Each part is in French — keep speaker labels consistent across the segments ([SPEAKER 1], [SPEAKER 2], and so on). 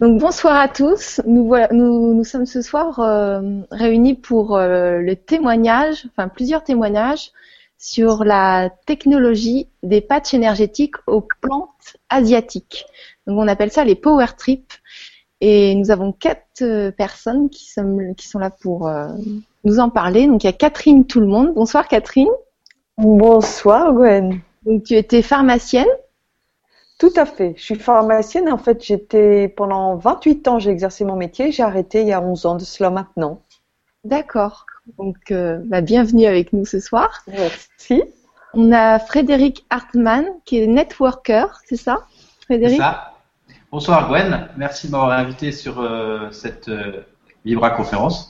[SPEAKER 1] Donc bonsoir à tous. Nous, voilà, nous, nous sommes ce soir euh, réunis pour euh, le témoignage, enfin plusieurs témoignages sur la technologie des patchs énergétiques aux plantes asiatiques. Donc on appelle ça les power trips. Et nous avons quatre euh, personnes qui sont, qui sont là pour nous en parler. Donc il y a Catherine Tout le monde. Bonsoir Catherine.
[SPEAKER 2] Bonsoir Gwen.
[SPEAKER 1] Donc tu étais pharmacienne.
[SPEAKER 2] Tout à fait. Je suis pharmacienne. En fait, j'étais pendant 28 ans, j'ai exercé mon métier. J'ai arrêté il y a 11 ans de cela maintenant.
[SPEAKER 1] D'accord. Donc, euh, bah, bienvenue avec nous ce soir.
[SPEAKER 2] Merci.
[SPEAKER 1] On a Frédéric Hartmann qui est networker, c'est ça, Frédéric?
[SPEAKER 3] C'est ça. Bonsoir Gwen. Merci de m'avoir invité sur euh, cette euh, Vibra conférence.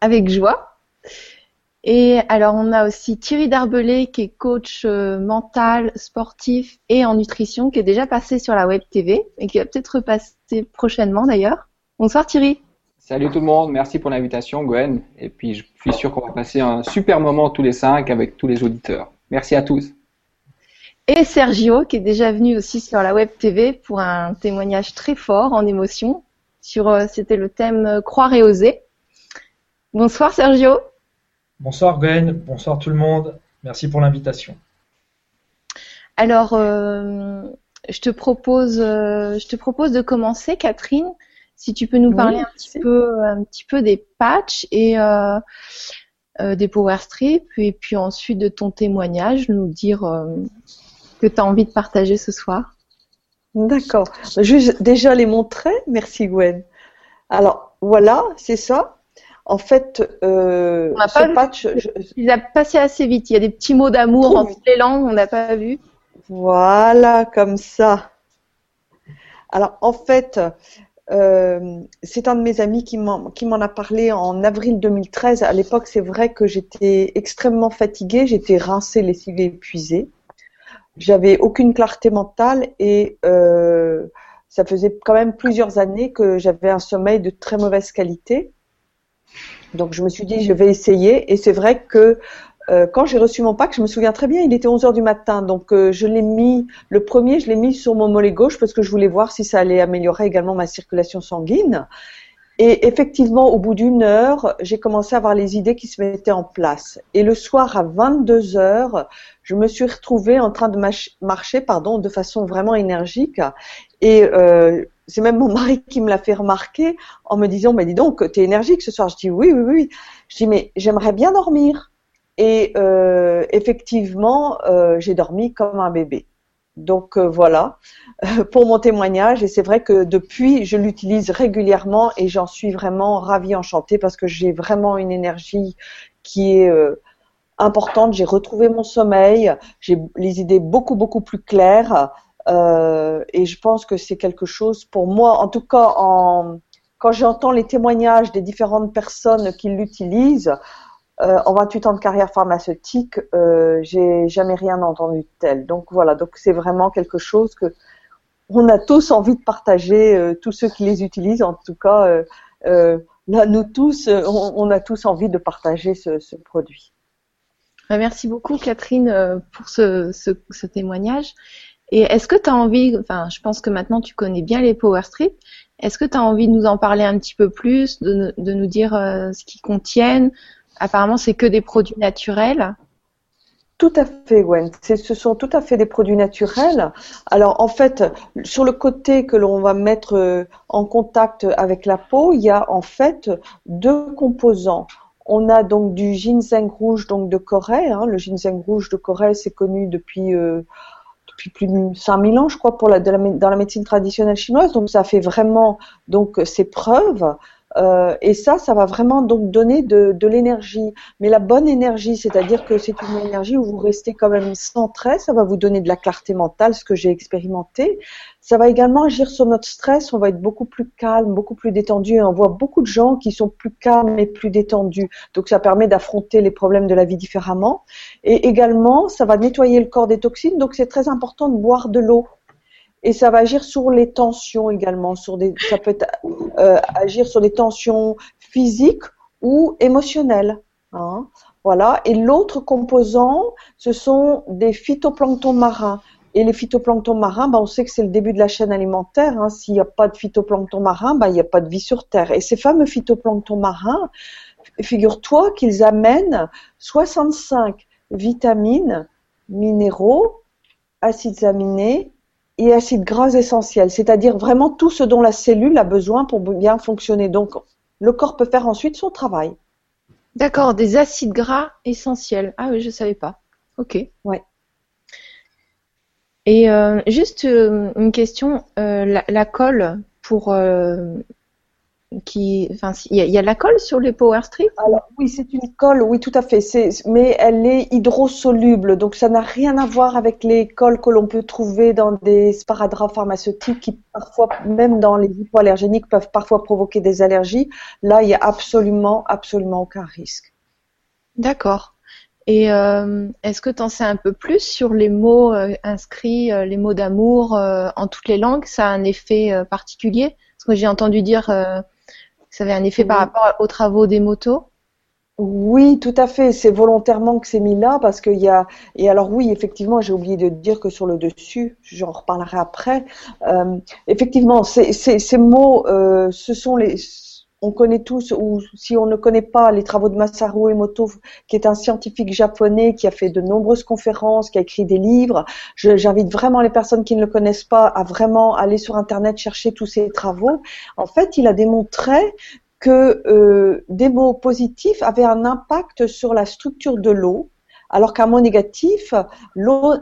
[SPEAKER 1] Avec joie. Et alors, on a aussi Thierry Darbelé, qui est coach euh, mental, sportif et en nutrition, qui est déjà passé sur la Web TV et qui va peut-être repasser prochainement d'ailleurs. Bonsoir Thierry.
[SPEAKER 4] Salut tout le monde, merci pour l'invitation Gwen. Et puis, je suis sûr qu'on va passer un super moment tous les cinq avec tous les auditeurs. Merci à tous.
[SPEAKER 1] Et Sergio, qui est déjà venu aussi sur la Web TV pour un témoignage très fort en émotion sur, euh, c'était le thème euh, Croire et oser. Bonsoir Sergio.
[SPEAKER 5] Bonsoir Gwen, bonsoir tout le monde. Merci pour l'invitation.
[SPEAKER 1] Alors, euh, je te propose, euh, je te propose de commencer, Catherine. Si tu peux nous parler un petit peu, un petit peu des patchs et euh, des power strips, et puis ensuite de ton témoignage, nous dire que tu as envie de partager ce soir.
[SPEAKER 2] D'accord. Je déjà les montrer. Merci Gwen. Alors voilà, c'est ça. En fait, euh, ce patch,
[SPEAKER 1] il a passé assez vite. Il y a des petits mots d'amour entre les langues, on n'a pas vu.
[SPEAKER 2] Voilà, comme ça. Alors, en fait, euh, c'est un de mes amis qui m'en a parlé en avril 2013. À l'époque, c'est vrai que j'étais extrêmement fatiguée, j'étais rincée, lessivée, épuisée. J'avais aucune clarté mentale et euh, ça faisait quand même plusieurs années que j'avais un sommeil de très mauvaise qualité. Donc je me suis dit, je vais essayer. Et c'est vrai que euh, quand j'ai reçu mon pack, je me souviens très bien, il était 11 heures du matin. Donc euh, je l'ai mis, le premier, je l'ai mis sur mon mollet gauche parce que je voulais voir si ça allait améliorer également ma circulation sanguine. Et effectivement, au bout d'une heure, j'ai commencé à avoir les idées qui se mettaient en place. Et le soir à 22 heures, je me suis retrouvée en train de marcher, pardon, de façon vraiment énergique. Et euh, c'est même mon mari qui me l'a fait remarquer en me disant, mais dis donc, t'es énergique ce soir. Je dis oui, oui, oui. Je dis mais j'aimerais bien dormir. Et euh, effectivement, euh, j'ai dormi comme un bébé. Donc euh, voilà pour mon témoignage. Et c'est vrai que depuis, je l'utilise régulièrement et j'en suis vraiment ravie, enchantée parce que j'ai vraiment une énergie qui est importante. J'ai retrouvé mon sommeil, j'ai les idées beaucoup beaucoup plus claires. Euh, et je pense que c'est quelque chose pour moi, en tout cas, quand j'entends les témoignages des différentes personnes qui l'utilisent, euh, en 28 ans de carrière pharmaceutique, euh, j'ai jamais rien entendu de tel. Donc voilà, donc c'est vraiment quelque chose que on a tous envie de partager, tous ceux qui les utilisent, en tout cas, là, nous tous, on, a tous envie de partager ce, produit.
[SPEAKER 1] Merci beaucoup Catherine pour ce témoignage. Et est-ce que tu as envie, enfin, je pense que maintenant tu connais bien les Power Strips, est-ce que tu as envie de nous en parler un petit peu plus, de, nous dire euh, ce qu'ils contiennent? Apparemment, c'est que des produits naturels.
[SPEAKER 2] Tout à fait, Gwen. Ce sont tout à fait des produits naturels. Alors, en fait, sur le côté que l'on va mettre euh, en contact avec la peau, il y a en fait deux composants. On a donc du ginseng rouge donc de Corée. Hein. Le ginseng rouge de Corée, c'est connu depuis euh, depuis plus de 5000 ans, je crois, pour la, de la, dans la médecine traditionnelle chinoise. Donc ça fait vraiment donc ses preuves. Euh, et ça, ça va vraiment donc donner de, de l'énergie. Mais la bonne énergie, c'est-à-dire que c'est une énergie où vous restez quand même centré, ça va vous donner de la clarté mentale, ce que j'ai expérimenté. Ça va également agir sur notre stress, on va être beaucoup plus calme, beaucoup plus détendu. Et on voit beaucoup de gens qui sont plus calmes et plus détendus. Donc ça permet d'affronter les problèmes de la vie différemment. Et également, ça va nettoyer le corps des toxines. Donc c'est très important de boire de l'eau et ça va agir sur les tensions également. Sur des, ça peut euh, agir sur des tensions physiques ou émotionnelles. Hein. Voilà. Et l'autre composant, ce sont des phytoplanctons marins. et les phytoplanctons marins, bah, on sait que c'est le début de la chaîne alimentaire. Hein. S'il n'y a pas de phytoplancton marin, bah, il n'y a pas de vie sur Terre. Et ces fameux phytoplanctons marins, figure-toi qu'ils amènent 65 vitamines, minéraux, acides aminés et acides gras essentiels, c'est-à-dire vraiment tout ce dont la cellule a besoin pour bien fonctionner. Donc, le corps peut faire ensuite son travail.
[SPEAKER 1] D'accord, des acides gras essentiels. Ah oui, je ne savais pas. Ok.
[SPEAKER 2] Ouais.
[SPEAKER 1] Et euh, juste euh, une question, euh, la, colle pour qui, enfin, il y, a la colle sur les power strips?
[SPEAKER 2] Alors oui, c'est une colle, oui, tout à fait. mais elle est hydrosoluble, donc ça n'a rien à voir avec les colles que l'on peut trouver dans des sparadraps pharmaceutiques qui parfois, même dans les hypoallergéniques, peuvent parfois provoquer des allergies. Là, il y a absolument, absolument aucun risque.
[SPEAKER 1] D'accord. Et euh, est-ce que tu en sais un peu plus sur les mots euh, inscrits, euh, les mots d'amour en toutes les langues? Ça a un effet particulier? Parce que j'ai entendu dire ça avait un effet par rapport aux travaux des motos
[SPEAKER 2] oui, tout à fait. C'est volontairement que c'est mis là parce qu'il y a. Et alors oui, effectivement, j'ai oublié de dire que sur le dessus, j'en reparlerai après. Euh, effectivement, ces, ces, mots, euh, ce sont les on connaît tous, ou si on ne connaît pas les travaux de Masaru Emoto, qui est un scientifique japonais qui a fait de nombreuses conférences, qui a écrit des livres, j'invite vraiment les personnes qui ne le connaissent pas à vraiment aller sur Internet chercher tous ses travaux. En fait, il a démontré que euh, des mots positifs avaient un impact sur la structure de l'eau, alors qu'un mot négatif, l'eau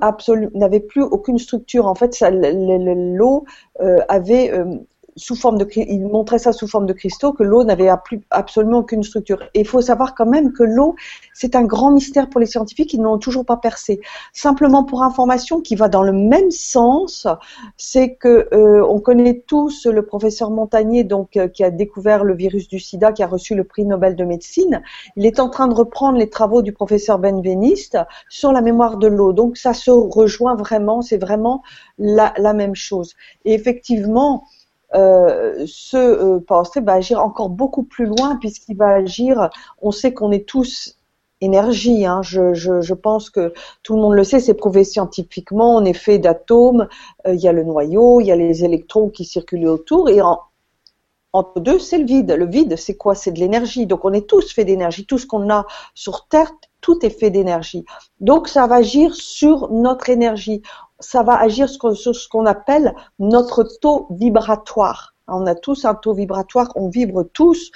[SPEAKER 2] n'avait plus aucune structure. En fait, l'eau euh, avait euh, sous forme de, il montrait ça sous forme de cristaux, que l'eau n'avait absolument aucune structure. Et il faut savoir quand même que l'eau, c'est un grand mystère pour les scientifiques, ils n'ont toujours pas percé. Simplement pour information, qui va dans le même sens, c'est que euh, on connaît tous le professeur Montagnier, donc euh, qui a découvert le virus du SIDA, qui a reçu le prix Nobel de médecine. Il est en train de reprendre les travaux du professeur Benveniste sur la mémoire de l'eau. Donc ça se rejoint vraiment, c'est vraiment la, la même chose. Et effectivement, euh, ce euh, pensée va agir encore beaucoup plus loin puisqu'il va agir, on sait qu'on est tous énergie. Hein. Je, pense que tout le monde le sait, c'est prouvé scientifiquement. On est fait d'atomes. Euh, il y a le noyau, il y a les électrons qui circulent autour, et en, entre deux, c'est le vide. Le vide, c'est quoi? C'est de l'énergie. Donc on est tous faits d'énergie. Tout ce qu'on a sur Terre, tout est fait d'énergie. Donc ça va agir sur notre énergie ça va agir sur ce qu'on appelle notre taux vibratoire. On a tous un taux vibratoire, on vibre tous.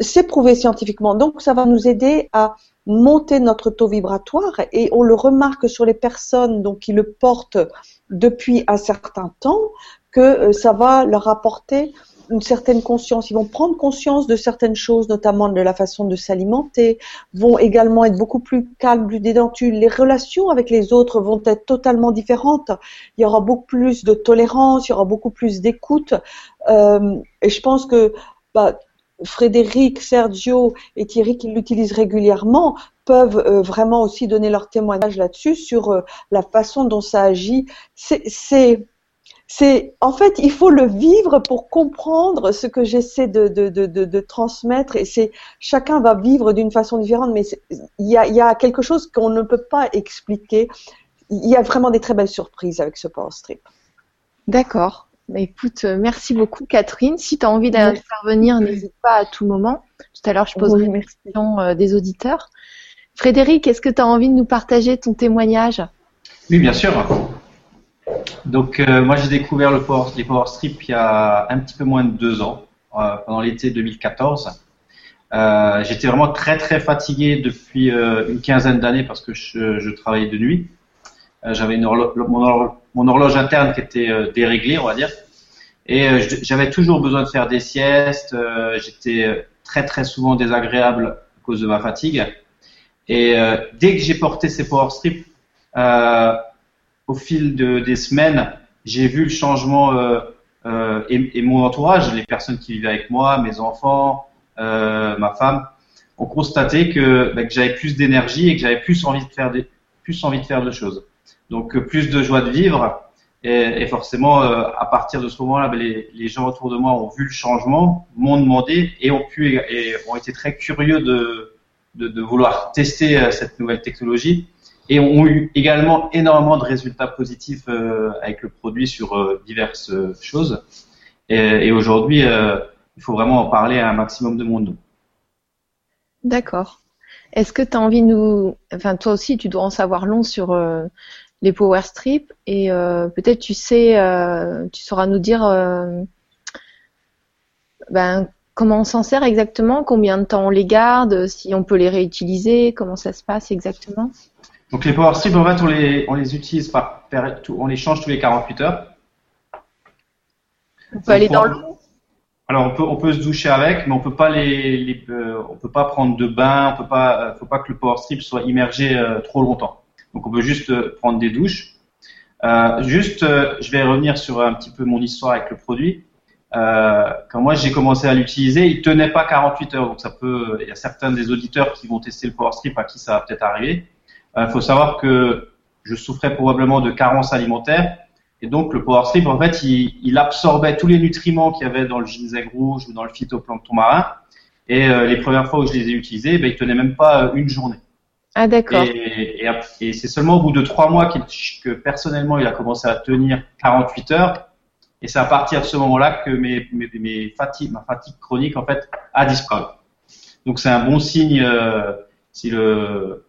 [SPEAKER 2] C'est prouvé scientifiquement. Donc, ça va nous aider à monter notre taux vibratoire et on le remarque sur les personnes donc, qui le portent depuis un certain temps que euh, ça va leur apporter une certaine conscience, ils vont prendre conscience de certaines choses, notamment de la façon de s'alimenter, vont également être beaucoup plus calmes, plus dédentus. Les relations avec les autres vont être totalement différentes. Il y aura beaucoup plus de tolérance, il y aura beaucoup plus d'écoute. Euh, et je pense que bah, Frédéric, Sergio et Thierry, qui l'utilisent régulièrement, peuvent euh, vraiment aussi donner leur témoignage là-dessus sur euh, la façon dont ça agit. C'est en fait il faut le vivre pour comprendre ce que j'essaie de, de, de, de, transmettre et c'est chacun va vivre d'une façon différente mais il y a, y a quelque chose qu'on ne peut pas expliquer. Il y a vraiment des très belles surprises avec ce power strip.
[SPEAKER 1] D'accord. Bah, écoute euh, merci beaucoup Catherine. Si tu as envie d'intervenir n'hésite pas à tout moment. Tout à l'heure je poserai une question euh, des auditeurs. Frédéric est-ce que tu as envie de nous partager ton témoignage?
[SPEAKER 3] Oui bien sûr donc, euh, moi, j'ai découvert les Power Strips il y a un petit peu moins de deux ans, euh, pendant l'été 2014. Euh, j'étais vraiment très très fatigué depuis une quinzaine d'années parce que je, travaillais de nuit. j'avais mon, mon, horloge interne qui était déréglée, on va dire, et j'avais toujours besoin de faire des siestes. j'étais très très souvent désagréable à cause de ma fatigue. Et dès que j'ai porté ces Power Strips, au fil de, des semaines, j'ai vu le changement euh, euh, et, mon entourage, les personnes qui vivaient avec moi, mes enfants, euh, ma femme, ont constaté que, bah, que j'avais plus d'énergie et que j'avais plus envie de faire des, plus envie de faire de choses. Donc euh, plus de joie de vivre. Et, forcément, euh, à partir de ce moment-là, bah, les, gens autour de moi ont vu le changement, m'ont demandé et ont pu et ont été très curieux de vouloir tester cette nouvelle technologie et ont eu également énormément de résultats positifs avec le produit sur diverses choses. Et, aujourd'hui, il faut vraiment en parler à un maximum de monde.
[SPEAKER 1] D'accord. Est-ce que tu as envie de nous... Enfin, toi aussi, tu dois en savoir long sur les power strips et peut-être tu sais, tu sauras nous dire ben, comment on s'en sert exactement, combien de temps on les garde, si on peut les réutiliser, comment ça se passe exactement?
[SPEAKER 3] Donc les power strips, en fait, on les, on les utilise par, on les change tous les 48 heures.
[SPEAKER 1] On peut aller dans l'eau
[SPEAKER 3] alors on peut on peut se doucher avec, mais on peut pas les, euh, on peut pas prendre de bain, on peut pas euh, faut pas que le power strip soit immergé euh, trop longtemps. Donc on peut juste prendre des douches. juste, je vais revenir sur un petit peu mon histoire avec le produit. Quand moi j'ai commencé à l'utiliser, il tenait pas 48 heures. Donc ça peut, il y a certains des auditeurs qui vont tester le Power Strip à qui ça va peut-être arriver. Il euh, faut savoir que je souffrais probablement de carence alimentaire. Et donc le Power Strip, en fait, il, il absorbait tous les nutriments qu'il y avait dans le ginseng rouge ou dans le phytoplancton marin. Et euh, les premières fois où je les ai utilisés, ben, il tenait même pas euh, une journée.
[SPEAKER 1] Ah d'accord.
[SPEAKER 3] Et, et, et c'est seulement au bout de trois mois que personnellement il a commencé à tenir 48 heures et c'est à partir de ce moment-là que mes, mes, mes fatigues, ma fatigue chronique en fait a disparu. Donc c'est un bon signe euh, si le,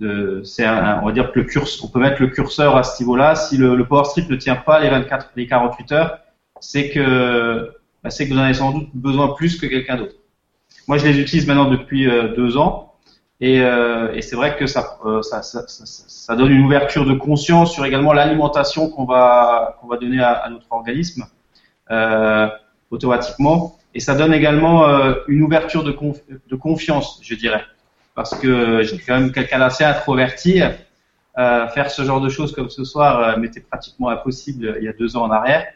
[SPEAKER 3] on va dire que le curseur, on peut mettre le curseur à ce niveau-là. Si le, le, power strip ne tient pas les 24, les 48 heures, c'est que bah, c'est que vous en avez sans doute besoin plus que quelqu'un d'autre. Moi, je les utilise maintenant depuis euh, deux ans. Et, euh, et c'est vrai que ça, euh, ça, ça, donne une ouverture de conscience sur également l'alimentation qu'on va, qu'on va donner à, notre organisme automatiquement. Et ça donne également une ouverture de, confiance, je dirais. Parce que j'ai quand même quelqu'un d'assez introverti. Euh, faire ce genre de choses comme ce soir m'était pratiquement impossible il y a deux ans en arrière.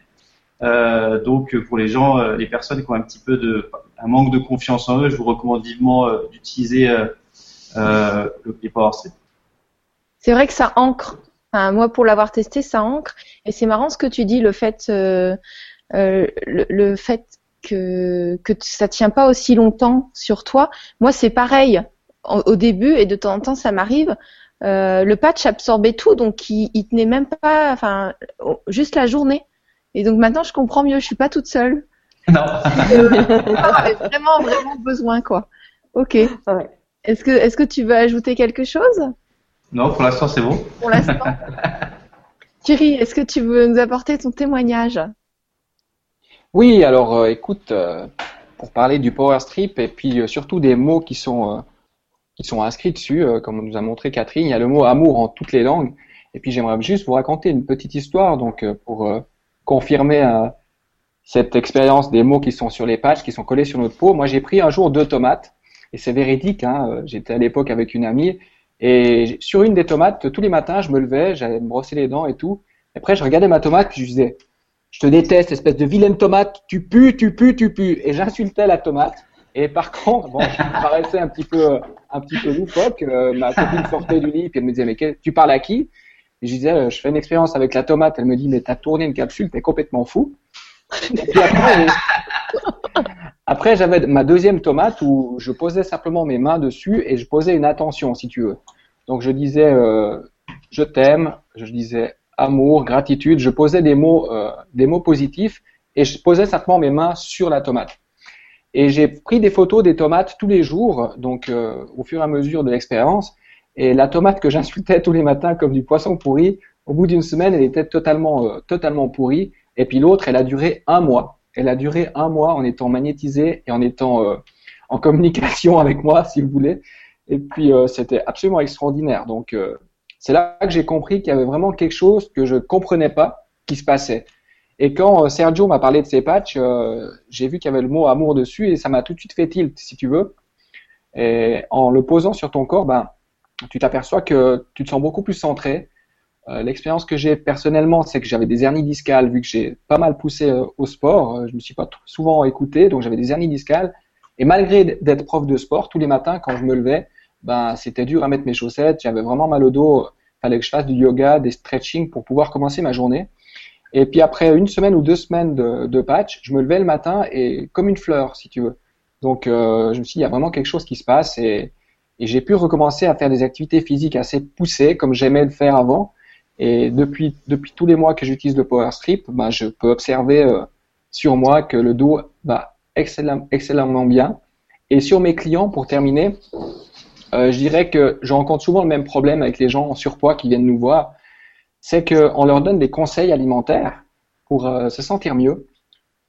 [SPEAKER 3] donc pour les gens, les personnes qui ont un petit peu de un manque de confiance en eux, je vous recommande vivement d'utiliser euh, le Power
[SPEAKER 1] C'est vrai que ça ancre. Moi, pour l'avoir testé, ça ancre. Et c'est marrant ce que tu dis, le fait, euh, euh, le, fait que, que ça tient pas aussi longtemps sur toi. Moi, c'est pareil au, début et de temps en temps, ça m'arrive. le patch absorbait tout, donc il, il tenait même pas, enfin, juste la journée. Et donc maintenant, je comprends mieux. Je suis pas toute seule.
[SPEAKER 3] Non.
[SPEAKER 1] J'avais vraiment, vraiment besoin, quoi. Ok. Ouais. Est-ce que, est-ce que tu veux ajouter quelque chose?
[SPEAKER 3] Non, pour l'instant c'est bon.
[SPEAKER 1] Pour l'instant. Thierry, est-ce que tu veux nous apporter ton témoignage?
[SPEAKER 4] Oui, alors euh, écoute, euh, pour parler du Power Strip et puis euh, surtout des mots qui sont, qui sont inscrits dessus, comme nous a montré Catherine, il y a le mot amour en toutes les langues. Et puis j'aimerais juste vous raconter une petite histoire donc pour confirmer cette expérience des mots qui sont sur les pages, qui sont collés sur notre peau. Moi j'ai pris un jour deux tomates et c'est véridique. Hein, euh, J'étais à l'époque avec une amie et sur une des tomates, tous les matins, je me levais, j'allais me brosser les dents et tout. après, je regardais ma tomate puis je disais, je te déteste, espèce de vilaine tomate, tu pues, tu pues, tu pues. Et j'insultais la tomate. Et par contre, bon, je me paraissais un petit peu, un petit peu loufoque. Euh, ma copine sortait du lit puis elle me disait, mais tu parles à qui? Et je disais, euh, je fais une expérience avec la tomate. Elle me dit, mais t'as tourné une capsule, t'es complètement fou. Et puis après, après, j'avais ma deuxième tomate où je posais simplement mes mains dessus et je posais une attention, si tu veux. Donc, je disais euh, je t'aime, je disais amour, gratitude. Je posais des mots, euh, des mots positifs et je posais simplement mes mains sur la tomate. Et j'ai pris des photos des tomates tous les jours, donc euh, au fur et à mesure de l'expérience. Et la tomate que j'insultais tous les matins comme du poisson pourri, au bout d'une semaine, elle était totalement, euh, totalement pourrie. Et puis l'autre, elle a duré un mois. Elle a duré un mois en étant magnétisée et en étant euh, en communication avec moi, si vous voulez. Et puis euh, c'était absolument extraordinaire. Donc euh, c'est là que j'ai compris qu'il y avait vraiment quelque chose que je comprenais pas qui se passait. Et quand Sergio m'a parlé de ces patchs, j'ai vu qu'il y avait le mot amour dessus et ça m'a tout de suite fait tilt, si tu veux. Et en le posant sur ton corps, ben, tu t'aperçois que tu te sens beaucoup plus centré, euh, l'expérience que j'ai personnellement, c'est que j'avais des hernies discales, vu que j'ai pas mal poussé euh, au sport. Euh, je me suis pas souvent écouté, donc j'avais des hernies discales. Et malgré d'être prof de sport, tous les matins, quand je me levais, ben, c'était dur à mettre mes chaussettes. J'avais vraiment mal au dos. Fallait que je fasse du yoga, des stretching pour pouvoir commencer ma journée. Et puis après une semaine ou deux semaines de, patch, je me levais le matin et comme une fleur, si tu veux. Donc je me suis dit, il y a vraiment quelque chose qui se passe et j'ai pu recommencer à faire des activités physiques assez poussées, comme j'aimais le faire avant. Et depuis, depuis tous les mois que j'utilise le Power Strip, ben, je peux observer euh, sur moi que le dos va excellent, excellemment bien. Et sur mes clients, pour terminer, euh, je dirais que je rencontre souvent le même problème avec les gens en surpoids qui viennent nous voir. C'est qu'on leur donne des conseils alimentaires pour euh, se sentir mieux,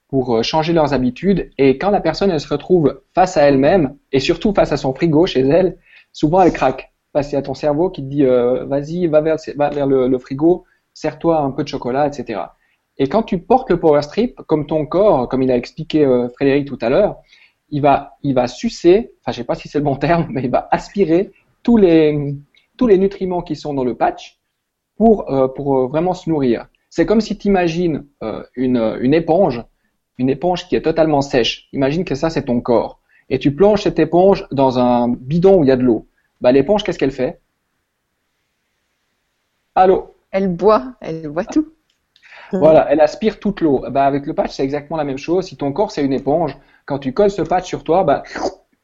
[SPEAKER 4] pour changer leurs habitudes. Et quand la personne elle se retrouve face à elle-même, et surtout face à son frigo chez elle, souvent elle craque parce qu'il y a ton cerveau qui te dit euh, vas-y, va vers, le, frigo, sers-toi un peu de chocolat, etc. Et quand tu portes le Power Strip, comme ton corps, comme il a expliqué euh, Frédéric tout à l'heure, il va, il va sucer, enfin je sais pas si c'est le bon terme, mais il va aspirer tous les, tous les nutriments qui sont dans le patch pour, euh, pour vraiment se nourrir. C'est comme si tu imagines une, une éponge, une éponge qui est totalement sèche. Imagine que ça c'est ton corps. Et tu plonges cette éponge dans un bidon où il y a de l'eau bah, l'éponge, qu'est-ce qu'elle fait? Allô?
[SPEAKER 1] Elle boit, elle boit tout.
[SPEAKER 4] Voilà, elle aspire toute l'eau. Bah, avec le patch, c'est exactement la même chose. Si ton corps, c'est une éponge, quand tu colles ce patch sur toi, bah,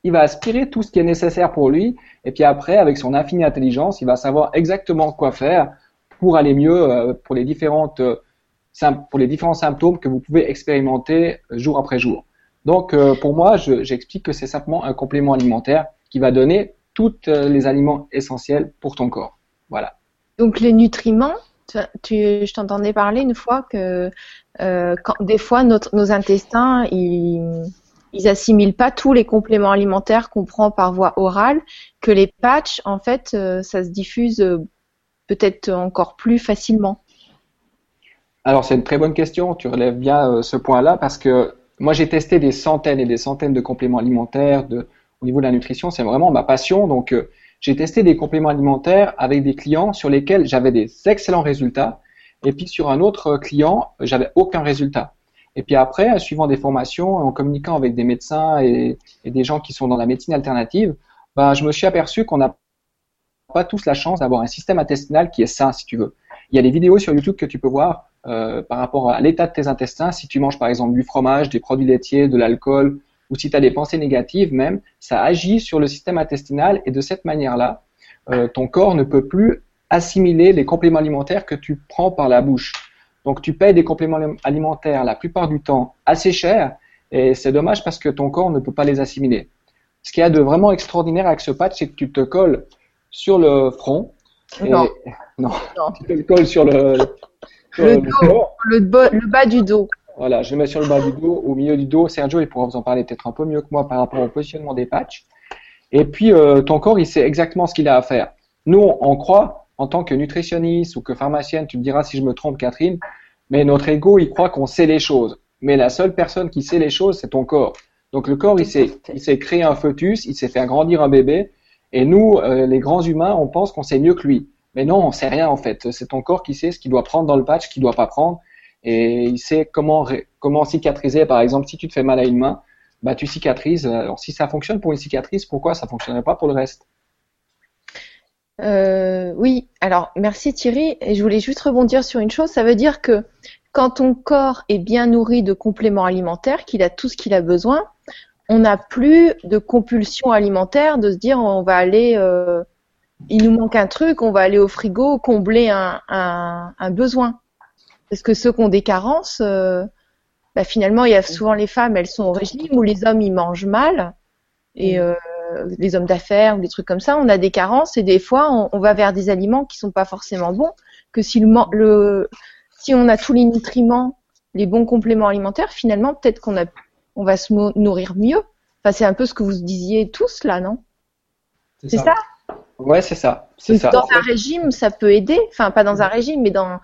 [SPEAKER 4] il va aspirer tout ce qui est nécessaire pour lui. Et puis après, avec son infinie intelligence, il va savoir exactement quoi faire pour aller mieux euh, pour les différentes euh, pour les différents symptômes que vous pouvez expérimenter euh, jour après jour. Donc, pour moi, j'explique que c'est simplement un complément alimentaire qui va donner tous les aliments essentiels pour ton corps. Voilà.
[SPEAKER 1] Donc les nutriments, tu, je t'entendais parler une fois que des fois nos intestins ils, ils assimilent pas tous les compléments alimentaires qu'on prend par voie orale, que les patchs en fait ça se diffuse peut-être encore plus facilement.
[SPEAKER 4] Alors c'est une très bonne question, tu relèves bien ce point-là parce que moi j'ai testé des centaines et des centaines de compléments alimentaires, au niveau de la nutrition, c'est vraiment ma passion. Donc, euh, j'ai testé des compléments alimentaires avec des clients sur lesquels j'avais des excellents résultats. Et puis sur un autre client, j'avais aucun résultat. Et puis après, suivant des formations, en communiquant avec des médecins et, des gens qui sont dans la médecine alternative, bah, je me suis aperçu qu'on n'a pas tous la chance d'avoir un système intestinal qui est sain, si tu veux. Il y a des vidéos sur YouTube que tu peux voir euh, par rapport à l'état de tes intestins. Si tu manges par exemple du fromage, des produits laitiers, de l'alcool, ou si tu as des pensées négatives même, ça agit sur le système intestinal et de cette manière-là, euh, ton corps ne peut plus assimiler les compléments alimentaires que tu prends par la bouche. Donc tu payes des compléments alimentaires la plupart du temps assez cher et c'est dommage parce que ton corps ne peut pas les assimiler. Ce qu'il y a de vraiment extraordinaire avec ce patch, c'est que tu te colles sur le front.
[SPEAKER 1] non.
[SPEAKER 4] non. Tu te colles sur le,
[SPEAKER 1] le, dos, le bas du dos.
[SPEAKER 4] Voilà, je le mets sur le bas du dos, au milieu du dos. Sergio, il pourra vous en parler peut-être un peu mieux que moi par rapport au positionnement des patchs. Et puis, euh, ton corps, il sait exactement ce qu'il a à faire. Nous, on croit, en tant que nutritionniste ou que pharmacienne, tu me diras si je me trompe, Catherine, mais notre ego, il croit qu'on sait les choses. Mais la seule personne qui sait les choses, c'est ton corps. Donc le corps, il sait, il sait créer un foetus, il sait faire grandir un bébé. Et nous, euh, les grands humains, on pense qu'on sait mieux que lui. Mais non, on sait rien en fait. C'est ton corps qui sait ce qu'il doit prendre dans le patch, ce qu'il doit pas prendre et il sait comment, comment cicatriser. Par exemple, si tu te fais mal à une main, bah, tu cicatrises. Alors, si ça fonctionne pour une cicatrice, pourquoi ça fonctionnerait pas pour le reste?
[SPEAKER 1] Euh, Oui, alors merci Thierry. Et je voulais juste rebondir sur une chose. Ça veut dire que quand ton corps est bien nourri de compléments alimentaires, qu'il a tout ce qu'il a besoin, on n'a plus de compulsion alimentaire de se dire on va aller, euh, il nous manque un truc, on va aller au frigo combler un, un, un besoin. Parce que ceux qui ont des carences, euh, bah, finalement, il y a souvent les femmes, elles sont au régime, ou les hommes, ils mangent mal. Et mm. euh, les hommes d'affaires ou des trucs comme ça, on a des carences et des fois, on, va vers des aliments qui sont pas forcément bons. Que si, le, si on a tous les nutriments, les bons compléments alimentaires, finalement, peut-être qu'on a, on va se nourrir mieux. Enfin, c'est un peu ce que vous disiez tous là, non? C'est ça. ça?
[SPEAKER 4] Ouais, c'est ça. C'est ça.
[SPEAKER 1] Dans un régime, ça peut aider. Enfin, pas dans un régime, mais dans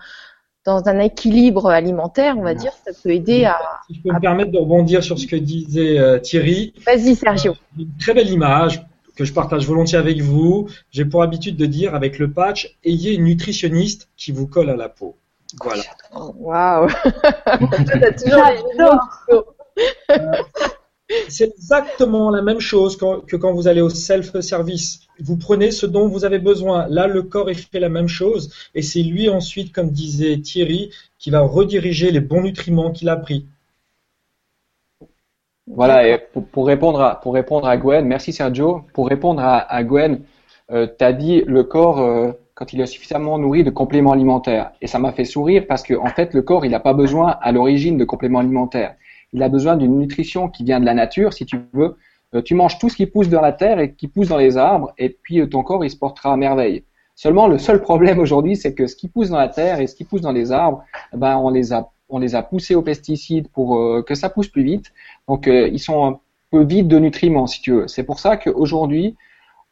[SPEAKER 1] dans un équilibre alimentaire, on va dire, ça peut aider à.
[SPEAKER 5] Si je peux me permettre de rebondir sur ce que disait euh, Thierry.
[SPEAKER 1] Vas-y, Sergio.
[SPEAKER 5] Euh, une très belle image que je partage volontiers avec vous. J'ai pour habitude de dire avec le patch, ayez une nutritionniste qui vous colle à la peau. Voilà.
[SPEAKER 1] Waouh. toujours
[SPEAKER 5] c'est exactement la même chose que quand vous allez au self-service. Vous prenez ce dont vous avez besoin. Là, le corps est fait la même chose. Et c'est lui ensuite, comme disait Thierry, qui va rediriger les bons nutriments qu'il a pris.
[SPEAKER 4] Voilà, et pour, répondre à, pour répondre à Gwen, merci Sergio. Pour répondre à, à Gwen, euh, tu as dit le corps, euh, quand il est suffisamment nourri, de compléments alimentaires. Et ça m'a fait sourire parce que, en fait, le corps, il n'a pas besoin à l'origine de compléments alimentaires. Il a besoin d'une nutrition qui vient de la nature, si tu veux. Euh, tu manges tout ce qui pousse dans la terre et qui pousse dans les arbres, et puis euh, ton corps, il se portera à merveille. Seulement, le seul problème aujourd'hui, c'est que ce qui pousse dans la terre et ce qui pousse dans les arbres, ben, on les a on les a poussés aux pesticides pour euh, que ça pousse plus vite. Donc ils sont un peu vides de nutriments, si tu veux. C'est pour ça qu'aujourd'hui,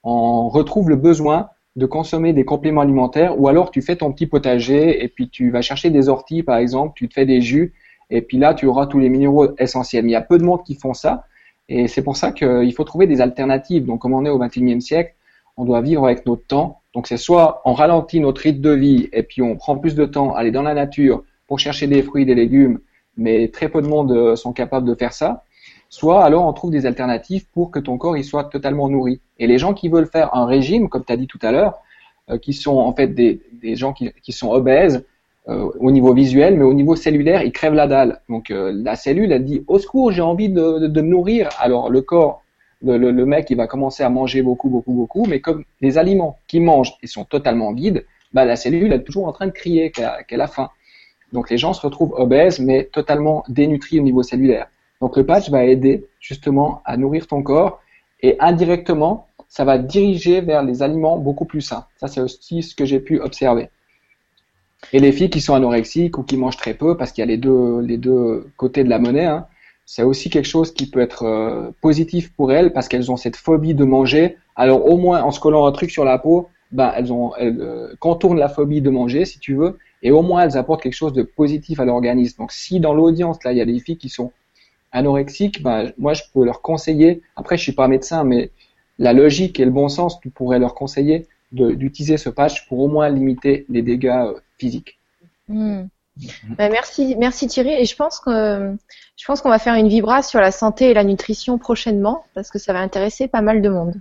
[SPEAKER 4] on retrouve le besoin de consommer des compléments alimentaires ou alors tu fais ton petit potager et puis tu vas chercher des orties par exemple, tu te fais des jus et puis là tu auras tous les minéraux essentiels. Mais il y a peu de monde qui font ça et c'est pour ça qu'il faut trouver des alternatives. Donc comme on est au XXIe siècle, on doit vivre avec notre temps. Donc c'est soit on ralentit notre rythme de vie et puis on prend plus de temps à aller dans la nature pour chercher des fruits, des légumes, mais très peu de monde euh, sont capables de faire ça. Soit alors on trouve des alternatives pour que ton corps il soit totalement nourri. Et les gens qui veulent faire un régime, comme tu as dit tout à l'heure, euh, qui sont en fait des, des gens qui, qui sont obèses euh, au niveau visuel, mais au niveau cellulaire, ils crèvent la dalle. Donc la cellule, elle dit au secours, j'ai envie de, me nourrir. Alors le corps, le, le, mec, il va commencer à manger beaucoup, beaucoup, beaucoup, mais comme les aliments qu'il mange, ils sont totalement vides, bah, la cellule est toujours en train de crier qu'elle a faim. Donc les gens se retrouvent obèses, mais totalement dénutris au niveau cellulaire. Donc le patch va aider justement à nourrir ton corps et indirectement, ça va diriger vers les aliments beaucoup plus sains. Ça, c'est aussi ce que j'ai pu observer. Et les filles qui sont anorexiques ou qui mangent très peu, parce qu'il y a les deux, les deux côtés de la monnaie, hein, c'est aussi quelque chose qui peut être euh, positif pour elles parce qu'elles ont cette phobie de manger. Alors au moins en se collant un truc sur la peau, ben, elles, ont, elles euh, contournent la phobie de manger, si tu veux, et au moins elles apportent quelque chose de positif à l'organisme. Donc si dans l'audience, là, il y a des filles qui sont anorexiques, ben, moi je peux leur conseiller, après je suis pas médecin, mais la logique et le bon sens, tu pourrais leur conseiller d'utiliser ce patch pour au moins limiter les dégâts physiques.
[SPEAKER 1] Hmm. Ben, merci, merci Thierry. Et je pense que je pense qu'on va faire une vibra sur la santé et la nutrition prochainement parce que ça va intéresser pas mal de monde.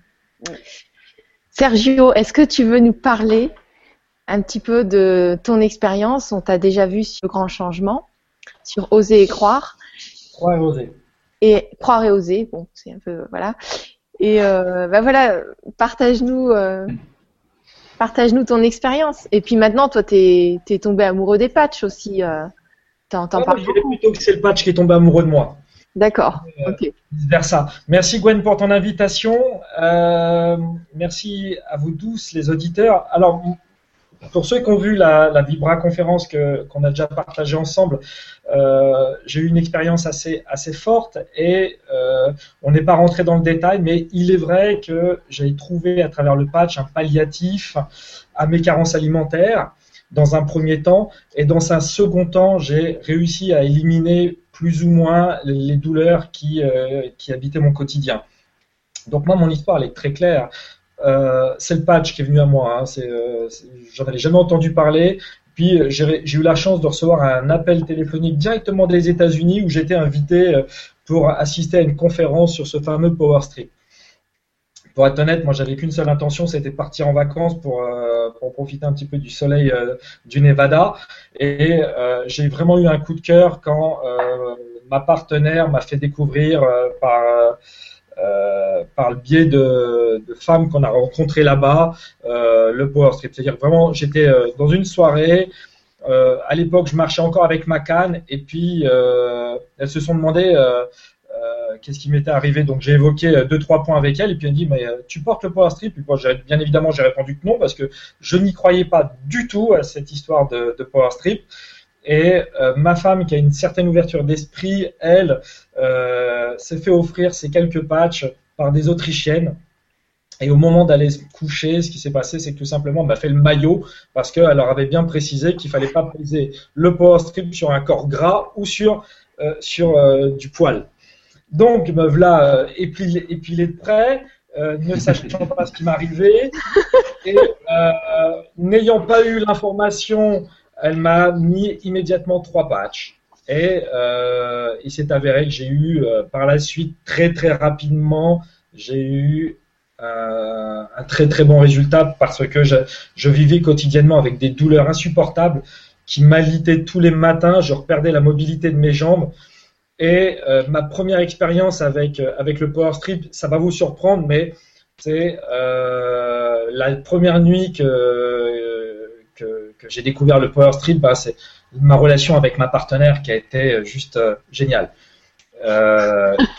[SPEAKER 1] Sergio, est-ce que tu veux nous parler un petit peu de ton expérience? On t'a déjà vu sur Grand Changement, sur Oser et Croire.
[SPEAKER 5] Croire et Oser.
[SPEAKER 1] Et Croire et Oser, bon, c'est un peu, voilà. Et euh, bah voilà, partage-nous euh, partage-nous ton expérience. Et puis maintenant, toi, t'es es tombé amoureux des patchs aussi. Euh,
[SPEAKER 5] T'en parles Je dirais plutôt que c'est le patch qui est tombé amoureux de moi.
[SPEAKER 1] D'accord. Euh, ok.
[SPEAKER 5] Versa. Merci Gwen pour ton invitation. Euh, merci à vous tous les auditeurs. Alors pour ceux qui ont vu la, Vibra conférence qu'on a déjà partagée ensemble, euh, j'ai eu une expérience assez, assez forte et euh, on n'est pas rentré dans le détail, mais il est vrai que j'ai trouvé à travers le patch un palliatif à mes carences alimentaires dans un premier temps et dans un second temps, j'ai réussi à éliminer plus ou moins les douleurs qui, euh, qui habitaient mon quotidien. Donc moi, mon histoire, elle est très claire. Euh, c'est le patch qui est venu à moi. Hein. Euh, j'en avais jamais entendu parler. Puis euh, j'ai eu la chance de recevoir un appel téléphonique directement des États-Unis où j'étais invité pour assister à une conférence sur ce fameux Power Strip. Pour être honnête, moi j'avais qu'une seule intention, c'était partir en vacances pour, pour profiter un petit peu du soleil du Nevada. Et j'ai vraiment eu un coup de cœur quand ma partenaire m'a fait découvrir par euh, par le biais de, femmes qu'on a rencontrées là-bas, euh, le Power Strip. C'est-à-dire vraiment, j'étais euh, dans une soirée. À l'époque, je marchais encore avec ma canne et puis elles se sont demandé qu'est-ce qui m'était arrivé. Donc j'ai évoqué deux trois points avec elles et puis elles dit mais tu portes le Power Strip. Et bien évidemment, j'ai répondu que non parce que je n'y croyais pas du tout à cette histoire de, de Power Strip. Et euh, ma femme, qui a une certaine ouverture d'esprit, elle, euh, s'est fait offrir ces quelques patchs par des Autrichiennes. Et au moment d'aller se coucher, ce qui s'est passé, c'est que tout simplement, elle m'a fait le maillot parce qu'elle leur avait bien précisé qu'il fallait pas poser le power strip sur un corps gras ou sur, euh, sur du poil. Donc, me voilà épilé, épilé de près, ne sachant pas ce qui m'arrivait et n'ayant pas eu l'information elle m'a mis immédiatement trois patchs. Et euh, il s'est avéré que j'ai eu euh, par la suite très très rapidement, j'ai eu euh, un très très bon résultat parce que je, vivais quotidiennement avec des douleurs insupportables qui m'alitaient tous les matins. Je reperdais la mobilité de mes jambes Et ma première expérience avec, avec le Power Strip, ça va vous surprendre, mais c'est la première nuit que, que, j'ai découvert le Power Strip, bah, c'est ma relation avec ma partenaire qui a été juste euh, géniale. Euh,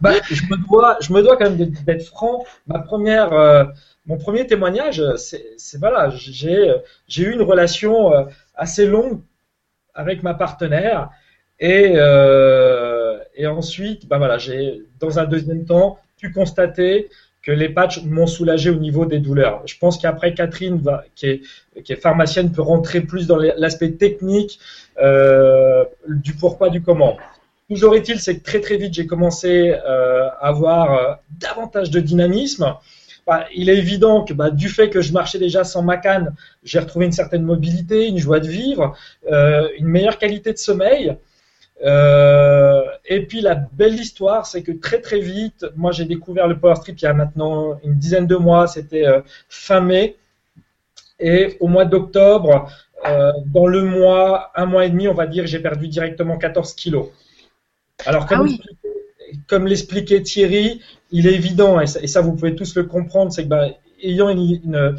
[SPEAKER 5] bah, je me dois, je me dois quand même d'être franc. Ma première, euh, mon premier témoignage, c'est voilà, j'ai j'ai eu une relation euh, assez longue avec ma partenaire et euh, et ensuite, bah voilà, j'ai dans un deuxième temps pu constater que les patchs m'ont soulagé au niveau des douleurs. Je pense qu'après Catherine, qui, est, pharmacienne, peut rentrer plus dans l'aspect technique euh, du pourquoi, du comment. Toujours est-il, c'est que très très vite, j'ai commencé euh, à avoir euh, davantage de dynamisme. Bah, il est évident que bah, du fait que je marchais déjà sans ma canne, j'ai retrouvé une certaine mobilité, une joie de vivre, une meilleure qualité de sommeil. Euh, et puis la belle histoire, c'est que très très vite, moi j'ai découvert le Power Strip il y a maintenant une dizaine de mois, c'était euh, fin mai, et au mois d'octobre, euh, dans le mois, un mois et demi, on va dire, j'ai perdu directement 14 kilos. Alors comme,
[SPEAKER 1] Ah oui.
[SPEAKER 5] comme l'expliquait Thierry, il est évident, et ça, et ça, vous pouvez tous le comprendre, c'est que bah, ayant une, une,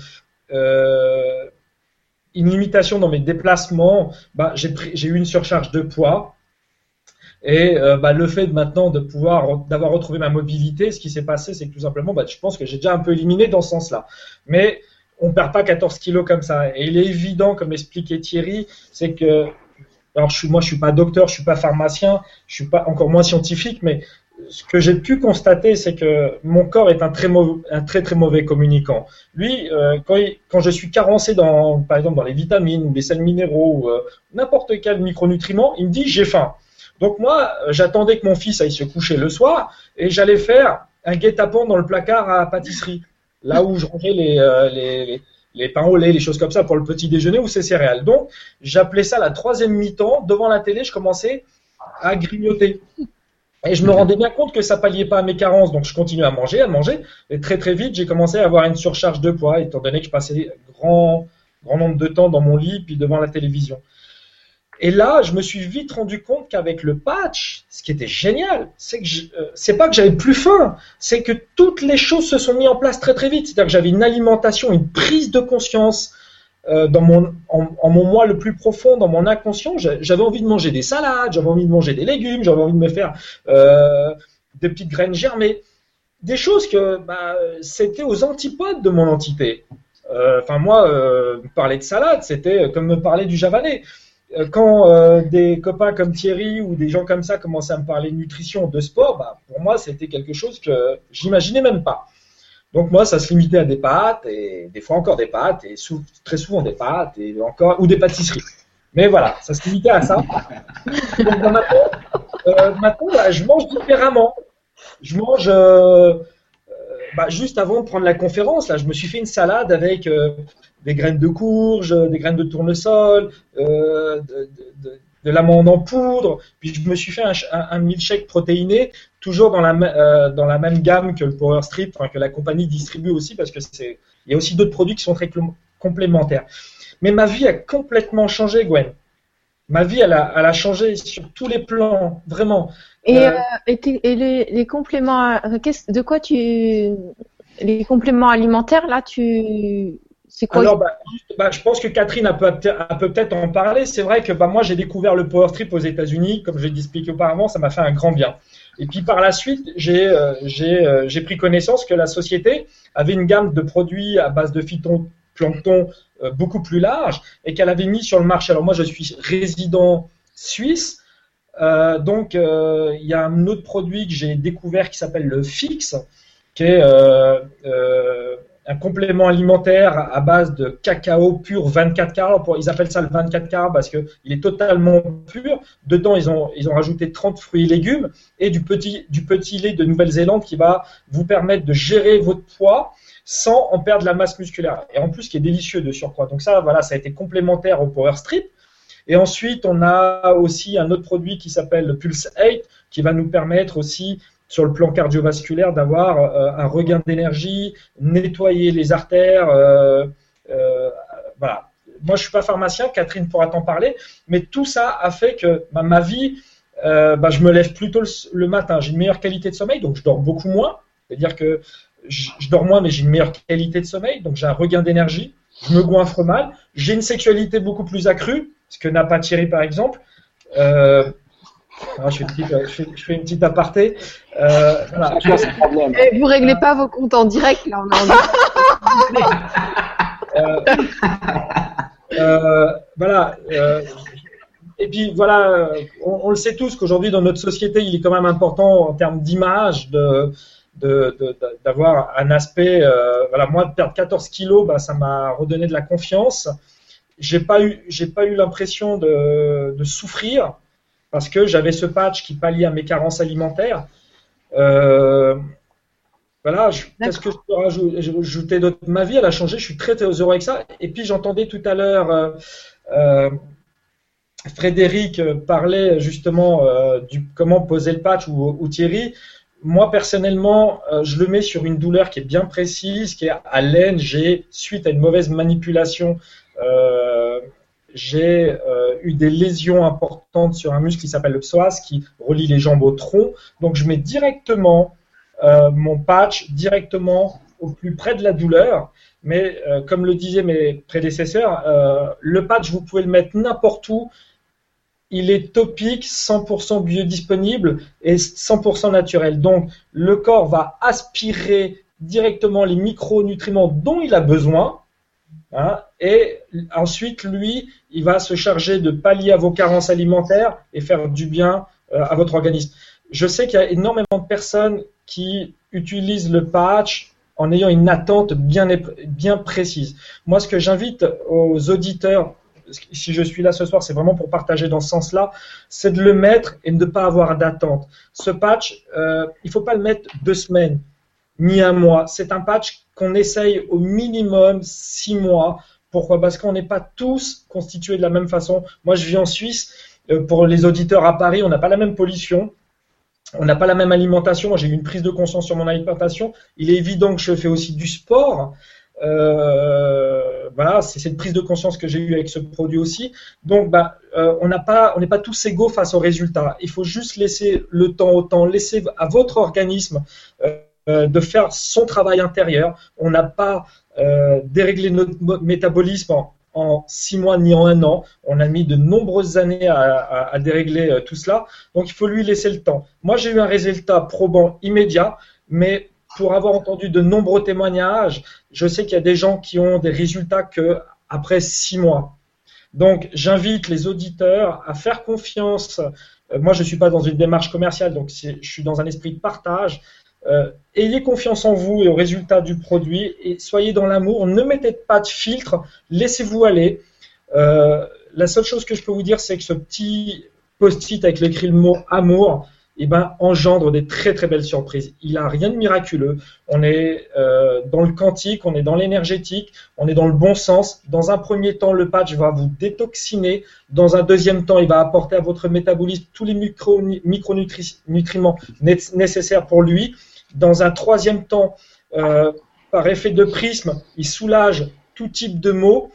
[SPEAKER 5] une limitation dans mes déplacements, bah, pris- j'ai eu une surcharge de poids. Et euh, bah, le fait maintenant de pouvoir d'avoir retrouvé ma mobilité, ce qui s'est passé, c'est que tout simplement, bah, je pense que j'ai déjà un peu éliminé dans ce sens-là. Mais on perd pas 14 kilos comme ça. Et il est évident, comme expliquait Thierry, c'est que alors je suis, moi je suis pas docteur, je suis pas pharmacien, je suis pas encore moins scientifique, mais ce que j'ai pu constater, c'est que mon corps est un très, un très très mauvais communicant. Lui, euh, quand, il- quand je suis carencé dans, par exemple, dans les vitamines ou les sels minéraux ou euh, n'importe quel micronutriment, il me dit j'ai faim. Donc moi, j'attendais que mon fils aille se coucher le soir et j'allais faire un guet-apens dans le placard à pâtisserie, là où je rangeais les, euh, les pains au lait, les choses comme ça pour le petit déjeuner ou ses céréales. Donc j'appelais ça la troisième mi-temps. Devant la télé, je commençais à grignoter. Et je me rendais bien compte que ça palliait pas à mes carences, donc je continuais à manger, à manger. Et très très vite, j'ai commencé à avoir une surcharge de poids, étant donné que je passais grand, grand nombre de temps dans mon lit puis devant la télévision. Et là, je me suis vite rendu compte qu'avec le patch, ce qui était génial, c'est que euh, c'est pas que j'avais plus faim, c'est que toutes les choses se sont mises en place très très vite. C'est-à-dire que j'avais une alimentation, une prise de conscience euh, dans mon, en, mon moi le plus profond, dans mon inconscient. J'a- J'avais envie de manger des salades, j'avais envie de manger des légumes, j'avais envie de me faire euh, des petites graines germées, des choses que bah, c'était aux antipodes de mon entité. Euh, Enfin moi, euh, parler de salade, c'était comme me parler du javanais. Euh, Quand euh, des copains comme Thierry ou des gens comme ça commençaient à me parler de nutrition, de sport, bah, pour moi c'était quelque chose que j'imaginais même pas. Donc moi, ça se limitait à des pâtes et des fois encore des pâtes et très souvent des pâtes et encore ou des pâtisseries. Mais voilà, ça se limitait à ça. Donc maintenant, euh, maintenant bah, je mange différemment. Je mange bah, juste avant de prendre la conférence. Là, je me suis fait une salade avec des graines de courge, des graines de tournesol, euh, de, de, de, de l'amande en poudre. Puis je me suis fait un, un, un milkshake protéiné, toujours dans la, euh, dans la même gamme que le Power Strip, enfin, que la compagnie distribue aussi, parce que c'est, il y a aussi d'autres produits qui sont très complémentaires. Mais ma vie a complètement changé, Gwen. Ma vie, elle a, elle a changé sur tous les plans, vraiment.
[SPEAKER 1] Et, euh, et, et les, les, compléments, de quoi tu, les compléments alimentaires, là, tu, c'est quoi
[SPEAKER 5] Alors, bah, bah, je pense que Catherine a peut, peut être en parler. C'est vrai que bah, moi, j'ai découvert le Power Strip aux États-Unis, comme je l'ai expliqué auparavant, ça m'a fait un grand bien. Et puis par la suite, j'ai euh, euh, pris connaissance que la société avait une gamme de produits à base de phytoplancton euh, beaucoup plus large et qu'elle avait mis sur le marché. Alors moi, je suis résident suisse, euh, donc il y a un autre produit que j'ai découvert qui s'appelle le Fix, qui est un complément alimentaire à base de cacao pur 24 carats. Ils appellent ça le 24 carats parce qu'il est totalement pur. Dedans, ils ont, ils ont rajouté 30 fruits et légumes et du petit, du petit lait de Nouvelle-Zélande qui va vous permettre de gérer votre poids sans en perdre la masse musculaire. Et en plus, qui est délicieux de surcroît. Donc ça, voilà, ça a été complémentaire au Power Strip. Et ensuite, on a aussi un autre produit qui s'appelle le Pulse 8 qui va nous permettre aussi sur le plan cardiovasculaire d'avoir euh, un regain d'énergie, nettoyer les artères, euh, euh, voilà, moi, je suis pas pharmacien, Catherine pourra t'en parler, mais tout ça a fait que bah, ma vie, bah, je me lève plutôt le, matin, j'ai une meilleure qualité de sommeil, donc je dors beaucoup moins. C'est-à-dire que je, dors moins, mais j'ai une meilleure qualité de sommeil, donc j'ai un regain d'énergie. Je me goinfre mal. J'ai une sexualité beaucoup plus accrue, ce que n'a pas Thierry par exemple. Ah, je, fais une petite, aparté. Euh,
[SPEAKER 1] vous réglez pas vos comptes en direct là.
[SPEAKER 5] Euh, euh, voilà. Euh, et puis voilà, on, le sait tous qu'aujourd'hui dans notre société, il est quand même important en termes d'image de d'avoir un aspect. voilà, moi de perdre 14 kilos, bah, ça m'a redonné de la confiance. J'ai pas eu, j'ai pas eu l'impression de, de, souffrir parce que j'avais ce patch qui palliait à mes carences alimentaires. Euh, voilà, qu'est-ce que je peux rajouter d'autre? Ma vie, elle a changé, je suis très, heureux avec ça. Et puis j'entendais tout à l'heure euh, euh, Frédéric parler justement euh, du comment poser le patch ou, Thierry. Moi personnellement, je le mets sur une douleur qui est bien précise, qui est à l'aine. J'ai suite à une mauvaise manipulation, j'ai eu des lésions importantes sur un muscle qui s'appelle le psoas, qui relie les jambes au tronc. Donc je mets directement euh, mon patch directement au plus près de la douleur. Mais euh, comme le disaient mes prédécesseurs, euh, le patch, vous pouvez le mettre n'importe où. Il est topique, 100% biodisponible et 100% naturel. Donc, le corps va aspirer directement les micronutriments dont il a besoin. Hein, et ensuite, lui, il va se charger de pallier à vos carences alimentaires et faire du bien à votre organisme. Je sais qu'il y a énormément de personnes qui utilisent le patch en ayant une attente bien, bien précise. Moi, ce que j'invite aux auditeurs, si je suis là ce soir, c'est vraiment pour partager dans ce sens-là, c'est de le mettre et de ne pas avoir d'attente. Ce patch, euh, il ne faut pas le mettre deux semaines, ni un mois. C'est un patch qu'on essaye au minimum six mois. Pourquoi? Parce qu'on n'est pas tous constitués de la même façon. Moi, je vis en Suisse. Euh, pour les auditeurs à Paris, on n'a pas la même pollution on n'a pas la même alimentation. J'ai eu une prise de conscience sur mon alimentation. Il est évident que je fais aussi du sport. Euh, voilà, c'est cette prise de conscience que j'ai eue avec ce produit aussi. Donc, bah, euh, on n'est pas tous égaux face aux résultats. Il faut juste laisser le temps au temps, laisser à votre organisme de faire son travail intérieur. On n'a pas déréglé notre métabolisme en six mois ni en un an. On a mis de nombreuses années à, dérégler euh, tout cela. Donc il faut lui laisser le temps. Moi j'ai eu un résultat probant immédiat, mais pour avoir entendu de nombreux témoignages, je sais qu'il y a des gens qui ont des résultats que après six mois. Donc j'invite les auditeurs à faire confiance. Euh, moi je ne suis pas dans une démarche commerciale, donc je suis dans un esprit de partage. Euh, ayez confiance en vous et au résultat du produit et soyez dans l'amour. Ne mettez pas de filtre, laissez-vous aller. Euh, la seule chose que je peux vous dire, c'est que ce petit post-it avec l'écrit le mot amour, eh ben, engendre des très très belles surprises. Il n'a rien de miraculeux. On est euh, dans le quantique, on est dans l'énergétique, on est dans le bon sens. Dans un premier temps, le patch va vous détoxiner. Dans un deuxième temps, il va apporter à votre métabolisme tous les micronutriments nécessaires pour lui. Dans un troisième temps, euh, par effet de prisme, il soulage tout type de maux.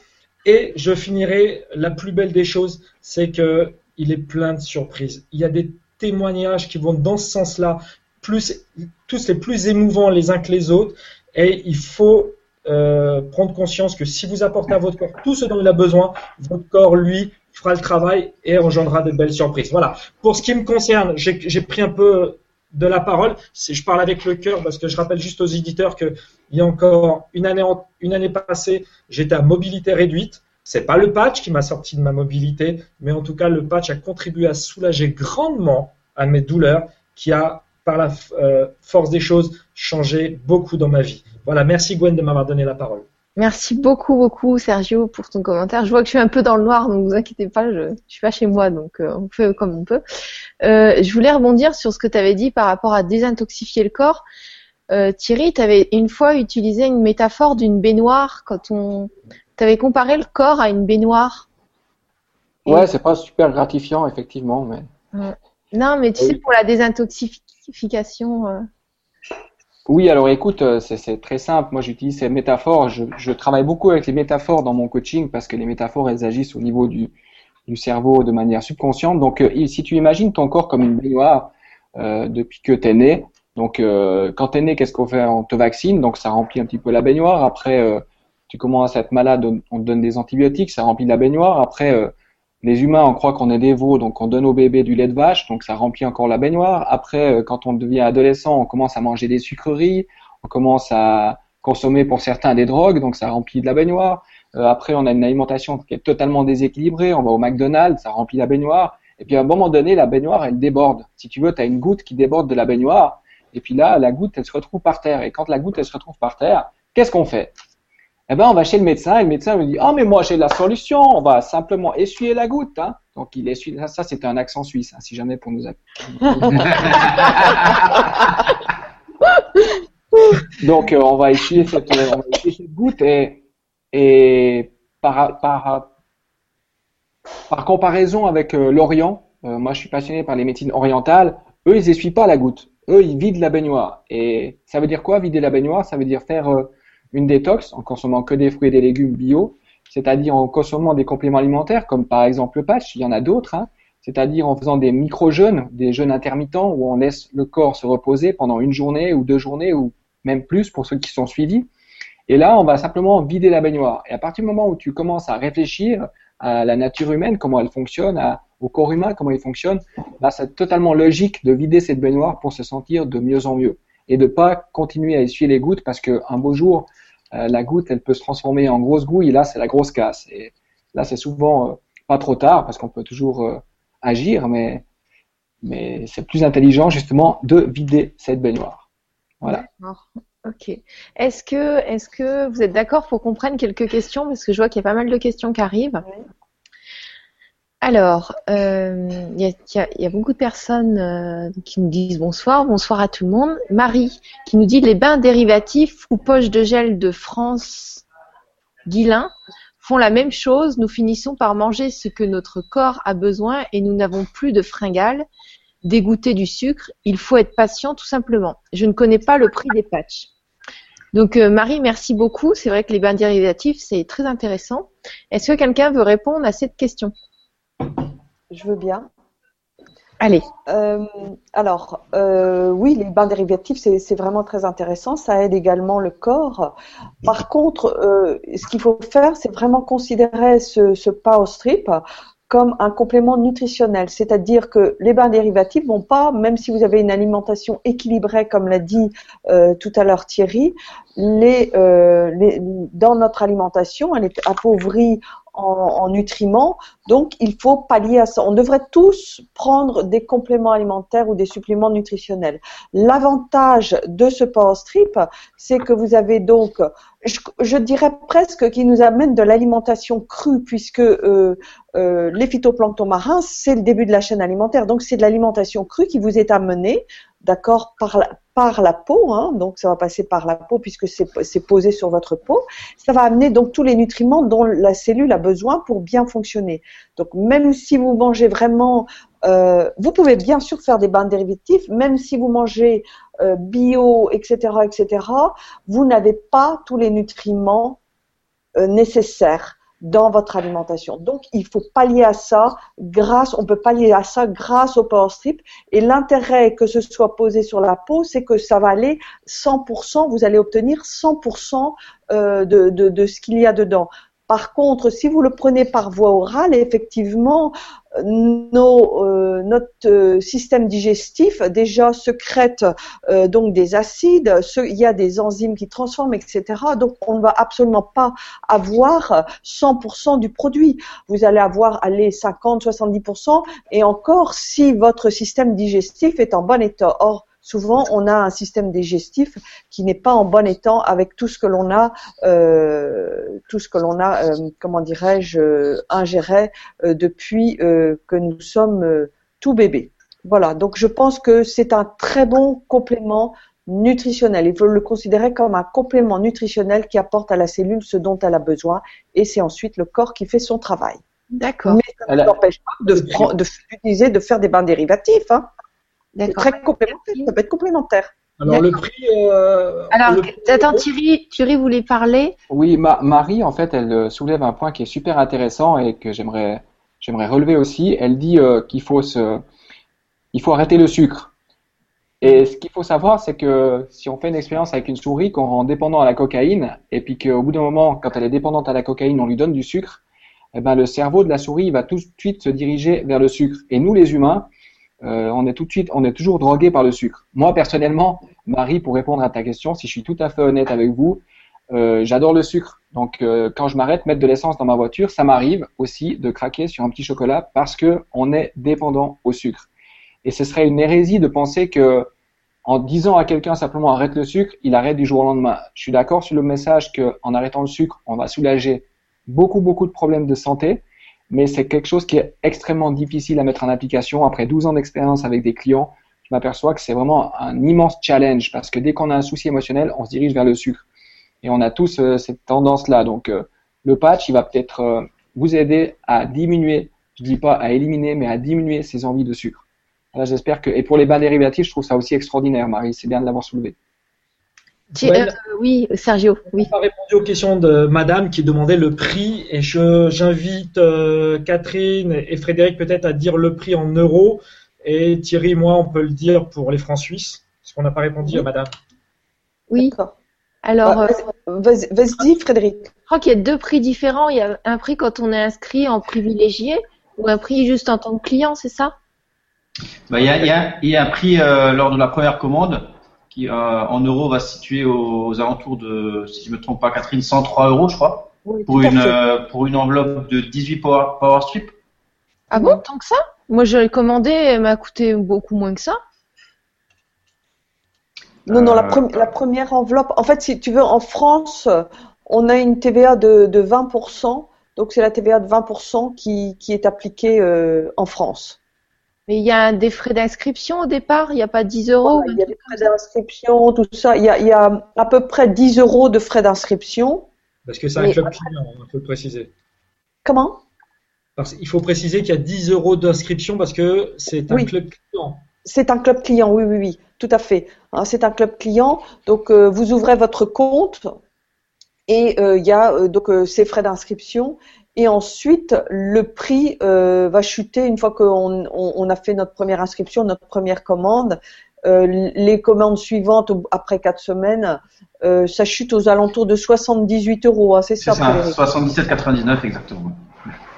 [SPEAKER 5] Et je finirai, la plus belle des choses, c'est que il est plein de surprises. Il y a des témoignages qui vont dans ce sens-là, plus, tous les plus émouvants les uns que les autres. Et il faut euh, prendre conscience que si vous apportez à votre corps tout ce dont il a besoin, votre corps, lui, fera le travail et engendrera de belles surprises. Voilà. Pour ce qui me concerne, j'ai pris un peu de la parole. Je parle avec le cœur parce que je rappelle juste aux éditeurs qu'il y a encore une année, une année passée, j'étais à mobilité réduite. C'est pas le patch qui m'a sorti de ma mobilité, mais en tout cas, le patch a contribué à soulager grandement à mes douleurs, qui a, par la euh, force des choses, changé beaucoup dans ma vie. Voilà, merci Gwen de m'avoir donné la parole.
[SPEAKER 1] Merci beaucoup, beaucoup Sergio pour ton commentaire. Je vois que je suis un peu dans le noir, donc vous inquiétez pas, je, je suis pas chez moi, donc euh, on fait comme on peut. Euh, je voulais rebondir sur ce que tu avais dit par rapport à désintoxifier le corps. Euh, Thierry, tu avais une fois utilisé une métaphore d'une baignoire quand on. Tu avais comparé le corps à une baignoire.
[SPEAKER 4] Ouais, c'est pas super gratifiant, effectivement, mais.
[SPEAKER 1] Non, mais tu sais, pour la désintoxification.
[SPEAKER 4] Oui, alors écoute, euh, c'est très simple. Moi, j'utilise ces métaphores. Je, je, travaille beaucoup avec les métaphores dans mon coaching parce que les métaphores, elles agissent au niveau du, du cerveau de manière subconsciente. Donc, euh, si tu imagines ton corps comme une baignoire euh, depuis que tu es né, donc euh, quand tu es né, qu'est-ce qu'on fait? On te vaccine, donc ça remplit un petit peu la baignoire. Après, tu commences à être malade, on te donne des antibiotiques, ça remplit la baignoire. Après, les humains, on croit qu'on est des veaux, donc on donne au bébé du lait de vache, donc ça remplit encore la baignoire. Après, quand on devient adolescent, on commence à manger des sucreries, on commence à consommer pour certains des drogues, donc ça remplit de la baignoire. Euh, après, on a une alimentation qui est totalement déséquilibrée. On va au McDonald's, ça remplit la baignoire. Et puis à un moment donné, la baignoire, elle déborde. Si tu veux, tu as une goutte qui déborde de la baignoire. Et puis là, la goutte, elle se retrouve par terre. Et quand la goutte, elle se retrouve par terre, qu'est-ce qu'on fait? Eh ben, on va chez le médecin. Et le médecin me dit, oh, mais moi, j'ai la solution. On va simplement essuyer la goutte. Hein. Donc, il essuie. Ça, c'était un accent suisse, hein, si jamais pour nous. Donc, euh, on va essuyer cette, on va essuyer cette goutte et et par, par, par comparaison avec euh, l'Orient, euh, moi je suis passionné par les médecines orientales, eux ils essuient pas la goutte, eux ils vident la baignoire. Et ça veut dire quoi vider la baignoire? Ça veut dire faire euh, une détox en consommant que des fruits et des légumes bio, c'est-à-dire en consommant des compléments alimentaires comme par exemple le patch, il y en a d'autres, hein, c'est-à-dire en faisant des micro-jeûnes, des jeûnes intermittents où on laisse le corps se reposer pendant une journée ou deux journées ou même plus pour ceux qui sont suivis. Et là, on va simplement vider la baignoire. Et à partir du moment où tu commences à réfléchir à la nature humaine, comment elle fonctionne, au corps humain, comment il fonctionne, là, c'est totalement logique de vider cette baignoire pour se sentir de mieux en mieux. Et de pas continuer à essuyer les gouttes parce qu'un beau jour, euh, la goutte, elle peut se transformer en grosse gouille et là, c'est la grosse casse. Et là, c'est souvent euh, pas trop tard parce qu'on peut toujours euh, agir, mais, mais c'est plus intelligent justement de vider cette baignoire. Voilà.
[SPEAKER 1] Ok. Est-ce que, est que vous êtes d'accord pour qu'on prenne quelques questions? Parce que je vois qu'il y a pas mal de questions qui arrivent. Alors, euh, il y, a, beaucoup de personnes euh, qui nous disent bonsoir, bonsoir à tout le monde. Marie qui nous dit les bains dérivatifs ou poches de gel de France Guilin font la même chose. Nous finissons par manger ce que notre corps a besoin et nous n'avons plus de fringales. Dégoûter du sucre, il faut être patient tout simplement. Je ne connais pas le prix des patchs. Donc euh, Marie, merci beaucoup. C'est vrai que les bains dérivatifs, c'est très intéressant. Est-ce que quelqu'un veut répondre à cette question?
[SPEAKER 2] Je veux bien.
[SPEAKER 1] Allez.
[SPEAKER 2] Euh, alors, euh, oui, les bains dérivatifs, c'est vraiment très intéressant. Ça aide également le corps. Par contre, ce qu'il faut faire, c'est vraiment considérer ce, ce power strip comme un complément nutritionnel, c'est-à-dire que les bains dérivatifs vont pas, même si vous avez une alimentation équilibrée, comme l'a dit euh, tout à l'heure Thierry, euh, les, dans notre alimentation, elle est appauvrie en, nutriments. Donc, il faut pallier à ça. On devrait tous prendre des compléments alimentaires ou des suppléments nutritionnels. L'avantage de ce Power Strip, c'est que vous avez donc, je, dirais presque qu'il nous amène de l'alimentation crue, puisque euh, euh, les phytoplanctons marins, c'est le début de la chaîne alimentaire. Donc, c'est de l'alimentation crue qui vous est amenée d'accord, par la, par la peau, hein, donc ça va passer par la peau puisque c'est posé sur votre peau. Ça va amener donc tous les nutriments dont la cellule a besoin pour bien fonctionner. Donc même si vous mangez vraiment, euh, vous pouvez bien sûr faire des bains dérivatifs, même si vous mangez euh, bio, etc., etc., vous n'avez pas tous les nutriments euh, nécessaires dans votre alimentation. Donc, il faut pallier à ça grâce, on peut pallier à ça grâce au Power Strip. Et l'intérêt que ce soit posé sur la peau, c'est que ça va aller 100%, vous allez obtenir 100% euh, de, de, de ce qu'il y a dedans. Par contre, si vous le prenez par voie orale, effectivement, nos, euh, notre euh, système digestif déjà secrète euh, donc des acides, il y a des enzymes qui transforment, etc. Donc on ne va absolument pas avoir 100% du produit. Vous allez avoir aller 50, 70% et encore si votre système digestif est en bon état. Souvent on a un système digestif qui n'est pas en bon état avec tout ce que l'on a, euh, tout ce que l'on a, euh, comment dirais-je, ingéré euh, depuis que nous sommes tout bébés. Voilà, donc je pense que c'est un très bon complément nutritionnel. Il faut le considérer comme un complément nutritionnel qui apporte à la cellule ce dont elle a besoin et c'est ensuite le corps qui fait son travail.
[SPEAKER 1] D'accord.
[SPEAKER 2] Mais ça ne n'empêche pas de, de, de, faire des bains dérivatifs. Hein. Très complémentaire, ça peut être complémentaire.
[SPEAKER 5] Alors le prix. euh,
[SPEAKER 1] Alors,
[SPEAKER 5] le prix-
[SPEAKER 1] attends, Thierry, Thierry voulait parler.
[SPEAKER 4] Oui, Ma- Marie, en fait, elle euh, soulève un point qui est super intéressant et que j'aimerais j'aimerais relever aussi. Elle dit euh, qu'il faut se il faut arrêter le sucre. Et ce qu'il faut savoir, c'est que si on fait une expérience avec une souris qu'on rend dépendant à la cocaïne, et puis qu'au bout d'un moment, quand elle est dépendante à la cocaïne, on lui donne du sucre, eh ben le cerveau de la souris va tout de suite se diriger vers le sucre. Et nous, les humains, euh, on est tout de suite, on est toujours drogué par le sucre. Moi, personnellement, Marie, pour répondre à ta question, si je suis tout à fait honnête avec vous, euh, j'adore le sucre. Donc, euh, quand je m'arrête mettre de l'essence dans ma voiture, ça m'arrive aussi de craquer sur un petit chocolat parce que on est dépendant au sucre. Et ce serait une hérésie de penser que en disant à quelqu'un simplement arrête le sucre, il arrête du jour au lendemain. Je suis d'accord sur le message que en arrêtant le sucre, on va soulager beaucoup beaucoup de problèmes de santé, mais c'est quelque chose qui est extrêmement difficile à mettre en application. Après 12 ans d'expérience avec des clients, je m'aperçois que c'est vraiment un immense challenge parce que dès qu'on a un souci émotionnel, on se dirige vers le sucre. Et on a tous euh, cette tendance-là. Donc, euh, le patch, il va peut-être euh, vous aider à diminuer, je dis pas à éliminer, mais à diminuer ces envies de sucre. Voilà, j'espère que, et pour les bains dérivatifs, je trouve ça aussi extraordinaire, Marie. C'est bien de l'avoir soulevé.
[SPEAKER 1] Euh, oui, Sergio, oui.
[SPEAKER 5] n'a pas répondu aux questions de Madame qui demandait le prix et je j'invite euh, Catherine et Frédéric peut-être à dire le prix en euros et Thierry moi on peut le dire pour les francs suisses parce qu'on n'a pas répondu à Madame.
[SPEAKER 1] Oui. Alors,
[SPEAKER 2] Ah,
[SPEAKER 1] euh,
[SPEAKER 2] Vas-y, vas-y, Frédéric.
[SPEAKER 1] je crois qu'il y a deux prix différents. Il y a un prix quand on est inscrit en privilégié ou un prix juste en tant que client, c'est ça?
[SPEAKER 3] Bah, il y, a, il y a- il y a un prix euh, lors de la première commande qui, euh, en euros, va se situer aux, aux alentours de, si je me trompe pas, Catherine, 103 euros, je crois,
[SPEAKER 2] Oui,
[SPEAKER 3] pour une, euh, pour une enveloppe de 18 Power, power Strip.
[SPEAKER 1] Ah bon, tant que ça? Moi, je l'ai commandé, elle m'a coûté beaucoup moins que ça.
[SPEAKER 2] Non, non, la,
[SPEAKER 3] Euh,
[SPEAKER 2] pre- la première enveloppe. En fait, si tu veux, en France, on a une TVA de, de 20%. Donc, c'est la TVA de 20% qui, qui est appliquée euh, en France.
[SPEAKER 1] Mais il y a des frais d'inscription au départ, il n'y a pas 10 euros.
[SPEAKER 2] Voilà, il y a des frais d'inscription, tout ça. Il y, a, il y a à peu près 10 euros de frais d'inscription.
[SPEAKER 5] Parce que c'est un club client, il faut le préciser.
[SPEAKER 2] Comment?
[SPEAKER 5] Parce- il faut préciser qu'il y a 10 euros d'inscription parce que c'est un
[SPEAKER 2] Oui.
[SPEAKER 5] club client.
[SPEAKER 2] C'est un club client, oui, oui, oui, tout à fait. Hein, c'est un club client. Donc, euh, vous ouvrez votre compte et euh, il y a euh, donc euh, ces frais d'inscription. Et ensuite, le prix euh, va chuter une fois qu'on on, on a fait notre première inscription, notre première commande. Euh, les commandes suivantes, après quatre semaines, euh, ça chute aux alentours de 78 euros. hein, c'est ça,
[SPEAKER 3] ça,
[SPEAKER 2] Frédéric?
[SPEAKER 3] 77,99 exactement.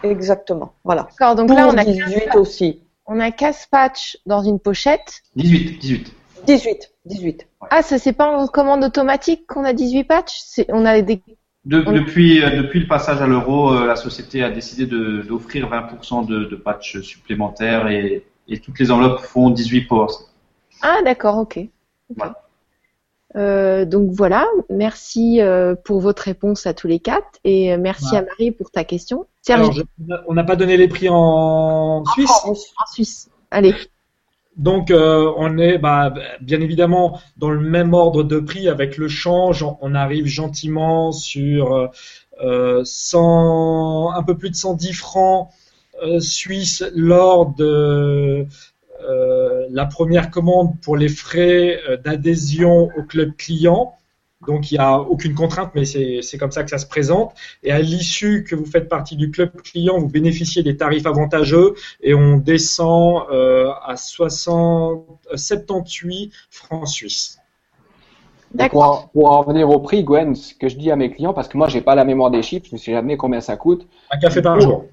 [SPEAKER 2] Exactement. Voilà.
[SPEAKER 1] D'accord, donc
[SPEAKER 2] Pour
[SPEAKER 1] là, on a,
[SPEAKER 2] 18 aussi.
[SPEAKER 1] on a 15 patchs dans une pochette.
[SPEAKER 3] 18, 18.
[SPEAKER 2] 18, 18.
[SPEAKER 1] Ah, ça, c'est pas en commande automatique qu'on a 18 patchs? On a des.
[SPEAKER 3] De-
[SPEAKER 1] On-
[SPEAKER 3] depuis, euh, depuis le passage à l'euro, euh, la société a décidé de- d'offrir 20% de, de patchs supplémentaires et, et toutes les enveloppes font 18 Power Strip.
[SPEAKER 1] Ah, d'accord, ok.
[SPEAKER 3] Voilà.
[SPEAKER 1] Euh, donc voilà, merci euh, pour votre réponse à tous les quatre et merci
[SPEAKER 5] Voilà.
[SPEAKER 1] à Marie pour ta question.
[SPEAKER 5] Alors,
[SPEAKER 1] Serge,
[SPEAKER 5] je- on n'a pas donné les prix en Suisse?
[SPEAKER 1] en Suisse. Allez.
[SPEAKER 5] Donc euh, on est bah, bien évidemment dans le même ordre de prix avec le change. On, arrive gentiment sur euh, 100, un peu plus de 110 francs euh, suisses lors de euh, la première commande pour les frais euh, d'adhésion au club client. Donc il n'y a aucune contrainte, mais c'est comme ça que ça se présente. Et à l'issue que vous faites partie du club client, vous bénéficiez des tarifs avantageux et on descend euh, à 60, euh, 78 francs suisses.
[SPEAKER 4] Pour, pour en revenir au prix, Gwen, ce que je dis à mes clients, parce que moi, j'ai pas la mémoire des chiffres, je ne sais jamais combien ça coûte.
[SPEAKER 5] Un café par jour.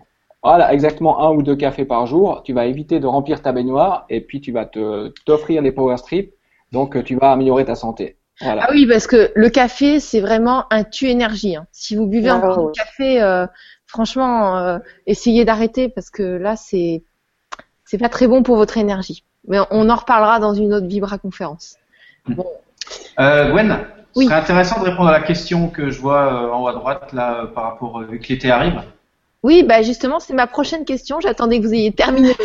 [SPEAKER 4] Voilà, exactement un ou deux cafés par jour. Tu vas éviter de remplir ta baignoire et puis tu vas t'offrir les power strips. Donc, euh, tu vas améliorer ta santé. Voilà.
[SPEAKER 1] Ah oui, parce que le café, c'est vraiment un tue-énergie. hein. Si vous buvez
[SPEAKER 2] Ah,
[SPEAKER 1] encore
[SPEAKER 2] ouais.
[SPEAKER 1] du café, euh, franchement, euh, essayez d'arrêter parce que là, c'est c'est pas très bon pour votre énergie. Mais on en reparlera dans une autre Vibra conférence.
[SPEAKER 3] Euh, Gwen,
[SPEAKER 1] Oui.
[SPEAKER 3] ce serait intéressant de répondre à la question que je vois en haut à droite là par rapport vu que l'été arrive.
[SPEAKER 1] Oui, bah justement, c'est ma prochaine question. J'attendais que vous ayez terminé.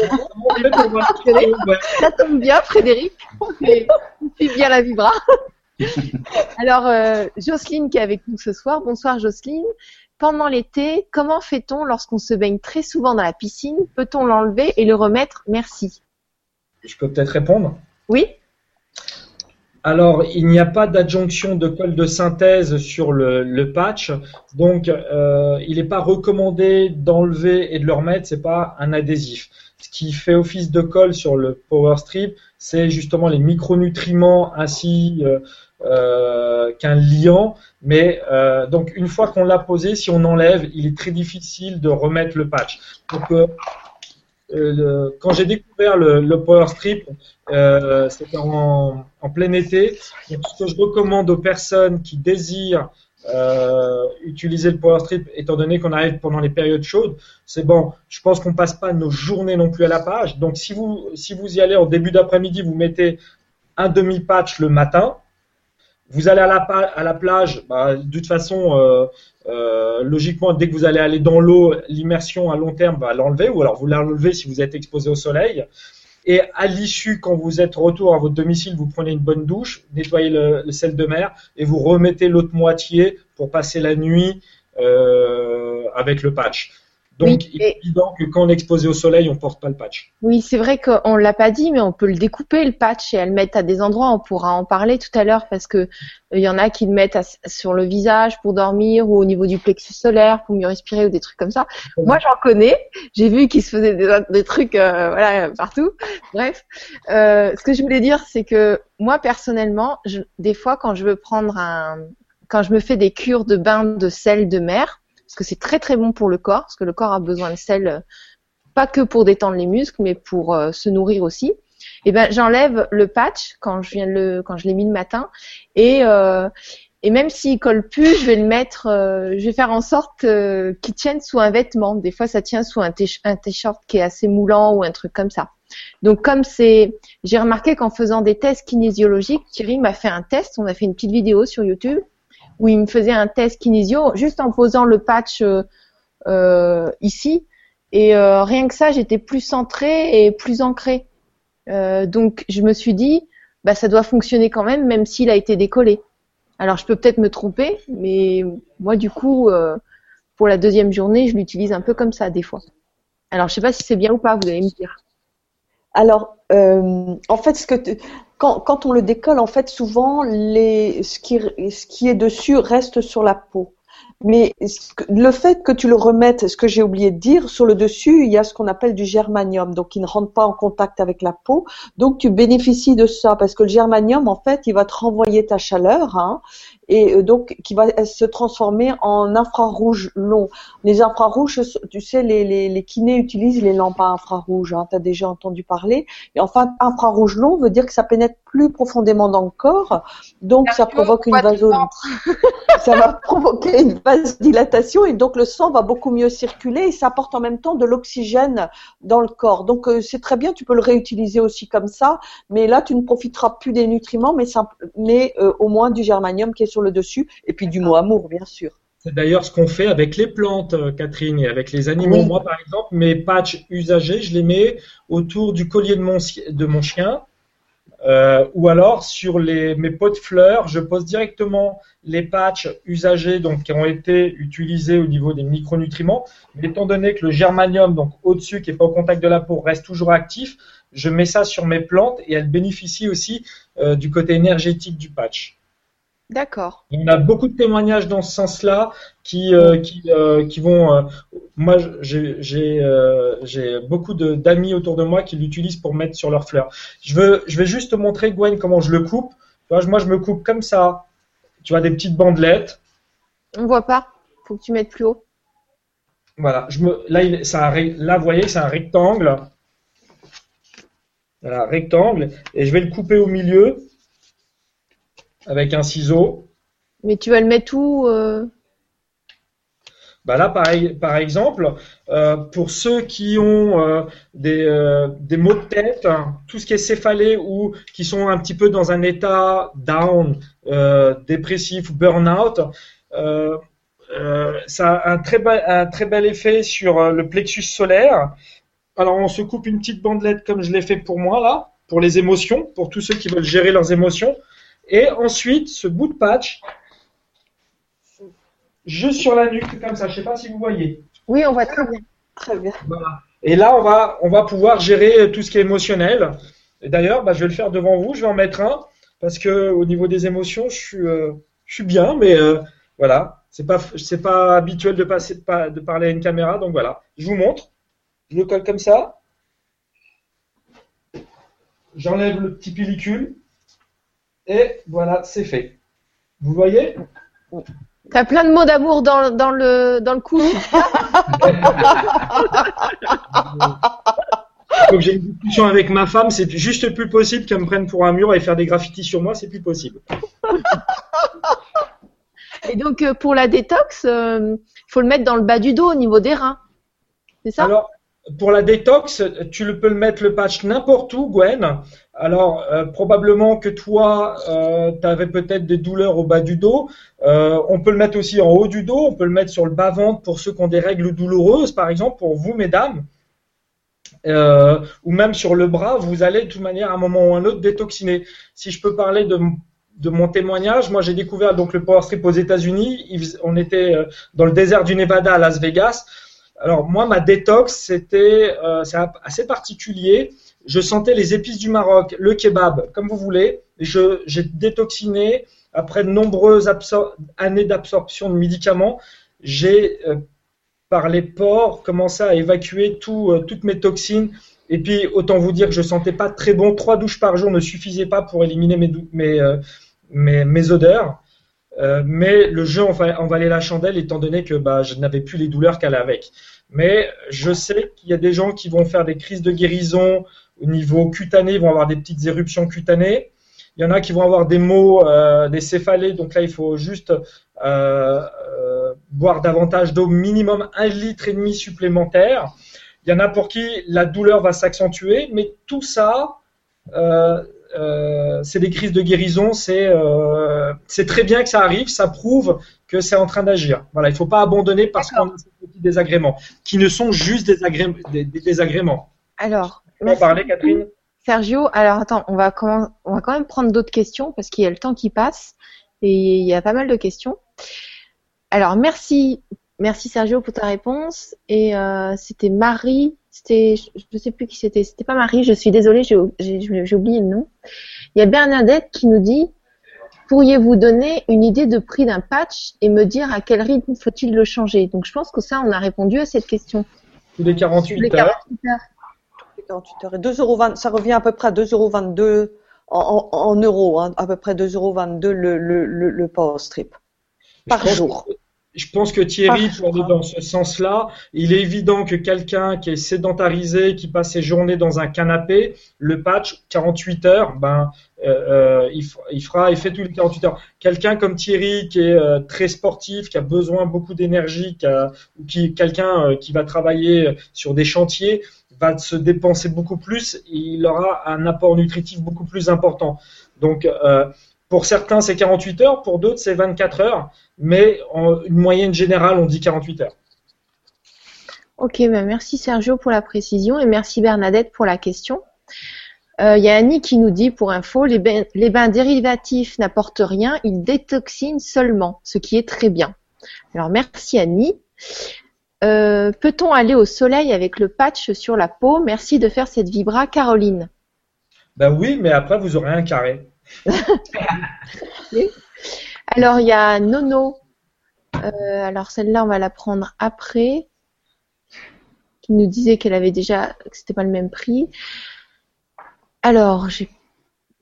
[SPEAKER 1] Ça tombe bien, Frédéric. Et on suit bien la Vibra. Alors, euh, Jocelyne qui est avec nous ce soir. Bonsoir, Jocelyne. Pendant l'été, comment fait-on lorsqu'on se baigne très souvent dans la piscine? Peut-on l'enlever et le remettre? Merci.
[SPEAKER 5] Je peux peut-être répondre?
[SPEAKER 1] Oui
[SPEAKER 5] Alors, il n'y a pas d'adjonction de colle de synthèse sur le, le patch, donc euh, il n'est pas recommandé d'enlever et de le remettre. C'est pas un adhésif. Ce qui fait office de colle sur le Power Strip, c'est justement les micronutriments ainsi euh, euh, qu'un liant. Mais euh, donc une fois qu'on l'a posé, si on enlève, il est très difficile de remettre le patch. Donc euh, quand j'ai découvert le, le Power Strip, c'était en, plein été. Donc, ce que je recommande aux personnes qui désirent utiliser le Power Strip, étant donné qu'on arrive pendant les périodes chaudes, c'est bon. Je pense qu'on passe pas nos journées non plus à la page. Donc, si vous si vous y allez en début d'après-midi, vous mettez un demi patch le matin. Vous allez à la, plage, bah, de toute façon, euh, euh, logiquement, dès que vous allez aller dans l'eau, l'immersion à long terme va l'enlever, ou alors vous l'enlevez si vous êtes exposé au soleil. Et à l'issue, quand vous êtes retour à votre domicile, vous prenez une bonne douche, nettoyez le, le sel de mer et vous remettez l'autre moitié pour passer la nuit euh, avec le patch. Donc,
[SPEAKER 1] Oui,
[SPEAKER 5] il est
[SPEAKER 1] et-
[SPEAKER 5] évident que quand on est exposé au soleil, on porte pas le patch.
[SPEAKER 1] Oui, c'est vrai qu'on l'a pas dit, mais on peut le découper le patch et à le mettre à des endroits. On pourra en parler tout à l'heure parce que euh, il y en a qui le mettent à- sur le visage pour dormir ou au niveau du plexus solaire pour mieux respirer ou des trucs comme ça. Moi, j'en connais. J'ai vu qu'ils se faisaient des, des trucs, euh, voilà, partout. Bref, Euh, ce que je voulais dire, c'est que moi personnellement, je, des fois, quand je veux prendre un, quand je me fais des cures de bain de sel de mer, parce que c'est très très bon pour le corps, parce que le corps a besoin de sel, euh, pas que pour détendre les muscles, mais pour euh, se nourrir aussi. Et ben, j'enlève le patch quand je viens le, quand je l'ai mis le matin, et euh, et même s'il colle plus, je vais le mettre, euh, je vais faire en sorte qu'il tienne sous un vêtement. Des fois, ça tient sous un t-shirt qui est assez moulant ou un truc comme ça. Donc, comme c'est, j'ai remarqué qu'en faisant des tests kinésiologiques, Thierry m'a fait un test. On a fait une petite vidéo sur YouTube où il me faisait un test kinésio juste en posant le patch euh, euh, ici. Et euh, rien que ça, j'étais plus centrée et plus ancrée. Donc, je me suis dit, bah, ça doit fonctionner quand même, même s'il a été décollé. Alors, je peux peut-être me tromper, mais moi, du coup, pour la deuxième journée, je l'utilise un peu comme ça des fois. Alors, je sais pas si c'est bien ou pas, vous allez me dire.
[SPEAKER 2] Alors, en fait, ce que tu- quand, quand on le décolle, en fait, souvent, les, ce, qui, ce qui est dessus reste sur la peau. Mais le fait que tu le remettes, ce que j'ai oublié de dire, sur le dessus, il y a ce qu'on appelle du germanium, donc il ne rentre pas en contact avec la peau. Donc tu bénéficies de ça parce que le germanium, en fait, il va te renvoyer ta chaleur, hein, et euh, donc qui va se transformer en infrarouge long. Les infrarouges, tu sais, les, les, les kinés utilisent les lampes à infrarouge, hein, tu as déjà entendu parler. Et enfin, infrarouge long veut dire que ça pénètre plus profondément dans le corps, donc ça provoque une vaso ça va provoquer une vasodilatation et donc le sang va beaucoup mieux circuler et ça apporte en même temps de l'oxygène dans le corps. Donc euh, c'est très bien, tu peux le réutiliser aussi comme ça, mais là tu ne profiteras plus des nutriments, mais, simple- mais euh, au moins du germanium qui est sur le dessus et puis du mot amour bien sûr.
[SPEAKER 5] C'est d'ailleurs ce qu'on fait avec les plantes, euh, Catherine, et avec les animaux.
[SPEAKER 2] Oui.
[SPEAKER 5] Moi, par exemple, mes patchs usagés, je les mets autour du collier de mon, ci- de mon chien. Euh, ou alors sur les, mes pots de fleurs, je pose directement les patchs usagés donc qui ont été utilisés au niveau des micronutriments. Mais étant donné que le germanium donc au-dessus qui est pas au contact de la peau reste toujours actif, je mets ça sur mes plantes et elles bénéficient aussi euh, du côté énergétique du patch.
[SPEAKER 1] D'accord.
[SPEAKER 5] On a beaucoup de témoignages dans ce sens-là qui, euh, qui, euh, qui vont. euh, moi, j'ai beaucoup d'amis autour de moi qui l'utilisent pour mettre sur leurs fleurs. Je, veux, je vais juste te montrer, Gwen, comment je le coupe. Tu vois, moi, je me coupe comme ça. Tu vois, des petites bandelettes.
[SPEAKER 1] On voit pas. Faut que tu mettes plus haut.
[SPEAKER 5] Voilà. Je me, là, il, là, vous voyez, c'est un rectangle. Voilà, rectangle. Et je vais le couper au milieu avec un ciseau.
[SPEAKER 1] Mais tu vas le mettre où euh,
[SPEAKER 5] Bah là, par, par exemple, euh, pour ceux qui ont euh, des, des maux de tête, hein, tout ce qui est céphalée ou qui sont un petit peu dans un état down, dépressif ou burn-out, ça a un très, bel- un très bel effet sur le plexus solaire. Alors, on se coupe une petite bandelette comme je l'ai fait pour moi là, pour les émotions, pour tous ceux qui veulent gérer leurs émotions. Et ensuite, ce bout de patch, juste sur la nuque, comme ça. Je sais pas si vous voyez.
[SPEAKER 1] Oui, on voit très bien.
[SPEAKER 2] Très bien.
[SPEAKER 5] Voilà. Et là, on va, on va pouvoir gérer tout ce qui est émotionnel. Et d'ailleurs, bah, je vais le faire devant vous. Je vais en mettre un. parce que au niveau des émotions, je suis, euh, je suis bien, mais euh, voilà, c'est pas, c'est pas habituel de passer, de, de parler à une caméra, donc voilà. Je vous montre. Je le colle comme ça. J'enlève le petit pellicule. Et voilà, c'est fait. Vous voyez?
[SPEAKER 1] T'as plein de mots d'amour dans, dans, le, dans le cou.
[SPEAKER 5] Que j'ai une discussion avec ma femme, c'est juste plus possible qu'elle me prenne pour un mur et faire des graffitis sur moi, c'est plus possible.
[SPEAKER 1] Et donc, euh, pour la détox, il faut le mettre dans le bas du dos, au niveau des reins. C'est ça?
[SPEAKER 5] Alors, pour la détox, tu le peux le mettre le patch n'importe où, Gwen. Alors, euh, probablement que toi, euh, tu avais peut-être des douleurs au bas du dos. Euh, on peut le mettre aussi en haut du dos. On peut le mettre sur le bas-ventre pour ceux qui ont des règles douloureuses, par exemple, pour vous, mesdames. Ou même sur le bras, vous allez de toute manière à un moment ou à un autre détoxiner. Si je peux parler de, mon témoignage, moi j'ai découvert donc le Power Strip aux États-Unis. On était dans le désert du Nevada à Las Vegas. Alors moi, ma détox, c'était assez particulier. Je sentais les épices du Maroc, le kebab, comme vous voulez. J'ai détoxiné après de nombreuses années d'absorption de médicaments. J'ai euh, par les pores commencé à évacuer euh, toutes mes toxines. Et puis autant vous dire que je sentais pas très bon. Trois douches par jour ne suffisaient pas pour éliminer mes euh, odeurs. Mais le jeu en, va- en valait la chandelle étant donné que bah, je n'avais plus les douleurs qu'elle avec. Mais je sais qu'il y a des gens qui vont faire des crises de guérison au niveau cutané, ils vont avoir des petites éruptions cutanées. Il y en a qui vont avoir des maux, euh, des céphalées, donc là il faut juste euh, euh, boire davantage d'eau, minimum un litre et demi supplémentaire. Il y en a pour qui la douleur va s'accentuer, mais tout ça, c'est des crises de guérison, c'est très bien que ça arrive, ça prouve que c'est en train d'agir. Voilà, il ne faut pas abandonner parce qu'on a ces petits désagréments, qui ne sont juste des, agré- des- des désagréments.
[SPEAKER 1] Alors, merci
[SPEAKER 5] parler, Catherine
[SPEAKER 1] Sergio. Alors, attends, on va, commen- on va quand même prendre d'autres questions parce qu'il y a le temps qui passe et il y a pas mal de questions. Alors, merci, merci Sergio pour ta réponse. Et euh, c'était Marie, c'était, je ne sais plus qui c'était, c'était pas Marie, je suis désolée, j'ai oublié le nom. Il y a Bernadette qui nous dit Pourriez-vous donner une idée de prix d'un patch et me dire à quel rythme faut-il le changer? Donc, je pense que ça, on a répondu à cette question.
[SPEAKER 5] Tous les 48
[SPEAKER 1] Les
[SPEAKER 5] heures.
[SPEAKER 1] 48 heures.
[SPEAKER 2] 48 heures. Et 2,20 ça revient à peu près à 2,22 en, en, en euros, hein, à peu près 2,22 le, le, le, le power strip par
[SPEAKER 5] Je pense
[SPEAKER 2] jour.
[SPEAKER 5] Je pense que Thierry aller dans ce sens-là. Il est évident que quelqu'un qui est sédentarisé, qui passe ses journées dans un canapé, le patch 48 heures, ben euh, euh, il, il fera effet tous les 48 heures. Quelqu'un comme Thierry qui est euh, très sportif, qui a besoin beaucoup d'énergie, qui a- ou qui quelqu'un euh, qui va travailler sur des chantiers, va se dépenser beaucoup plus. Il aura un apport nutritif beaucoup plus important. Donc euh, pour certains, c'est 48 heures, pour d'autres, c'est 24 heures, mais en moyenne générale, on dit 48 heures.
[SPEAKER 1] Ok, ben merci Sergio pour la précision et merci Bernadette pour la question. Euh, Il y a Annie qui nous dit pour info, les bains dérivatifs n'apportent rien, ils détoxinent seulement, ce qui est très bien. Alors merci Annie. Euh, Peut-on aller au soleil avec le patch sur la peau? Merci de faire cette vibra, Caroline.
[SPEAKER 5] Ben oui, mais après, vous aurez un carré.
[SPEAKER 1] Alors il y a Nono. Euh, alors celle-là, on va la prendre après. Qui nous disait qu'elle avait déjà, que c'était pas le même prix. Alors, j'ai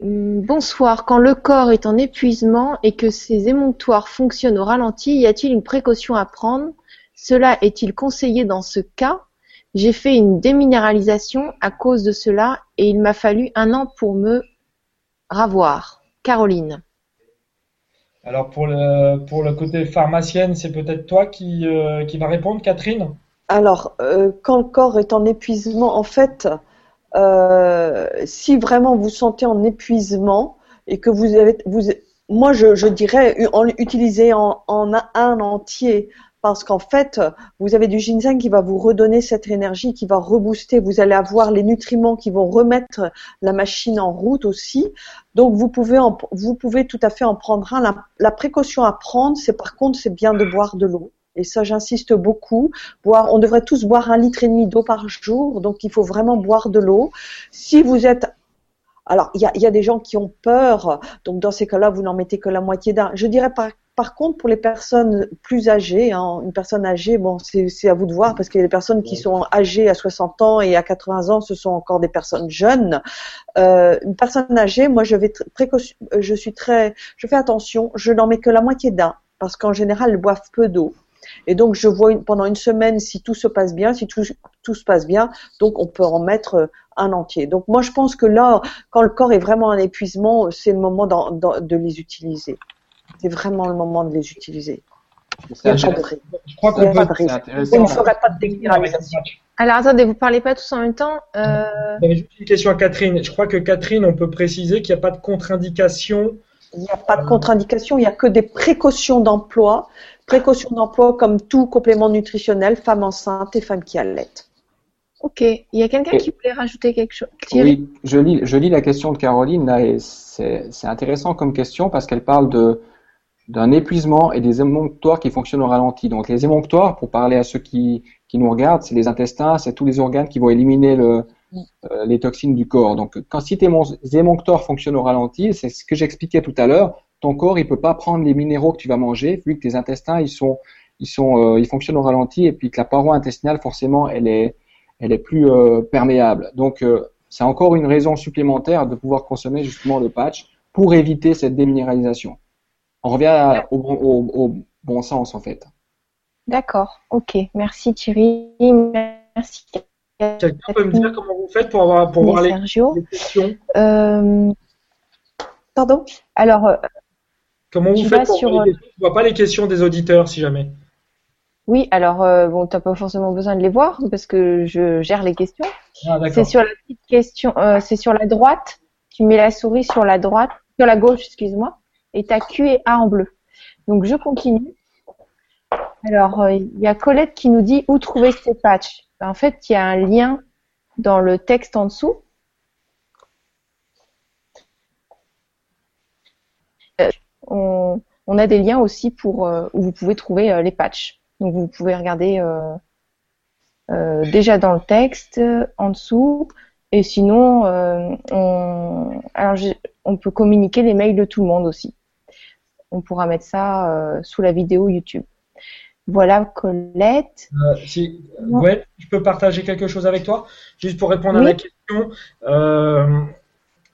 [SPEAKER 1] Hum, Bonsoir. Quand le corps est en épuisement et que ses émonctoires fonctionnent au ralenti, y a-t-il une précaution à prendre? Cela est-il conseillé dans ce cas? J'ai fait une déminéralisation à cause de cela et il m'a fallu un an pour me ravoir. Caroline.
[SPEAKER 5] Alors pour le, pour le côté pharmacienne, c'est peut-être toi qui, euh, qui va répondre, Catherine?
[SPEAKER 2] Alors, euh, quand le corps est en épuisement, en fait, euh, si vraiment vous sentez en épuisement et que vous avez, vous, moi je, je dirais en, utiliser en, en un, un entier parce qu'en fait, vous avez du ginseng qui va vous redonner cette énergie, qui va rebooster. Vous allez avoir les nutriments qui vont remettre la machine en route aussi. Donc vous pouvez, tout à fait en prendre un. La, précaution à prendre, c'est par contre, c'est bien de boire de l'eau. Et ça, j'insiste beaucoup. Boire, on devrait tous boire un litre et demi d'eau par jour, donc il faut vraiment boire de l'eau. Si vous êtes alors, il y a, des gens qui ont peur, donc dans ces cas-là, vous n'en mettez que la moitié d'un. Je dirais par, par contre, pour les personnes plus âgées, hein, une personne âgée, bon, c'est à vous de voir, parce qu'il y a des personnes qui sont âgées à 60 ans et à 80 ans, ce sont encore des personnes jeunes. Euh, une personne âgée, moi, je vais je suis très, je fais attention, je n'en mets que la moitié d'un, parce qu'en général, elles boivent peu d'eau. Et donc, je vois pendant une semaine si tout se passe bien, si tout, tout se passe bien. Donc, on peut en mettre euh, un entier. Donc, moi, je pense que là, quand le corps est vraiment en épuisement, c'est le moment de les utiliser. C'est vraiment le moment de les utiliser.
[SPEAKER 5] Il n'y a pas de risque. Je crois qu'on peut. Il
[SPEAKER 1] ne ferait pas de déminéralisation. Alors attendez, vous parlez pas tous en même temps. Euh...
[SPEAKER 5] Juste une question à Catherine. Je crois que Catherine, on peut préciser qu'il n'y a pas de contre-indication.
[SPEAKER 2] Il n'y a pas de contre-indication, il n'y a que des précautions d'emploi Précaution d'emploi comme tout complément nutritionnel, femme enceinte et femme qui allait.
[SPEAKER 1] Ok. Il y a quelqu'un qui voulait rajouter quelque chose
[SPEAKER 4] Oui, je lis, je lis la question de Caroline là et c'est intéressant comme question parce qu'elle parle de d'un épuisement et des émonctoires qui fonctionnent au ralenti. Donc les émonctoires, pour parler à ceux qui, qui nous regardent, c'est les intestins, c'est tous les organes qui vont éliminer le, euh, les toxines du corps. Donc quand si tes émonctoires fonctionnent au ralenti, c'est ce que j'expliquais tout à l'heure, ton corps il peut pas prendre les minéraux que tu vas manger vu que tes intestins ils sont ils sont euh, ils fonctionnent au ralenti et puis que la paroi intestinale forcément elle est elle est plus euh, perméable. Donc euh, c'est encore une raison supplémentaire de pouvoir consommer justement le patch pour éviter cette déminéralisation. On revient au, au, au, bon sens en fait.
[SPEAKER 1] D'accord, ok, merci Thierry, merci.
[SPEAKER 5] Quelqu'un peut me dire comment vous faites pour avoir pour voir les, les, questions
[SPEAKER 1] Pardon? Alors,
[SPEAKER 5] Comment vous faites pour sur... Je ne vois pas les questions des auditeurs, si jamais.
[SPEAKER 1] Oui, alors euh, bon, t'as pas forcément besoin de les voir parce que je gère les questions. Ah, c'est sur la petite question, euh, c'est sur la droite. Tu mets la souris sur la droite, sur la gauche, excuse-moi, et t'as Q et A en bleu. Donc je continue. Alors euh, il y a Colette qui nous dit où trouver ces patchs. En fait, il y a un lien dans le texte en dessous on, a des liens aussi pour euh, où vous pouvez trouver euh, les patchs. Donc vous pouvez regarder euh, déjà dans le texte en dessous. Et sinon, on peut communiquer les mails de tout le monde aussi. On pourra mettre ça sous la vidéo YouTube. Voilà, Colette.
[SPEAKER 5] si, je peux partager quelque chose avec toi, juste pour répondre à la question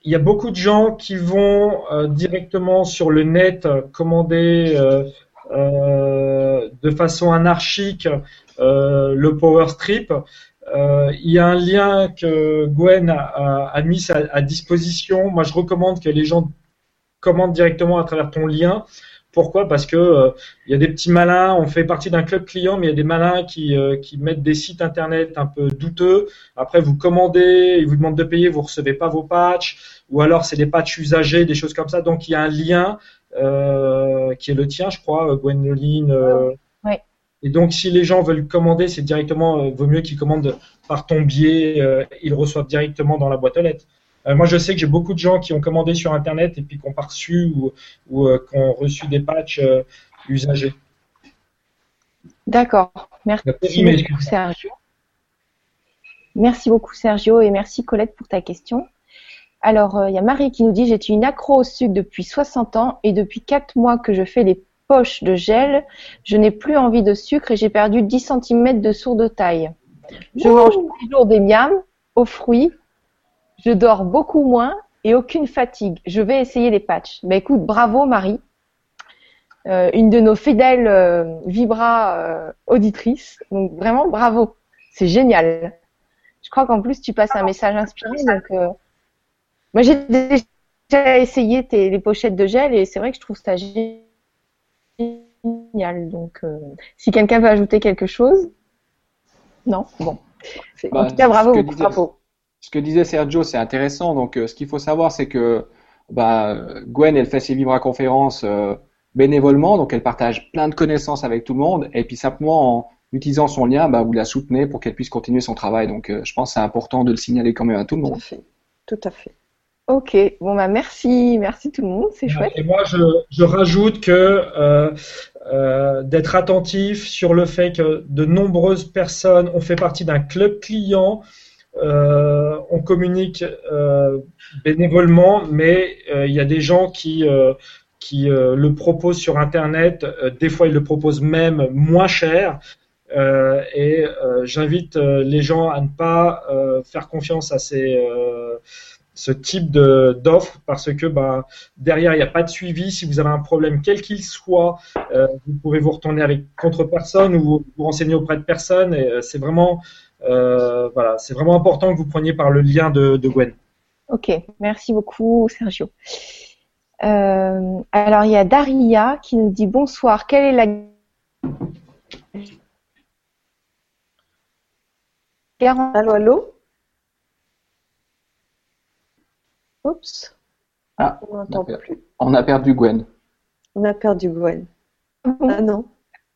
[SPEAKER 5] il y a beaucoup de gens qui vont euh, directement sur le net euh, commander euh, de façon anarchique le Power Strip. il y a un lien que Gwen a, mis à, disposition. Moi, je recommande que les gens commandent directement à travers ton lien. Pourquoi? Parce que il y a des petits malins. On fait partie d'un club client, mais il y a des malins qui, qui mettent des sites internet un peu douteux. Après, vous commandez, ils vous demandent de payer, vous recevez pas vos patchs ou alors c'est des patchs usagés, des choses comme ça. Donc il y a un lien euh, qui est le tien, je crois, Gwenoline. Euh,
[SPEAKER 1] oui.
[SPEAKER 5] Et donc si les gens veulent commander, c'est directement, euh, vaut mieux qu'ils commandent par ton biais, ils reçoivent directement dans la boîte aux lettres. Moi, je sais que j'ai beaucoup de gens qui ont commandé sur Internet et puis qui ont pas reçu ou, ou qui ont reçu des patchs usagés.
[SPEAKER 1] D'accord. Merci beaucoup, Sergio. Merci beaucoup, Sergio, et merci, Colette, pour ta question. Alors, euh, il y a Marie qui nous dit, j'ai une accro au sucre depuis 60 ans et depuis 4 mois que je fais les poches de gel, je n'ai plus envie de sucre et j'ai perdu 10 cm de sourd de taille. Je mange tous les jours des miams aux fruits, je dors beaucoup moins et aucune fatigue. Je vais essayer les patchs. Mais bah, écoute, bravo Marie, euh, une de nos fidèles euh, Vibra auditrices. Donc vraiment bravo, c'est génial. Je crois qu'en plus tu passes un message inspiré, donc moi, j'ai déjà essayé tes, les pochettes de gel et c'est vrai que je trouve ça génial. Donc, euh, si quelqu'un veut ajouter quelque chose, non, bon. en bah, tout cas, bravo,
[SPEAKER 4] Ce que disait Sergio, c'est intéressant. Donc, euh, ce qu'il faut savoir, c'est que bah, Gwen, elle fait ses vibra-conférences euh, bénévolement, donc elle partage plein de connaissances avec tout le monde, et puis simplement en utilisant son lien, bah, vous la soutenez pour qu'elle puisse continuer son travail. Donc, je pense que c'est important de le signaler quand même à tout le monde.
[SPEAKER 2] Tout à fait. Tout à fait.
[SPEAKER 1] Ok, bon bah merci, merci tout le monde, c'est chouette.
[SPEAKER 5] Et moi je, je rajoute que euh, euh, d'être attentif sur le fait que de nombreuses personnes ont fait partie d'un club client euh, on communique euh, bénévolement, mais euh, il y a des gens qui qui le proposent sur Internet. des fois, ils le proposent même moins cher. et j'invite les gens à ne pas faire confiance à ces ce type d'offre parce que bah, derrière il n'y a pas de suivi. Si vous avez un problème quel qu'il soit, vous pouvez vous retourner avec contre personne ou vous renseigner auprès de personne. Et c'est vraiment voilà, c'est vraiment important que vous preniez par le lien de, Gwen.
[SPEAKER 1] Ok, merci beaucoup Sergio. Euh, alors il y a Daria qui nous dit bonsoir. Quelle est la
[SPEAKER 2] Allô, allô
[SPEAKER 4] Oups. Ah, on n'entend plus. On a perdu Gwen.
[SPEAKER 2] On a perdu Gwen. Ah non.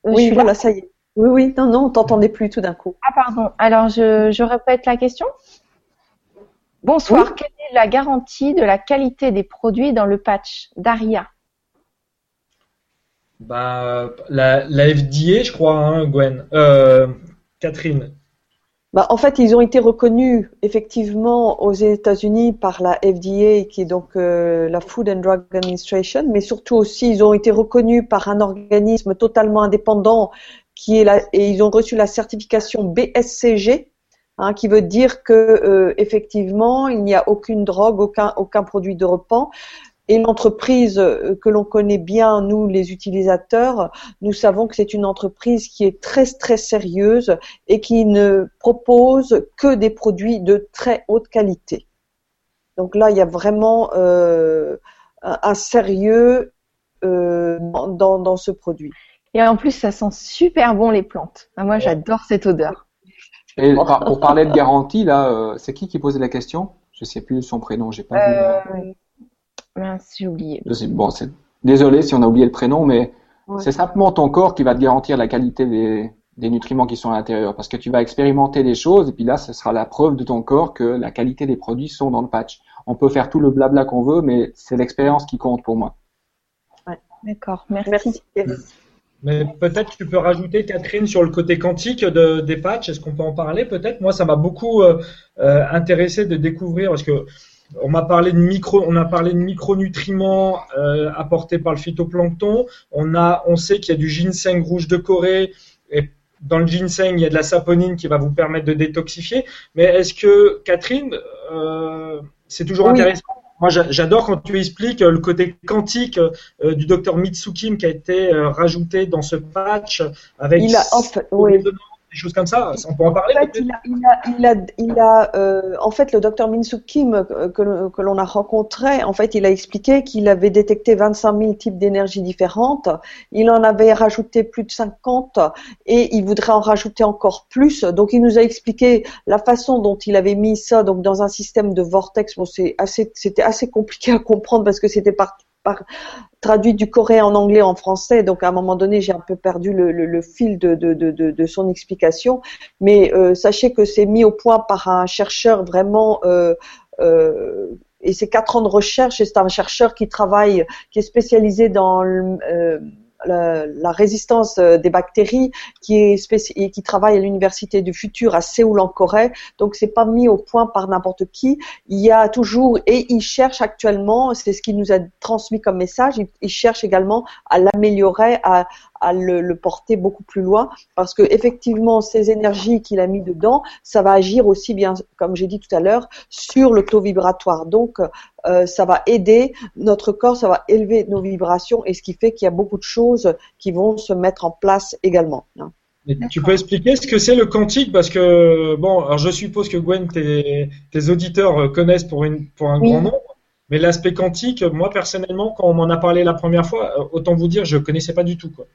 [SPEAKER 2] Oui, voilà, ça y est. Oui, oui, non, non, on t'entendait plus tout d'un coup.
[SPEAKER 1] Ah, pardon. Alors, je, répète la question? Bonsoir. Quelle est la garantie de la qualité des produits dans le patch Daria?
[SPEAKER 5] Bah, la, FDA, je crois, hein, Gwen. Euh, Catherine.
[SPEAKER 2] Bah, en fait, ils ont été reconnus effectivement aux États-Unis par la FDA, qui est donc euh, la Food and Drug Administration, mais surtout aussi, ils ont été reconnus par un organisme totalement indépendant qui est et ils ont reçu la certification BSCG, hein, qui veut dire que euh, effectivement il n'y a aucune drogue, aucun aucun produit de repas. Et l'entreprise euh, que l'on connaît bien, nous les utilisateurs, nous savons que c'est une entreprise qui est très très sérieuse et qui ne propose que des produits de très haute qualité. Donc là, il y a vraiment euh, un, sérieux dans, dans ce produit.
[SPEAKER 1] Et en plus, ça sent super bon les plantes. Ah, moi, j'adore cette odeur.
[SPEAKER 4] Et pour parler de garantie, là, euh, c'est qui qui posait la question? Je sais plus son prénom, j'ai pas vu.
[SPEAKER 1] Euh, mince, j'ai oublié.
[SPEAKER 4] Bon, désolé si on a oublié le prénom, mais c'est simplement ton corps qui va te garantir la qualité des, des nutriments qui sont à l'intérieur, parce que tu vas expérimenter des choses, et puis là, ce sera la preuve de ton corps que la qualité des produits sont dans le patch. On peut faire tout le blabla qu'on veut, mais c'est l'expérience qui compte pour moi.
[SPEAKER 1] Ouais. D'accord, merci. merci.
[SPEAKER 5] Mais peut-être tu peux rajouter, Catherine, sur le côté quantique de, des patchs. Est-ce qu'on peut en parler peut-être? Moi, ça m'a beaucoup euh, euh, intéressé de découvrir parce que on m'a parlé de micro, on a parlé de micronutriments euh, apportés par le phytoplancton. On a, on sait qu'il y a du ginseng rouge de Corée et dans le ginseng, il y a de la saponine qui va vous permettre de détoxifier. Mais est-ce que, Catherine, c'est toujours intéressant moi, j'adore quand tu expliques euh, le côté quantique euh, du docteur Mitsukim qui a été euh, rajouté dans ce patch avec
[SPEAKER 2] il a, en fait, oui
[SPEAKER 5] des choses comme ça. On peut en parler.
[SPEAKER 2] En fait, il a, il a, il a, euh, en fait, le docteur Minsu Kim euh, que, que l'on a rencontré, en fait, il a expliqué qu'il avait détecté 25 000 types d'énergie différentes. Il en avait rajouté plus de 50 et il voudrait en rajouter encore plus. Donc, il nous a expliqué la façon dont il avait mis ça, donc dans un système de vortex. Bon, c'est assez, c'était assez compliqué à comprendre parce que c'était par, traduit du coréen en anglais en français, donc à un moment donné j'ai un peu perdu le, fil de, son explication. Mais euh, sachez que c'est mis au point par un chercheur vraiment euh, euh, et c'est quatre ans de recherche. Et c'est un chercheur qui travaille, qui est spécialisé dans la, résistance euh, des bactéries qui est qui travaille à l'université du futur à Séoul en Corée. Donc c'est pas mis au point par n'importe qui. Il y a toujours et il cherche actuellement, c'est ce qu'il nous a transmis comme message. Il, cherche également à l'améliorer, à, à le, le, porter beaucoup plus loin parce que effectivement ces énergies qu'il a mis dedans, ça va agir aussi bien, comme j'ai dit tout à l'heure, sur le taux vibratoire. Donc euh, ça va aider notre corps, ça va élever nos vibrations et ce qui fait qu'il y a beaucoup de choses qui vont se mettre en place également. Hein.
[SPEAKER 5] tu peux expliquer ce que c'est le quantique? Parce que bon, alors je suppose que Gwen, tes, tes auditeurs connaissent pour une pour un grand nombre. Mais l'aspect quantique, moi personnellement, quand on m'en a parlé la première fois, euh, autant vous dire, je connaissais pas du tout. Quoi.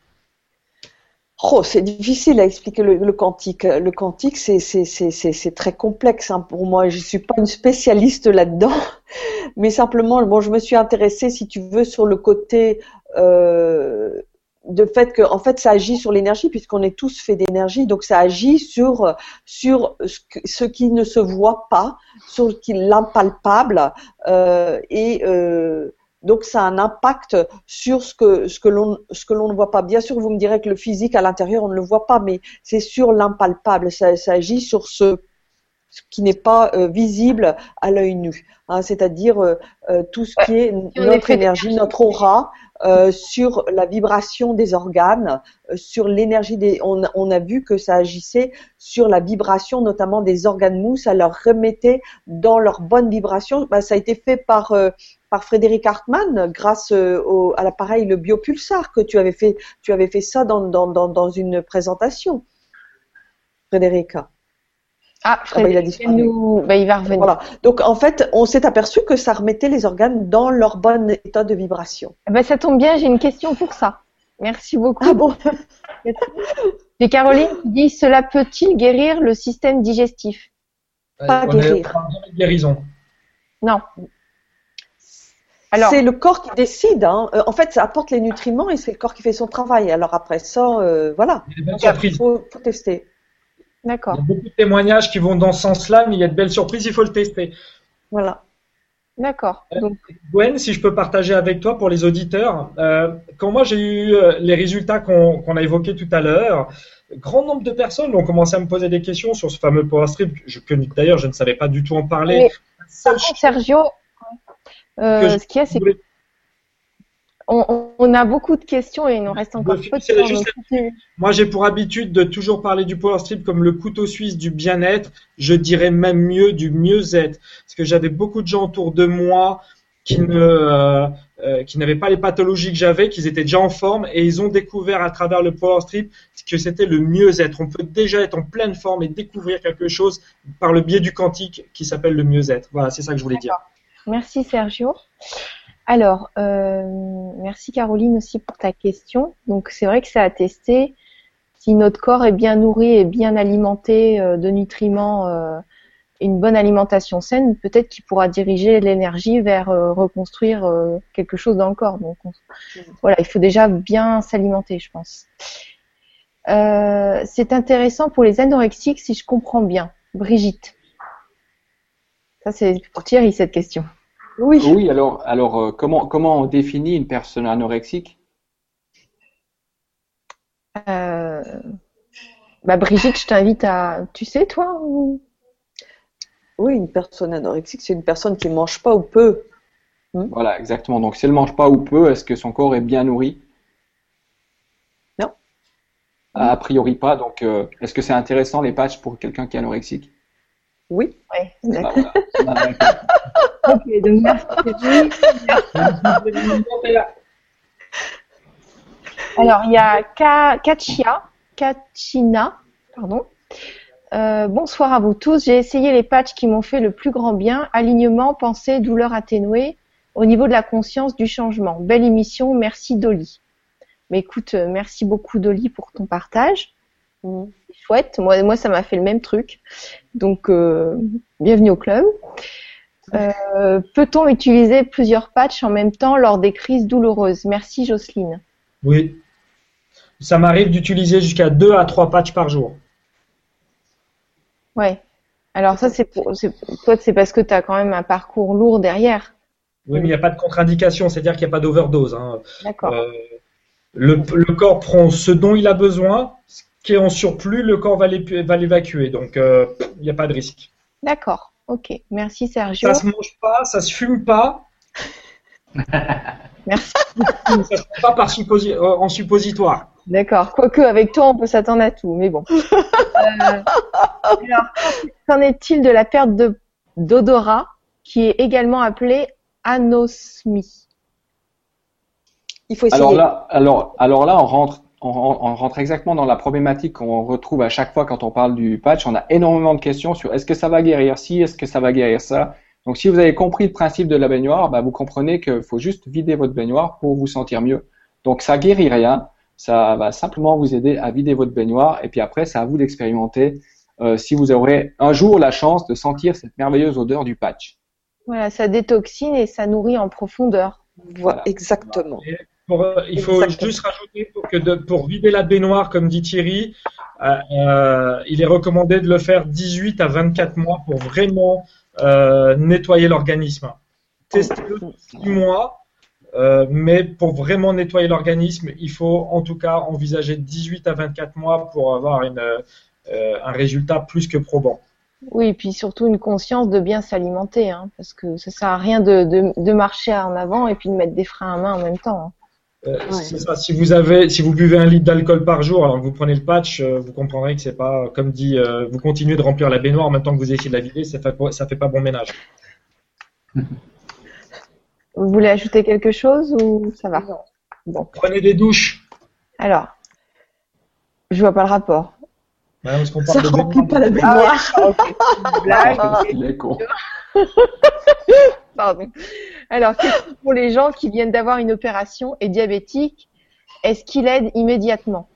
[SPEAKER 2] Oh, c'est difficile à expliquer le, quantique. Le quantique, c'est très complexe hein. pour moi. Je suis pas une spécialiste là-dedans, mais simplement, bon, je me suis intéressée, si tu veux, sur le côté euh, de fait que, en fait, ça agit sur l'énergie puisqu'on est tous faits d'énergie, donc ça agit sur sur ce, qui ne se voit pas, sur l'impalpable euh, et euh, donc ça a un impact sur ce que ce que l'on ce que l'on ne voit pas. Bien sûr, vous me direz que le physique à l'intérieur on ne le voit pas, mais c'est sur l'impalpable. Ça, ça agit sur ce ce qui n'est pas euh, visible à l'œil nu, hein, c'est-à-dire euh, euh, tout ce qui est notre énergie, notre aura, sur la vibration des organes, sur l'énergie des. On, a vu que ça agissait sur la vibration, notamment des organes mous, ça leur remettait dans leur bonne vibration. Bah, ça a été fait par par Frédéric Hartmann grâce au, à l'appareil le biopulsar que tu avais fait. Tu avais fait ça dans dans, dans, dans une présentation, Frédéric.
[SPEAKER 1] Ah, ah bah, il, a nous... bah, il va revenir.
[SPEAKER 2] Voilà. Donc en fait, on s'est aperçu que ça remettait les organes dans leur bon état de vibration.
[SPEAKER 1] Bah, ça tombe bien, j'ai une question pour ça. Merci beaucoup.
[SPEAKER 2] Ah bon
[SPEAKER 1] Et Caroline dit cela peut-il guérir le système digestif?
[SPEAKER 2] Pas guérir.
[SPEAKER 5] guérison.
[SPEAKER 1] Non.
[SPEAKER 2] Alors, c'est le corps qui décide. Hein. Euh, en fait, ça apporte les nutriments et c'est le corps qui fait son travail. Alors après ça, euh, voilà. Il faut, faut tester.
[SPEAKER 1] D'accord.
[SPEAKER 5] Il y a beaucoup de témoignages qui vont dans ce sens-là, mais il y a de belles surprises, il faut le tester.
[SPEAKER 2] Voilà.
[SPEAKER 1] D'accord.
[SPEAKER 5] Euh, Gwen, si je peux partager avec toi pour les auditeurs, euh, quand moi j'ai eu euh, les résultats qu'on a évoqués tout à l'heure, grand nombre de personnes ont commencé à me poser des questions sur ce fameux Power Strip, que d'ailleurs je ne savais pas du tout en parler.
[SPEAKER 1] Sergio, ce qu'il y a, c'est on, a beaucoup de questions et il nous reste encore peu de temps.
[SPEAKER 5] Moi, j'ai pour habitude de toujours parler du Power Strip comme le couteau suisse du bien-être. Je dirais même mieux du mieux-être. Parce que j'avais beaucoup de gens autour de moi qui ne euh, euh, qui n'avaient pas les pathologies que j'avais, qui étaient déjà en forme et ils ont découvert à travers le Power Strip que c'était le mieux-être. On peut déjà être en pleine forme et découvrir quelque chose par le biais du quantique qui s'appelle le mieux-être. Voilà, c'est ça que je voulais dire.
[SPEAKER 1] Merci Sergio. Alors, euh, merci Caroline aussi pour ta question. Donc c'est vrai que ça a testé si notre corps est bien nourri et bien alimenté euh, de nutriments, euh, une bonne alimentation saine, peut-être qu'il pourra diriger l'énergie vers reconstruire quelque chose dans le corps. Donc voilà, il faut déjà bien s'alimenter, je pense. c'est intéressant pour les anorexiques si je comprends bien. Brigitte. Ça c'est pour Thierry cette question.
[SPEAKER 4] Oui. Oui, alors, alors euh, comment, comment on définit une personne anorexique?
[SPEAKER 1] Euh, bah Brigitte, je t'invite à. Tu sais, toi
[SPEAKER 2] Oui, une personne anorexique, c'est une personne qui ne mange pas ou peu.
[SPEAKER 4] Hmm? Voilà, exactement. Donc, si elle ne mange pas ou peu, est-ce que son corps est bien nourri?
[SPEAKER 2] Non.
[SPEAKER 4] A priori pas. Donc, euh, est-ce que c'est intéressant les patchs pour quelqu'un qui est anorexique?
[SPEAKER 2] Oui.
[SPEAKER 1] Oui, d'accord. Ok, donc merci. Alors, il y a Kachia, Kachina, pardon. Euh, bonsoir à vous tous. J'ai essayé les patchs qui m'ont fait le plus grand bien. Alignement, pensée, douleur atténuée au niveau de la conscience du changement. Belle émission. Merci Dolly. Mais écoute, euh, merci beaucoup Dolly pour ton partage. Chouette. Moi, moi, ça m'a fait le même truc. Donc, euh, bienvenue au club. Euh, peut-on utiliser plusieurs patchs en même temps lors des crises douloureuses? Merci Jocelyne.
[SPEAKER 5] Oui. Ça m'arrive d'utiliser jusqu'à deux à trois patchs par jour.
[SPEAKER 1] Ouais. Alors ça, c'est pour, toi, c'est parce que tu as quand même un parcours lourd derrière.
[SPEAKER 5] Oui, mais il n'y a pas de contre-indication, c'est-à-dire qu'il n'y a pas d'overdose. Hein.
[SPEAKER 1] D'accord. Euh,
[SPEAKER 5] le, corps prend ce dont il a besoin, ce qui est en surplus, le corps va l'évacuer, donc euh, il n'y a pas de risque.
[SPEAKER 1] D'accord. Ok, merci Sergio.
[SPEAKER 5] Ça se mange pas, ça se fume pas.
[SPEAKER 1] merci.
[SPEAKER 5] ça se fait pas par euh, en suppositoire.
[SPEAKER 1] D'accord. Quoique avec toi, on peut s'attendre à tout, mais bon. Euh, alors, qu'en est-il de la perte de d'odorat, qui est également appelée anosmie?
[SPEAKER 2] Il faut essayer.
[SPEAKER 4] Alors là, alors, alors là, on rentre on, rentre exactement dans la problématique qu'on retrouve à chaque fois quand on parle du patch. On a énormément de questions sur est-ce que ça va guérir ci, est-ce que ça va guérir ça. Donc si vous avez compris le principe de la baignoire, bah, vous comprenez qu'il faut juste vider votre baignoire pour vous sentir mieux. Donc ça guérit rien, ça va simplement vous aider à vider votre baignoire et puis après c'est à vous d'expérimenter euh, si vous aurez un jour la chance de sentir cette merveilleuse odeur du patch.
[SPEAKER 1] Voilà, ça détoxine et ça nourrit en profondeur.
[SPEAKER 2] Voilà, exactement.
[SPEAKER 5] Euh, il faut juste rajouter pour, que pour vider la baignoire, comme dit Thierry, euh, euh, il est recommandé de le faire 18 à 24 mois pour vraiment nettoyer l'organisme. Testez-le 6 mois, mais pour vraiment nettoyer l'organisme, il faut en tout cas envisager 18 à 24 mois pour avoir une, un résultat plus que probant.
[SPEAKER 1] Oui, et puis surtout une conscience de bien s'alimenter, hein, parce que ça sert à rien de, de, de, marcher en avant et puis de mettre des freins à main en même temps. Hein.
[SPEAKER 5] Euh, ça. Si vous avez, si vous buvez un litre d'alcool par jour, alors que vous prenez le patch, euh, vous comprendrez que c'est pas, comme dit, euh, vous continuez de remplir la baignoire en même temps que vous essayez de la vider, ça fait, ça fait pas bon ménage.
[SPEAKER 1] Vous voulez ajouter quelque chose ou ça va?
[SPEAKER 5] Bon. Prenez des douches.
[SPEAKER 1] Alors, je vois pas le rapport.
[SPEAKER 5] Ouais, parce qu'on parle
[SPEAKER 2] Ça
[SPEAKER 5] de
[SPEAKER 2] remplit pas la baignoire.
[SPEAKER 1] Ah, ok. Blague.
[SPEAKER 4] Il est con.
[SPEAKER 1] Pardon. Alors, pour les gens qui viennent d'avoir une opération et diabétiques, est-ce qu'il aide immédiatement?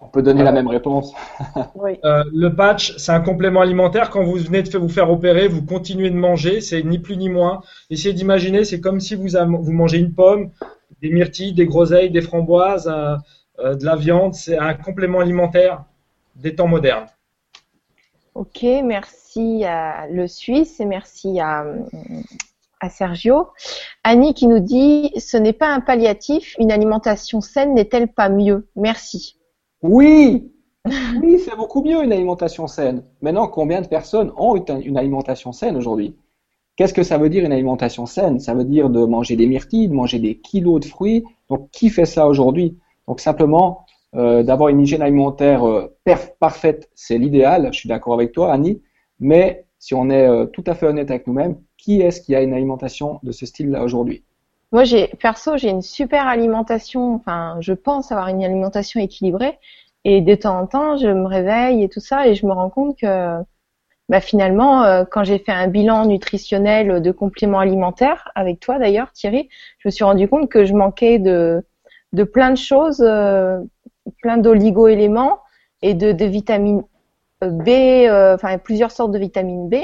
[SPEAKER 4] On peut donner la même réponse.
[SPEAKER 2] Oui.
[SPEAKER 5] Euh, le patch, c'est un complément alimentaire. Quand vous venez de vous faire opérer, vous continuez de manger. C'est ni plus ni moins. Essayez d'imaginer, c'est comme si vous, mangez une pomme, des myrtilles, des groseilles, des framboises, euh, euh, de la viande. C'est un complément alimentaire des temps modernes.
[SPEAKER 1] Ok, merci à le Suisse et merci à, à Sergio. Annie qui nous dit ce n'est pas un palliatif, une alimentation saine n'est-elle pas mieux? Merci.
[SPEAKER 4] Oui, oui, c'est beaucoup mieux une alimentation saine. Maintenant, combien de personnes ont une alimentation saine aujourd'hui? Qu'est-ce que ça veut dire une alimentation saine? Ça veut dire de manger des myrtilles, de manger des kilos de fruits. Donc, qui fait ça aujourd'hui? Donc, simplement, euh, d'avoir une hygiène alimentaire euh, parfaite, c'est l'idéal. Je suis d'accord avec toi, Annie. Mais si on est euh, tout à fait honnête avec nous-mêmes, qui est-ce qui a une alimentation de ce style-là aujourd'hui?
[SPEAKER 1] Moi, j'ai perso, j'ai une super alimentation. Enfin, je pense avoir une alimentation équilibrée. Et de temps en temps, je me réveille et tout ça, et je me rends compte que, bah, finalement, euh, quand j'ai fait un bilan nutritionnel de compléments alimentaires avec toi d'ailleurs, Thierry, je me suis rendu compte que je manquais de plein de choses, euh, plein d'oligo-éléments et de vitamines B, euh, enfin plusieurs sortes de vitamines B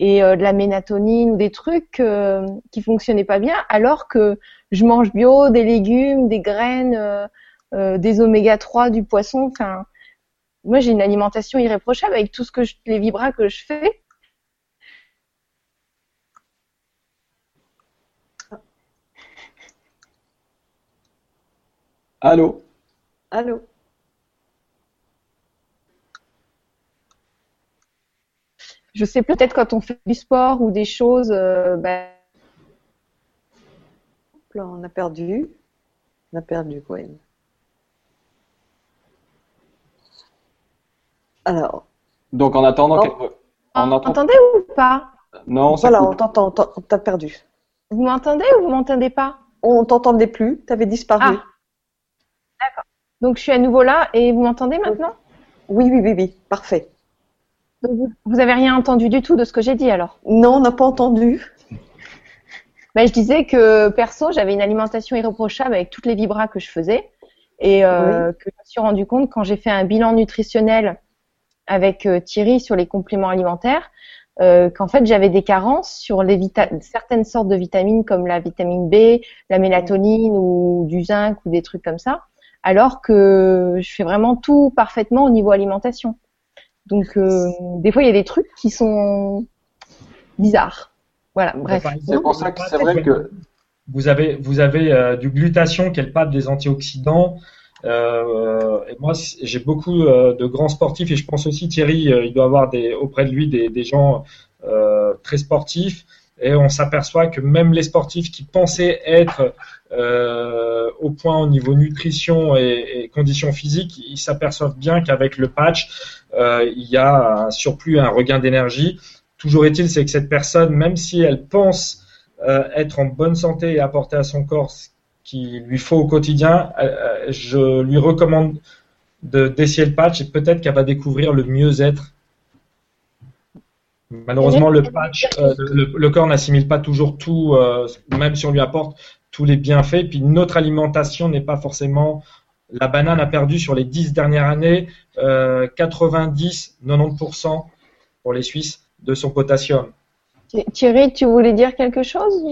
[SPEAKER 1] et euh, de la mélatonine ou des trucs euh, qui fonctionnaient pas bien, alors que je mange bio, des légumes, des graines, euh, euh, des oméga 3, du poisson. Enfin, moi j'ai une alimentation irréprochable avec tout ce que je, les vibras que je fais.
[SPEAKER 4] Allô?
[SPEAKER 2] Allô?
[SPEAKER 1] Je sais peut-être quand on fait du sport ou des choses, euh, bah,
[SPEAKER 2] Là, on a perdu. On a perdu Gwen. Alors,
[SPEAKER 4] Donc, en attendant
[SPEAKER 1] vous
[SPEAKER 4] attendant-
[SPEAKER 1] m'entendez ou pas?
[SPEAKER 4] Non, ça
[SPEAKER 2] voilà,
[SPEAKER 4] coupe.
[SPEAKER 2] on t'entend, on on t'a perdu.
[SPEAKER 1] Vous m'entendez ou vous m'entendez pas?
[SPEAKER 2] On t'entendait plus, t'avais disparu.
[SPEAKER 1] Ah. Donc je suis à nouveau là et vous m'entendez maintenant?
[SPEAKER 2] Oui, oui, oui, oui, parfait.
[SPEAKER 1] Donc vous, vous avez rien entendu du tout de ce que j'ai dit alors?
[SPEAKER 2] Non, on n'a pas entendu.
[SPEAKER 1] ben, Je disais que perso, j'avais une alimentation irréprochable avec toutes les vibras que je faisais et euh, que je me suis rendu compte quand j'ai fait un bilan nutritionnel avec euh, Thierry sur les compléments alimentaires euh, qu'en fait j'avais des carences sur les certaines sortes de vitamines comme la vitamine B, la mélatonine ou du zinc ou des trucs comme ça, alors que je fais vraiment tout parfaitement au niveau alimentation. Donc euh, des fois il y a des trucs qui sont bizarres. Voilà, bref.
[SPEAKER 4] C'est pour ça que c'est vrai que
[SPEAKER 5] Vous avez, vous avez euh, du glutathion qui est le pape des antioxydants. Euh, et moi, j'ai beaucoup euh, de grands sportifs et je pense aussi Thierry, euh, il doit avoir des, auprès de lui des, des gens euh, très sportifs. Et on s'aperçoit que même les sportifs qui pensaient être euh, au point au niveau nutrition et, et conditions physiques, ils s'aperçoivent bien qu'avec le patch, euh, il y a un surplus, un regain d'énergie. Toujours est-il, c'est que cette personne, même si elle pense euh, être en bonne santé et apporter à son corps ce qu'il lui faut au quotidien, je lui recommande de d'essayer le patch et peut-être qu'elle va découvrir le mieux-être. Malheureusement, le patch, le, corps n'assimile pas toujours tout, même si on lui apporte tous les bienfaits. Puis notre alimentation n'est pas forcément. La banane a perdu sur les dix dernières années euh, 90-90% pour les Suisses de son potassium.
[SPEAKER 1] Thierry, tu voulais dire quelque chose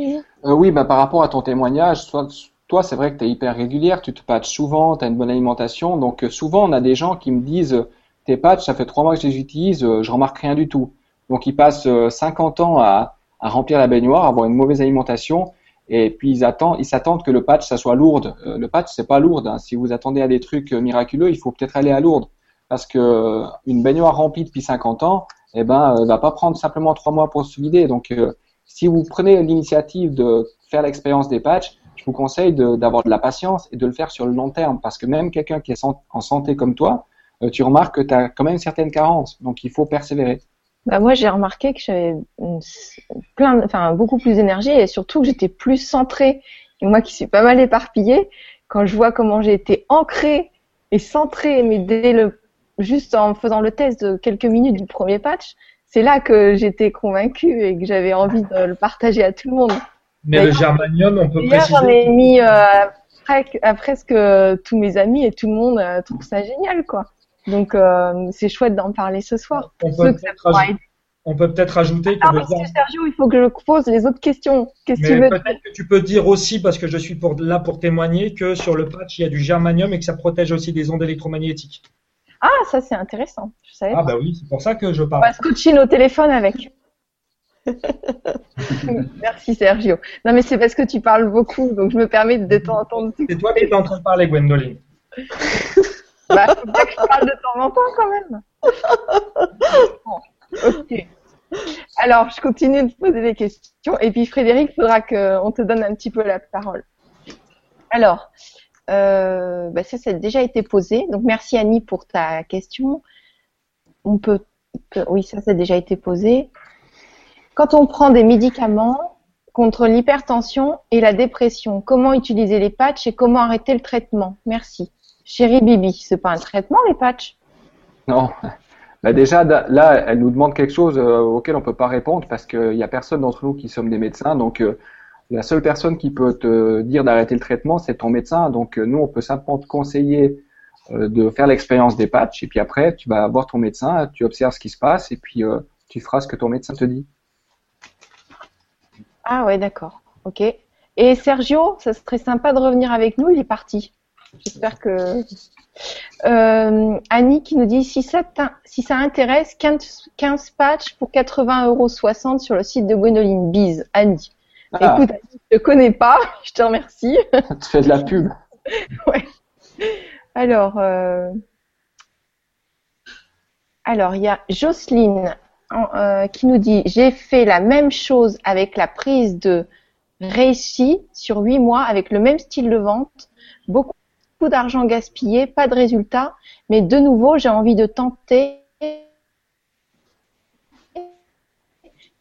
[SPEAKER 4] Euh, oui, bah, par rapport à ton témoignage, toi, toi c'est vrai que tu es hyper régulière, tu te patches souvent, tu as une bonne alimentation. Donc euh, souvent, on a des gens qui me disent, euh, tes patchs, ça fait trois mois que je les utilise, euh, je remarque rien du tout. Donc ils passent euh, 50 ans à, à remplir la baignoire, à avoir une mauvaise alimentation, et puis ils attendent, ils s'attendent que le patch, ça soit lourd. Euh, le patch, c'est pas lourd. hein. Si vous attendez à des trucs euh, miraculeux, il faut peut-être aller à Lourdes. parce que une baignoire remplie depuis 50 ans, eh ben, euh, va pas prendre simplement trois mois pour se vider. Donc, euh, si vous prenez l'initiative de faire l'expérience des patchs, je vous conseille d'avoir de, la patience et de le faire sur le long terme, parce que même quelqu'un qui est en santé comme toi, euh, tu remarques que tu as quand même certaines carences. Donc, il faut persévérer.
[SPEAKER 1] Bah moi, j'ai remarqué que j'avais plein, enfin beaucoup plus d'énergie et surtout que j'étais plus centrée. Et moi, qui suis pas mal éparpillée, quand je vois comment j'ai été ancrée et centrée, mais dès le juste en faisant le test de quelques minutes du premier patch, c'est là que j'étais convaincue et que j'avais envie de le partager à tout le monde.
[SPEAKER 5] Mais, le germanium, on peut
[SPEAKER 1] préciser. j'en ai mis euh, à, presque tous mes amis et tout le monde euh, trouve ça génial, quoi. Donc euh, c'est chouette d'en parler ce soir.
[SPEAKER 5] On peut peut-être peut ajouter
[SPEAKER 1] que. Sergio, il faut que je pose les autres questions. Qu'est-ce que tu veux
[SPEAKER 5] Peut-être que tu peux dire aussi, parce que je suis pour, là pour témoigner, que sur le patch il y a du germanium et que ça protège aussi des ondes électromagnétiques.
[SPEAKER 1] Ah, ça c'est intéressant. Je savais
[SPEAKER 5] ah, bah oui, c'est pour ça que je parle.
[SPEAKER 1] On va scotcher nos téléphones avec. Merci Sergio. Non mais c'est parce que tu parles beaucoup, donc je me permets de t'entendre.
[SPEAKER 5] C'est toi qui es en train de parler, Gwendoline.
[SPEAKER 1] bah, faut que je parle de temps en temps quand même. ok. Alors, je continue de poser des questions. Et puis Frédéric, il faudra qu'on te donne un petit peu la parole. Alors, euh, bah ça, ça a déjà été posé. Donc, merci Annie pour ta question. On peut, oui, ça, ça a déjà été posé. Quand on prend des médicaments contre l'hypertension et la dépression, comment utiliser les patchs et comment arrêter le traitement? Merci. Chérie Bibi, c'est pas un traitement les patchs?
[SPEAKER 4] Non. Bah déjà, là, elle nous demande quelque chose euh, auquel on peut pas répondre parce qu'il n'y a personne d'entre nous qui sommes des médecins. Donc, euh, la seule personne qui peut te dire d'arrêter le traitement, c'est ton médecin. Donc, euh, nous, on peut simplement te conseiller de faire l'expérience des patchs. Et puis après, tu vas voir ton médecin, tu observes ce qui se passe et puis tu feras ce que ton médecin te dit.
[SPEAKER 1] Ah ouais, d'accord. Ok. Et Sergio, ça serait sympa de revenir avec nous. Il est parti. J'espère que. Euh, Annie qui nous dit si ça, si ça intéresse, 15, 15 patchs pour 80,60 euros sur le site de Gwenoline. Bise, Annie. Ah. Écoute, je te connais pas, je te remercie.
[SPEAKER 4] tu fais de la pub.
[SPEAKER 1] ouais. Alors, euh... alors il y a Jocelyne euh, qui nous dit j'ai fait la même chose avec la prise de Reishi sur 8 mois avec le même style de vente, beaucoup d'argent gaspillé, pas de résultat, mais de nouveau j'ai envie de tenter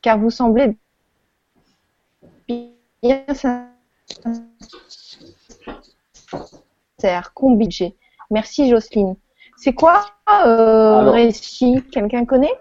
[SPEAKER 1] car vous semblez bien sincère, budget. Merci Jocelyne. C'est quoi euh, Reishi? Quelqu'un connaît?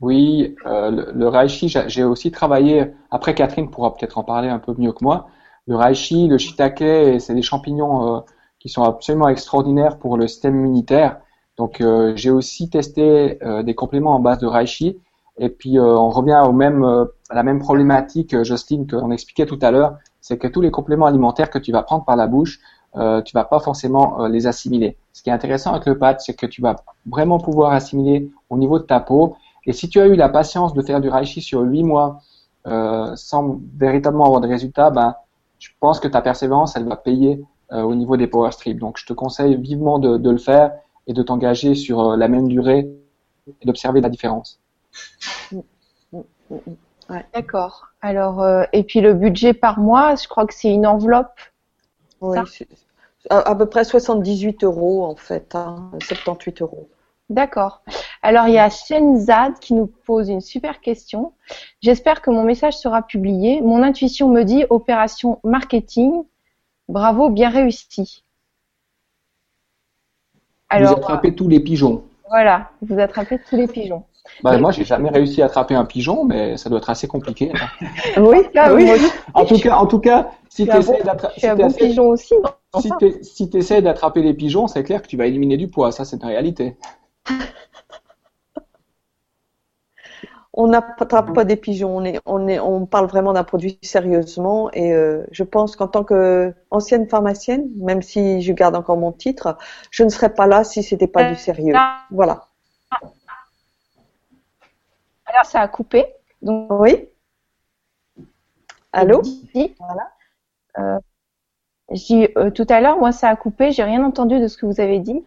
[SPEAKER 4] Oui, euh, le, le, reishi, j'ai aussi travaillé, après Catherine pourra peut-être en parler un peu mieux que moi, le reishi, le shiitake, c'est des champignons euh, qui sont absolument extraordinaires pour le système immunitaire. Donc euh, j'ai aussi testé des compléments en base de reishi. Et puis on revient au même, à la même problématique, Justine, qu'on expliquait tout à l'heure, c'est que tous les compléments alimentaires que tu vas prendre par la bouche, euh, tu vas pas forcément les assimiler. Ce qui est intéressant avec le pâte, c'est que tu vas vraiment pouvoir assimiler au niveau de ta peau et si tu as eu la patience de faire du Reishi sur 8 mois euh, sans véritablement avoir de résultats, ben, je pense que ta persévérance, elle va payer euh, au niveau des power strips. Donc, je te conseille vivement de, de le faire et de t'engager sur euh, la même durée et d'observer la différence.
[SPEAKER 1] Ouais. D'accord. Alors, euh, et puis le budget par mois, je crois que c'est une enveloppe.
[SPEAKER 2] Oui, à, à, peu près 78 euros en fait, hein, 78 euros.
[SPEAKER 1] D'accord. Alors il y a Shenzad qui nous pose une super question. J'espère que mon message sera publié. Mon intuition me dit opération marketing. Bravo, bien réussi.
[SPEAKER 4] Alors, vous attrapez tous les pigeons.
[SPEAKER 1] Voilà, vous attrapez tous les pigeons.
[SPEAKER 4] Bah, moi, j'ai jamais réussi à attraper un pigeon, mais ça doit être assez compliqué.
[SPEAKER 1] oui, oui.
[SPEAKER 4] En tout cas, en tout cas, si tu essaies
[SPEAKER 1] d'attraper, un bon pigeon aussi.
[SPEAKER 4] Si tu essaies d'attraper les pigeons, c'est clair que tu vas éliminer du poids. Ça, c'est une réalité.
[SPEAKER 2] on n'attrape pas des pigeons, on, est, on, est, on parle vraiment d'un produit sérieusement et euh, je pense qu'en tant qu'ancienne pharmacienne, même si je garde encore mon titre, je ne serais pas là si c'était pas du sérieux. Voilà.
[SPEAKER 1] Alors ça a coupé.
[SPEAKER 2] Donc, oui. Allô?
[SPEAKER 1] Voilà. Euh, euh, tout à l'heure, moi ça a coupé, j'ai rien entendu de ce que vous avez dit.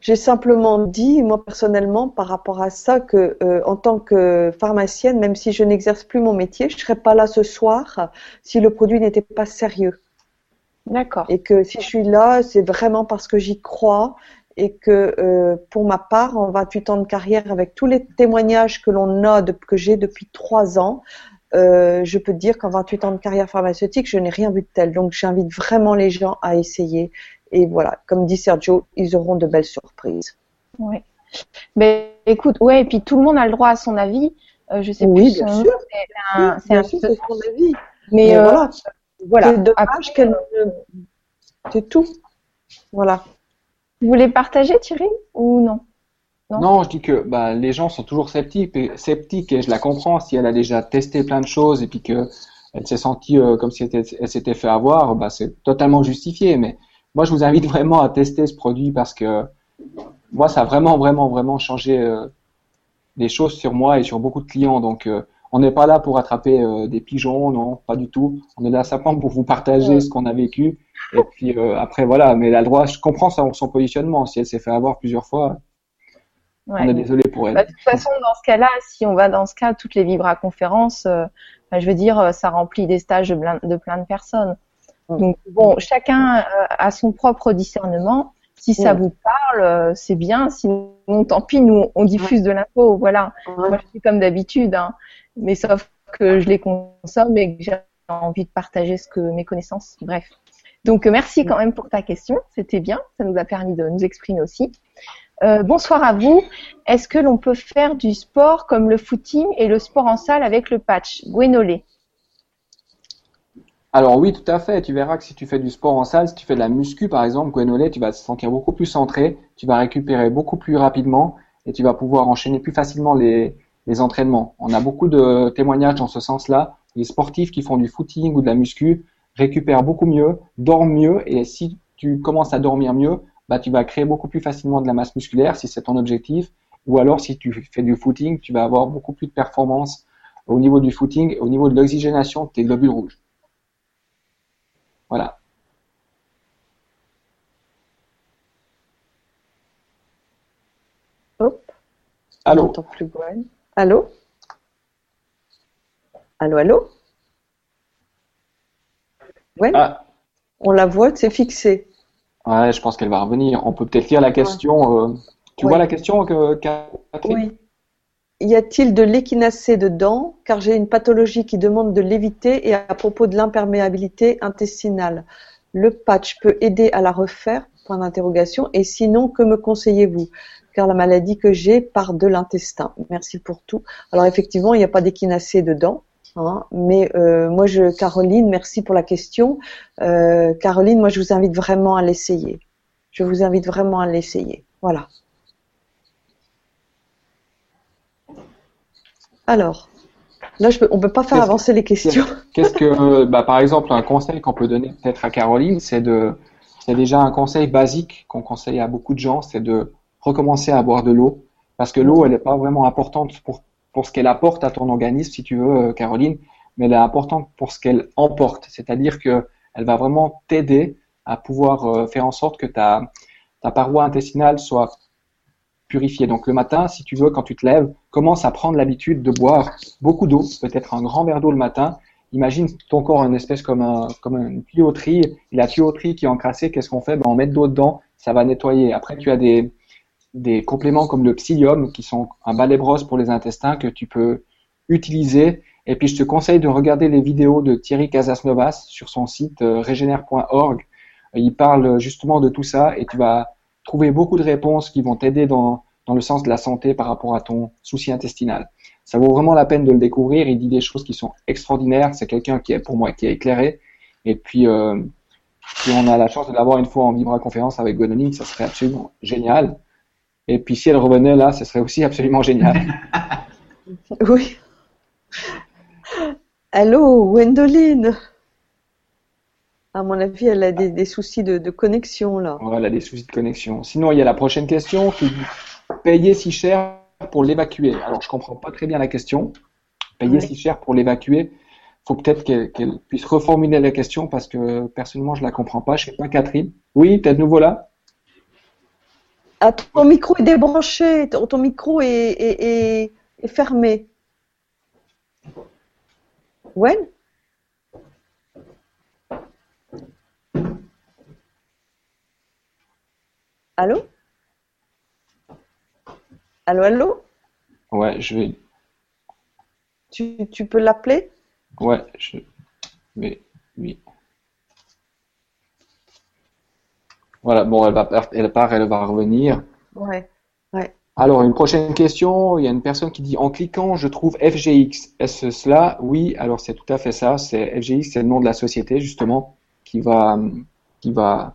[SPEAKER 2] J'ai simplement dit, moi personnellement, par rapport à ça, que euh, en tant que pharmacienne, même si je n'exerce plus mon métier, je serais pas là ce soir si le produit n'était pas sérieux.
[SPEAKER 1] D'accord.
[SPEAKER 2] Et que si je suis là, c'est vraiment parce que j'y crois et que euh, pour ma part, en 28 ans de carrière, avec tous les témoignages que l'on a, de, que j'ai depuis trois ans, euh, je peux te dire qu'en 28 ans de carrière pharmaceutique, je n'ai rien vu de tel. Donc j'invite vraiment les gens à essayer et voilà, comme dit Sergio, ils auront de belles surprises.
[SPEAKER 1] Oui. Mais écoute, ouais, et puis tout le monde a le droit à son avis. Euh, je sais
[SPEAKER 2] oui,
[SPEAKER 1] plus
[SPEAKER 2] bien
[SPEAKER 1] son
[SPEAKER 2] sûr.
[SPEAKER 1] c'est un- c'est un
[SPEAKER 2] sûr, c'est son avis.
[SPEAKER 1] Mais,
[SPEAKER 2] Mais
[SPEAKER 1] euh,
[SPEAKER 2] voilà,
[SPEAKER 1] voilà.
[SPEAKER 2] c'est dommage qu'elle ne... C'est tout. Voilà.
[SPEAKER 1] Vous voulez partager, Thierry, ou non? Non?
[SPEAKER 4] Non, je dis que bah, les gens sont toujours sceptiques et, sceptiques et je la comprends si elle a déjà testé plein de choses et puis que elle s'est sentie euh, comme si elle s'était fait avoir, bah, c'est totalement justifié. Mais moi, je vous invite vraiment à tester ce produit parce que moi, ça a vraiment, vraiment, vraiment changé euh, des choses sur moi et sur beaucoup de clients. Donc, euh, on n'est pas là pour attraper euh, des pigeons, non, pas du tout. On est là simplement pour vous partager
[SPEAKER 2] Ouais.
[SPEAKER 4] ce qu'on a vécu. Et puis euh, après, voilà. Mais elle a le droit, je comprends son, son positionnement. Si elle s'est fait avoir plusieurs fois,
[SPEAKER 1] Ouais.
[SPEAKER 4] on est désolé pour elle.
[SPEAKER 1] Bah, de toute façon, dans ce cas-là, si on va dans ce cas, toutes les Vibra conférences, euh, bah, je veux dire, euh, ça remplit des stages de plein de, plein de personnes.
[SPEAKER 2] Mm.
[SPEAKER 1] Donc bon, chacun euh, a son propre discernement. Si ça
[SPEAKER 2] Mm.
[SPEAKER 1] vous parle, euh, c'est bien. Sinon, tant pis, nous on diffuse de l'info. Voilà. Moi, je suis comme d'habitude, hein. mais sauf que je les consomme et que j'ai envie de partager ce que mes connaissances. Bref. Donc euh, merci quand même pour ta question. C'était bien. Ça nous a permis de nous exprimer aussi. Euh, bonsoir à vous. Est-ce que l'on peut faire du sport comme le footing et le sport en salle avec le patch? Gwenolé
[SPEAKER 4] Alors oui, tout à fait. Tu verras que si tu fais du sport en salle, si tu fais de la muscu par exemple, Gwenolé, tu vas te sentir beaucoup plus centré, tu vas récupérer beaucoup plus rapidement et tu vas pouvoir enchaîner plus facilement les, entraînements. On a beaucoup de témoignages dans ce sens-là. Les sportifs qui font du footing ou de la muscu récupèrent beaucoup mieux, dorment mieux et si tu commences à dormir mieux, bah, tu vas créer beaucoup plus facilement de la masse musculaire si c'est ton objectif. Ou alors si tu fais du footing, tu vas avoir beaucoup plus de performance au niveau du footing, au niveau de l'oxygénation de tes globules rouges. Voilà.
[SPEAKER 2] Hop. On
[SPEAKER 4] Allô
[SPEAKER 2] n'entend plus Gwen. Allô Allô, allô Gwen
[SPEAKER 4] Ah,
[SPEAKER 2] On la voit, c'est fixé.
[SPEAKER 4] ouais, je pense qu'elle va revenir. On peut peut-être lire la question. euh, Tu
[SPEAKER 2] Ouais.
[SPEAKER 4] vois la question que Catherine
[SPEAKER 2] Oui. Y a-t-il de l'échinacée dedans? Car j'ai une pathologie qui demande de l'éviter et à propos de l'imperméabilité intestinale. Le patch peut aider à la refaire? Point d'interrogation. Et sinon, que me conseillez-vous? Car la maladie que j'ai part de l'intestin. Merci pour tout. Alors effectivement, il n'y a pas d'échinacée dedans. hein, mais euh, moi, je, Caroline, merci pour la question. Euh, Caroline, moi, je vous invite vraiment à l'essayer. Je vous invite vraiment à l'essayer. Voilà. Alors, là, je peux, on peut pas faire avancer les questions.
[SPEAKER 4] Qu'est-ce que, bah, par exemple, un conseil qu'on peut donner peut-être à Caroline, c'est de, c'est déjà un conseil basique qu'on conseille à beaucoup de gens, c'est de recommencer à boire de l'eau, parce que l'eau, elle n'est pas vraiment importante pour pour ce qu'elle apporte à ton organisme, si tu veux, euh, Caroline, mais elle est importante pour ce qu'elle emporte, c'est-à-dire que elle va vraiment t'aider à pouvoir euh, faire en sorte que ta ta paroi intestinale soit purifiée. Donc le matin, si tu veux, quand tu te lèves, commence à prendre l'habitude de boire beaucoup d'eau, peut-être un grand verre d'eau le matin. Imagine ton corps une espèce comme un comme une tuyauterie. Et la tuyauterie qui est encrassée, qu'est-ce qu'on fait? Ben, On met de l'eau dedans, ça va nettoyer. Après, tu as des des compléments comme le psyllium, qui sont un balai brosse pour les intestins que tu peux utiliser. Et puis, je te conseille de regarder les vidéos de Thierry Casasnovas sur son site euh, régénère.org. Il parle justement de tout ça et tu vas trouver beaucoup de réponses qui vont t'aider dans, dans le sens de la santé par rapport à ton souci intestinal. Ça vaut vraiment la peine de le découvrir. Il dit des choses qui sont extraordinaires. C'est quelqu'un qui est, pour moi, qui est éclairé. Et puis, euh, si on a la chance de l'avoir une fois en Vibra conférence avec Gonoline, ça serait absolument génial. Et puis si elle revenait là, ce serait aussi absolument génial.
[SPEAKER 2] Oui. Allô, Gwendoline. À mon avis, elle a des, des soucis de, de connexion là.
[SPEAKER 4] Voilà, des soucis de connexion. Sinon, il y a la prochaine question qui dit payer si cher pour l'évacuer. Alors, je comprends pas très bien la question. Payer
[SPEAKER 2] Oui.
[SPEAKER 4] si cher pour l'évacuer. Faut peut-être qu'elle puisse reformuler la question parce que personnellement, je la comprends pas. Je sais pas, Catherine. Oui, t'es de nouveau là?
[SPEAKER 2] Ah, ton micro est débranché, ton, ton micro est, est- est- est fermé. Gwen Allô? Allô, allô?
[SPEAKER 4] Ouais, je vais.
[SPEAKER 2] tu, tu peux l'appeler?
[SPEAKER 4] Ouais, je vais. Oui. Voilà, bon, elle va, part- elle part, elle va revenir.
[SPEAKER 2] Ouais.
[SPEAKER 4] Alors, une prochaine question. Il y a une personne qui dit en cliquant, je trouve FGX. Est-ce cela? Oui, alors c'est tout à fait ça. C'est FGX, c'est le nom de la société, justement, qui va, qui va.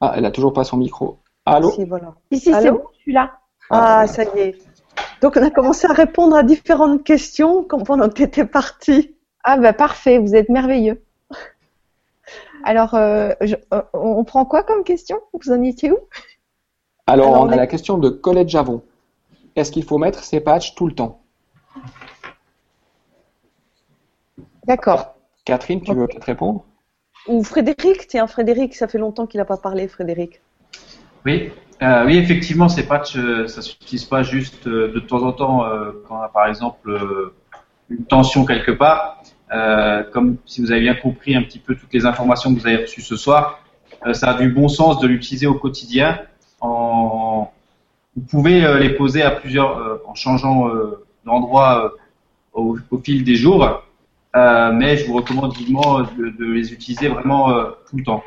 [SPEAKER 4] Ah, elle a toujours pas son micro. Allô?
[SPEAKER 2] Si, voilà.
[SPEAKER 1] Si, si, c'est bon, je suis là.
[SPEAKER 2] Ah, ça y est. Donc, on a commencé à répondre à différentes questions comme pendant que tu étais parti.
[SPEAKER 1] Ah bah parfait, vous êtes merveilleux. Alors, euh, je- euh, on prend quoi comme question? Vous en étiez où?
[SPEAKER 4] Alors,
[SPEAKER 2] Alors,
[SPEAKER 4] on a la question de Colette Javon. Est-ce qu'il faut mettre ces patchs tout le temps?
[SPEAKER 1] D'accord.
[SPEAKER 4] Catherine, tu veux peut-être répondre?
[SPEAKER 2] Ou Frédéric, tiens, Frédéric, ça fait longtemps qu'il n'a pas parlé, Frédéric.
[SPEAKER 3] Oui, euh, oui, effectivement, ces patchs, euh, ça s'utilise pas juste euh, de temps en temps quand on a par exemple une tension quelque part. Comme si vous avez bien compris un petit peu toutes les informations que vous avez reçues ce soir, ça a du bon sens de l'utiliser au quotidien. En... Vous pouvez les poser à plusieurs, en changeant d'endroit au, au fil des jours, mais je vous recommande vivement de, les utiliser vraiment tout le temps.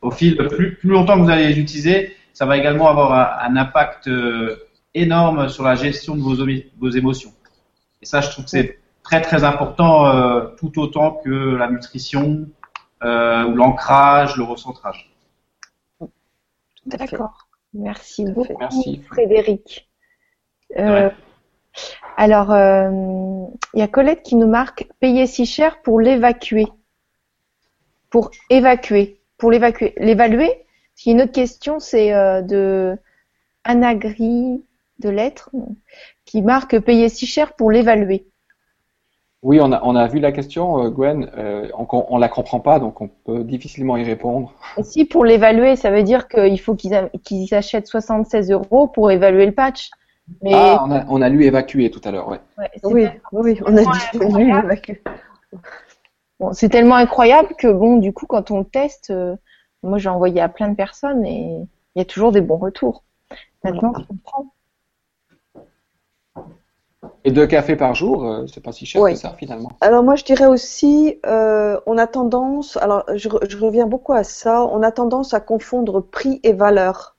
[SPEAKER 3] Au fil, plus, plus longtemps que vous allez les utiliser, ça va également avoir un, un impact euh, énorme sur la gestion de vos, vos émotions. Et ça, je trouve que c'est très très important, euh, tout autant que la nutrition euh, ou l'ancrage, le recentrage.
[SPEAKER 1] D'accord. Merci
[SPEAKER 2] Tout
[SPEAKER 1] beaucoup.
[SPEAKER 4] Merci.
[SPEAKER 1] Frédéric. Euh,
[SPEAKER 3] Ouais.
[SPEAKER 1] alors, euh, il y a Colette qui nous marque payer si cher pour l'évacuer. Pour évacuer. Pour l'évacuer. L'évaluer Parce qu'il y a une autre question, c'est euh, de Anagri de lettres qui marque payer si cher pour l'évaluer.
[SPEAKER 4] Oui, on a, on a vu la question, euh, Gwen. Euh, on, on la comprend pas, donc on peut difficilement y répondre.
[SPEAKER 1] Et si pour l'évaluer, ça veut dire qu'il faut qu'ils a- qu'ils achètent 76 euros pour évaluer le patch. Mais
[SPEAKER 4] Ah, on a, on a lu évacuer tout à l'heure, ouais.
[SPEAKER 2] Oui, oui, on a dit oui, avec-
[SPEAKER 1] Bon, c'est tellement incroyable que bon, du coup, quand on le teste, euh, moi j'ai envoyé à plein de personnes et il y a toujours des bons retours. Maintenant, je comprends.
[SPEAKER 4] Et deux cafés par jour, euh, c'est pas si cher
[SPEAKER 2] Oui.
[SPEAKER 4] que ça, finalement.
[SPEAKER 2] Alors moi je dirais aussi, euh, on a tendance, alors je, re- je reviens beaucoup à ça, on a tendance à confondre prix et valeur.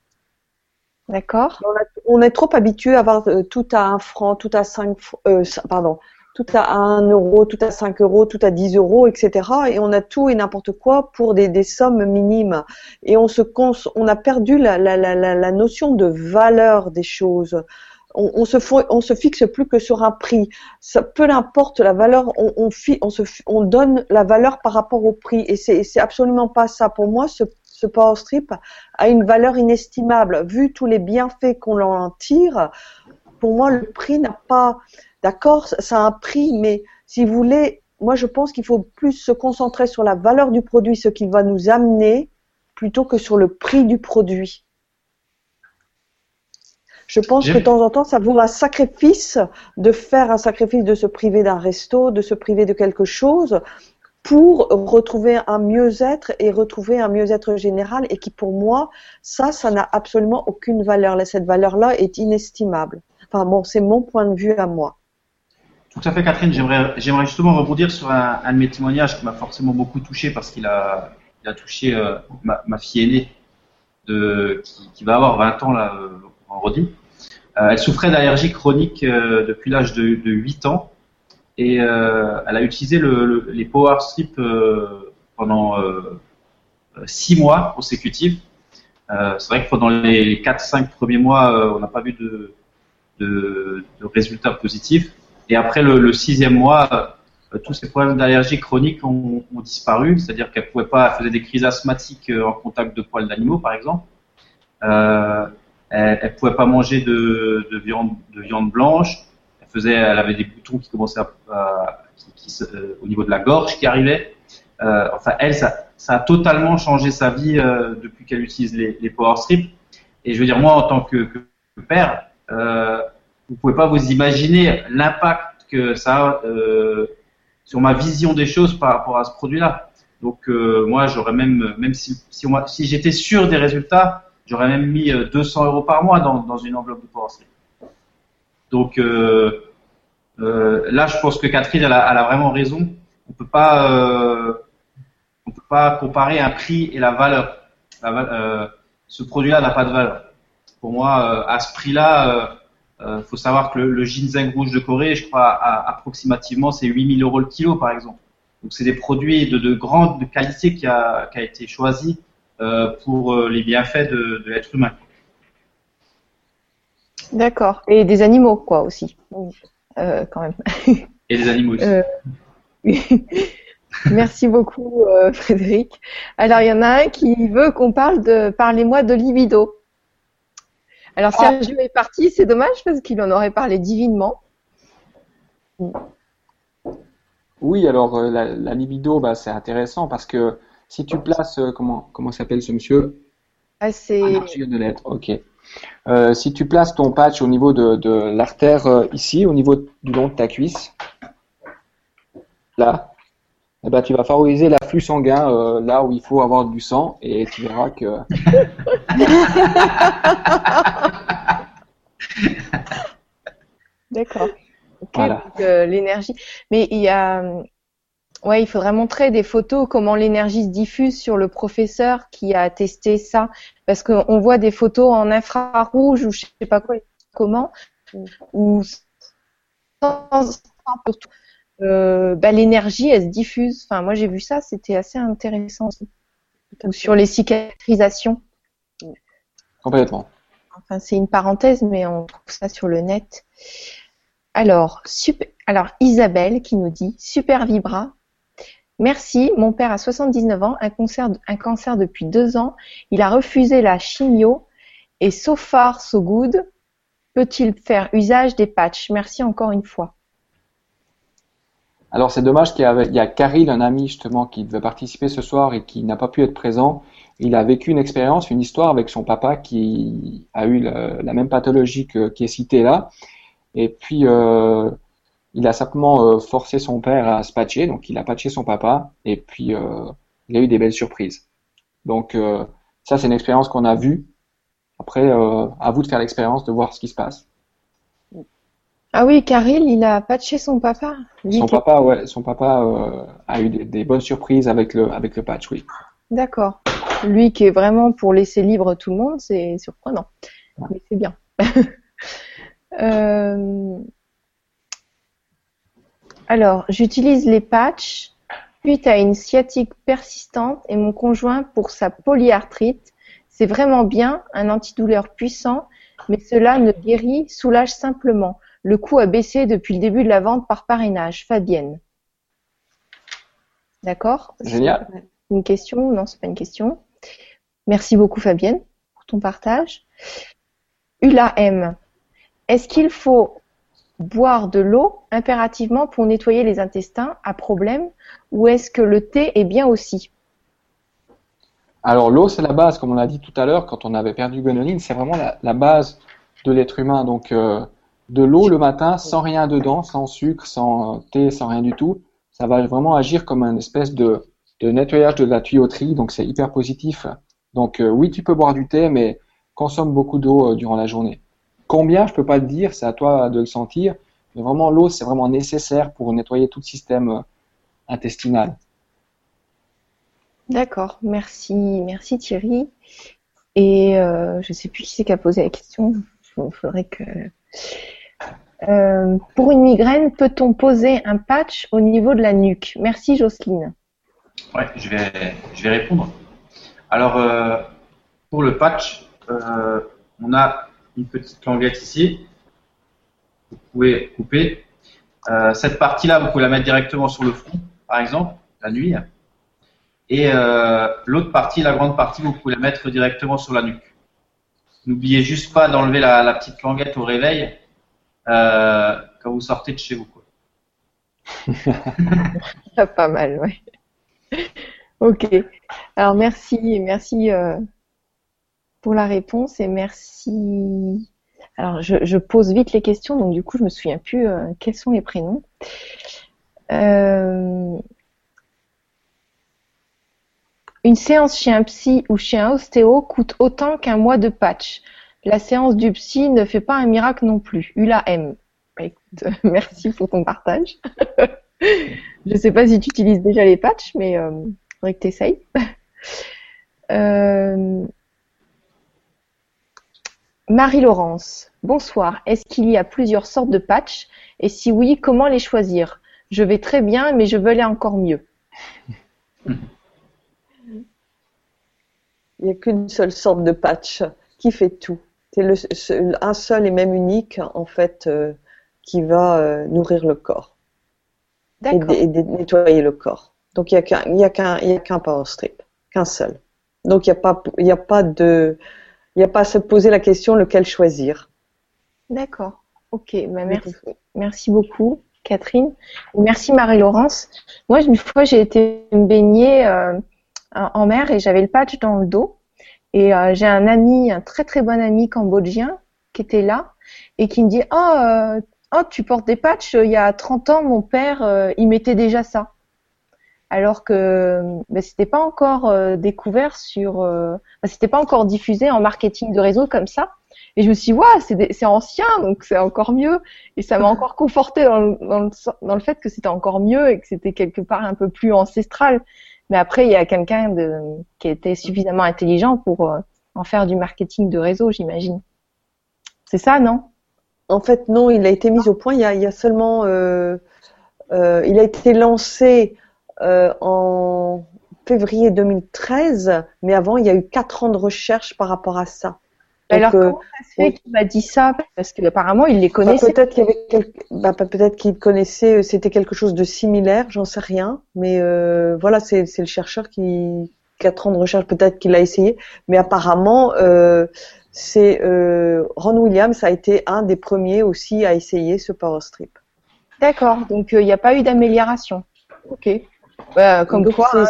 [SPEAKER 1] D'accord
[SPEAKER 2] On, est trop habitué à avoir euh, tout à un franc, tout à cinq, fr- euh, cin- pardon, tout à un euro, tout à 5 euros, tout à 10 euros, etc. Et on a tout et n'importe quoi pour des, des sommes minimes. Et on se on a perdu la, la, la, la, notion de valeur des choses. On, on se on se fixe plus que sur un prix. Ça, peu importe la valeur, on, on, on, se, on donne la valeur par rapport au prix. Et c'est absolument pas ça. Pour moi, ce, ce power strip a une valeur inestimable. Vu tous les bienfaits qu'on en tire, pour moi, le prix n'a pas, d'accord, ça a un prix, mais si vous voulez, moi, je pense qu'il faut plus se concentrer sur la valeur du produit, ce qu'il va nous amener, plutôt que sur le prix du produit. Je pense que de temps en temps, ça vaut un sacrifice de faire un sacrifice, de se priver d'un resto, de se priver de quelque chose pour retrouver un mieux-être et retrouver un mieux-être général et qui pour moi, ça, ça n'a absolument aucune valeur. Cette valeur-là est inestimable. Enfin bon, c'est mon point de vue à moi.
[SPEAKER 3] Tout à fait, Catherine. J'aimerais, justement rebondir sur un, un de mes témoignages qui m'a forcément beaucoup touché parce qu'il a, touché euh, ma, fille aînée qui, va avoir 20 ans là, euh, vendredi. Euh, elle souffrait d'allergie chronique euh, depuis l'âge de, de 8 ans et elle a utilisé le, le- les Power Strip euh, pendant 6 mois consécutifs. C'est vrai que pendant les 4-5 premiers mois, on n'a pas vu de, de, résultats positifs. Et après le, sixième mois, euh, tous ces problèmes d'allergie chronique ont, disparu, c'est-à-dire qu'elle pouvait pas, elle faisait des crises asthmatiques euh, en contact de poils d'animaux, par exemple. Euh, elle, elle pouvait pas manger de, de viande, de viande blanche. Elle faisait, elle avait des boutons qui commençaient à, qui- au niveau de la gorge qui arrivaient. Enfin, elle, ça, a totalement changé sa vie depuis qu'elle utilise les, Power Strips. Et je veux dire, moi, en tant que père, euh, vous pouvez pas vous imaginer l'impact que ça a euh, sur ma vision des choses par rapport à ce produit-là. Donc euh, moi, j'aurais même, même si, si, j'étais sûr des résultats, j'aurais même mis 200 euros par mois dans, dans une enveloppe de PowerStream. Donc euh, euh, là, je pense que Catherine, elle a, vraiment raison. On peut pas, euh, on peut pas comparer un prix et la valeur. Euh, ce produit-là n'a pas de valeur. Pour moi, à ce prix-là, il euh, faut savoir que le, le, ginseng rouge de Corée, je crois, à, approximativement, c'est 8000 euros le kilo, par exemple. Donc, c'est des produits de, de grande qualité qui a, qui a été choisi euh, pour euh, les bienfaits de, de l'être humain.
[SPEAKER 1] D'accord. Et des animaux, quoi, aussi. Euh, quand même.
[SPEAKER 3] Et des animaux aussi.
[SPEAKER 1] Euh, Merci beaucoup, euh, Frédéric. Alors, il y en a un qui veut qu'on parle de Parlez-moi de libido. Alors Sergio est parti, c'est dommage parce qu'il en aurait parlé divinement.
[SPEAKER 4] Oui, alors euh, la, la libido, bah, c'est intéressant parce que si tu places, euh, comment comment s'appelle ce monsieur?
[SPEAKER 1] Ah, c'est.
[SPEAKER 4] Ah, de. Ok. Euh, si tu places ton patch au niveau de, de l'artère euh, ici, au niveau du long de ta cuisse, là, eh ben, tu vas favoriser l'afflux sanguin euh, là où il faut avoir du sang et tu verras que.
[SPEAKER 1] D'accord. Ok,
[SPEAKER 4] Voilà.
[SPEAKER 1] donc, euh, l'énergie. Mais il y a, euh, ouais, il faudrait montrer des photos comment l'énergie se diffuse sur le professeur qui a testé ça, parce qu'on voit des photos en infrarouge ou je sais pas quoi, comment, ou sans, euh, bah, l'énergie elle se diffuse. Enfin, moi j'ai vu ça, c'était assez intéressant aussi. Ou sur les cicatrisations.
[SPEAKER 4] Complètement.
[SPEAKER 1] Enfin, c'est une parenthèse, mais on trouve ça sur le net. Alors, super, alors Isabelle qui nous dit Super Vibra. Merci, mon père a 79 ans, un, cancer, un cancer depuis deux ans. Il a refusé la chimio et so far, so good. Peut-il faire usage des patchs? Merci encore une fois.
[SPEAKER 4] Alors c'est dommage qu'il y a, il y a Karil, un ami justement, qui devait participer ce soir et qui n'a pas pu être présent. Il a vécu une expérience, une histoire avec son papa qui a eu la, même pathologie que, qui est citée là. Et puis euh, il a simplement euh, forcé son père à se patcher, donc il a patché son papa et puis euh, il a eu des belles surprises. Donc ça c'est une expérience qu'on a vue. Après, à vous de faire l'expérience, de voir ce qui se passe.
[SPEAKER 1] Ah oui, Karil, il a patché son papa.
[SPEAKER 4] Son papa, ouais, son papa euh, a eu des, des bonnes surprises avec le avec le patch, oui.
[SPEAKER 1] D'accord. Lui qui est vraiment pour laisser libre tout le monde, c'est surprenant. Mais c'est bien. Euh, Alors, j'utilise les patchs suite à une sciatique persistante et mon conjoint pour sa polyarthrite. C'est vraiment bien, un antidouleur puissant, mais cela ne guérit, soulage simplement. Le coût a baissé depuis le début de la vente par parrainage. Fabienne. D'accord?
[SPEAKER 4] Génial.
[SPEAKER 1] une question? Non, c'est pas une question. Merci beaucoup Fabienne pour ton partage. Ula M. Est-ce qu'il faut boire de l'eau impérativement pour nettoyer les intestins à problème ou est-ce que le thé est bien aussi?
[SPEAKER 4] Alors l'eau, c'est la base, comme on l'a dit tout à l'heure, quand on avait perdu Gwenoline, c'est vraiment la, la base de l'être humain. Donc euh, de l'eau le matin, sans rien dedans, sans sucre, sans thé, sans rien du tout, ça va vraiment agir comme un espèce de, de nettoyage de la tuyauterie, donc c'est hyper positif. Donc euh, oui, tu peux boire du thé, mais consomme beaucoup d'eau euh, durant la journée. Combien, je peux pas le dire, c'est à toi de le sentir, mais vraiment l'eau, c'est vraiment nécessaire pour nettoyer tout le système euh, intestinal.
[SPEAKER 1] D'accord, merci, merci Thierry. Et je sais plus qui c'est qui a posé la question. Il faudrait que. Euh, pour une migraine, peut-on poser un patch au niveau de la nuque? Merci Jocelyne.
[SPEAKER 3] Ouais, je vais, je vais répondre. Alors, euh, pour le patch, euh, on a une petite languette ici. Vous pouvez couper. Cette partie-là, vous pouvez la mettre directement sur le front, par exemple, la nuit. Et l'autre partie, la grande partie, vous pouvez la mettre directement sur la nuque. N'oubliez juste pas d'enlever la petite languette au réveil euh, quand vous sortez de chez vous.
[SPEAKER 1] Pas mal, ouais. Ok. Alors merci, merci, euh, pour la réponse et merci. Alors, je, pose vite les questions, donc du coup, je me souviens plus euh, quels sont les prénoms. Une séance chez un psy ou chez un ostéo coûte autant qu'un mois de patch. La séance du psy ne fait pas un miracle non plus. Ula M. Bah, merci pour ton partage. je ne sais pas si tu utilises déjà les patchs, mais euh, faudrait tu essayes. Euh, Marie-Laurence, bonsoir. Est-ce qu'il y a plusieurs sortes de patchs? Et si oui, comment les choisir? Je vais très bien, mais je veux aller encore mieux.
[SPEAKER 2] Il n'y a qu'une seule sorte de patch qui fait tout. C'est un seul et même unique, en fait, euh, qui va euh, nourrir le corps et, et, nettoyer le corps. Donc, il n'y a qu'un power strip, qu'un seul. Donc, il n'y a, pas, a pas de il n'y a pas à se poser la question lequel choisir.
[SPEAKER 1] D'accord. Ok. Bah, merci. merci beaucoup, Catherine. Merci Marie-Laurence. Moi, une fois, j'ai été me baigner euh, en mer et j'avais le patch dans le dos. Et euh, j'ai un ami, un très très bon ami cambodgien qui était là et qui me dit oh, euh, oh tu portes des patchs. Il y a 30 ans, mon père, il mettait déjà ça alors que ben, c'était pas encore euh, découvert sur, euh, ben, c'était pas encore diffusé en marketing de réseau comme ça. Et je me suis dit, ouais, c'est ancien, donc c'est encore mieux. Et ça m'a encore conforté dans le, dans, le, dans le fait que c'était encore mieux et que c'était quelque part un peu plus ancestral. Mais après, il y a quelqu'un qui était suffisamment intelligent pour euh, en faire du marketing de réseau, j'imagine. C'est ça, non?
[SPEAKER 2] En fait, non, il a été mis au point il y a, seulement, euh, euh, il a été lancé en février 2013, mais avant, il y a eu quatre ans de recherche par rapport à ça.
[SPEAKER 1] Alors, comment ça se fait qu'il m'a dit ça? Parce qu'apparemment, il les connaissait.
[SPEAKER 2] peut-être qu'il bah, connaissait, euh, c'était quelque chose de similaire, j'en sais rien. Mais euh, voilà, c'est le chercheur qui, quatre ans de recherche, peut-être qu'il a essayé. Mais apparemment, euh, c'est euh, Ron Williams a été un des premiers aussi à essayer ce power strip.
[SPEAKER 1] D'accord, donc il n'y a pas eu d'amélioration. Ok. Bah, comme quoi, hein,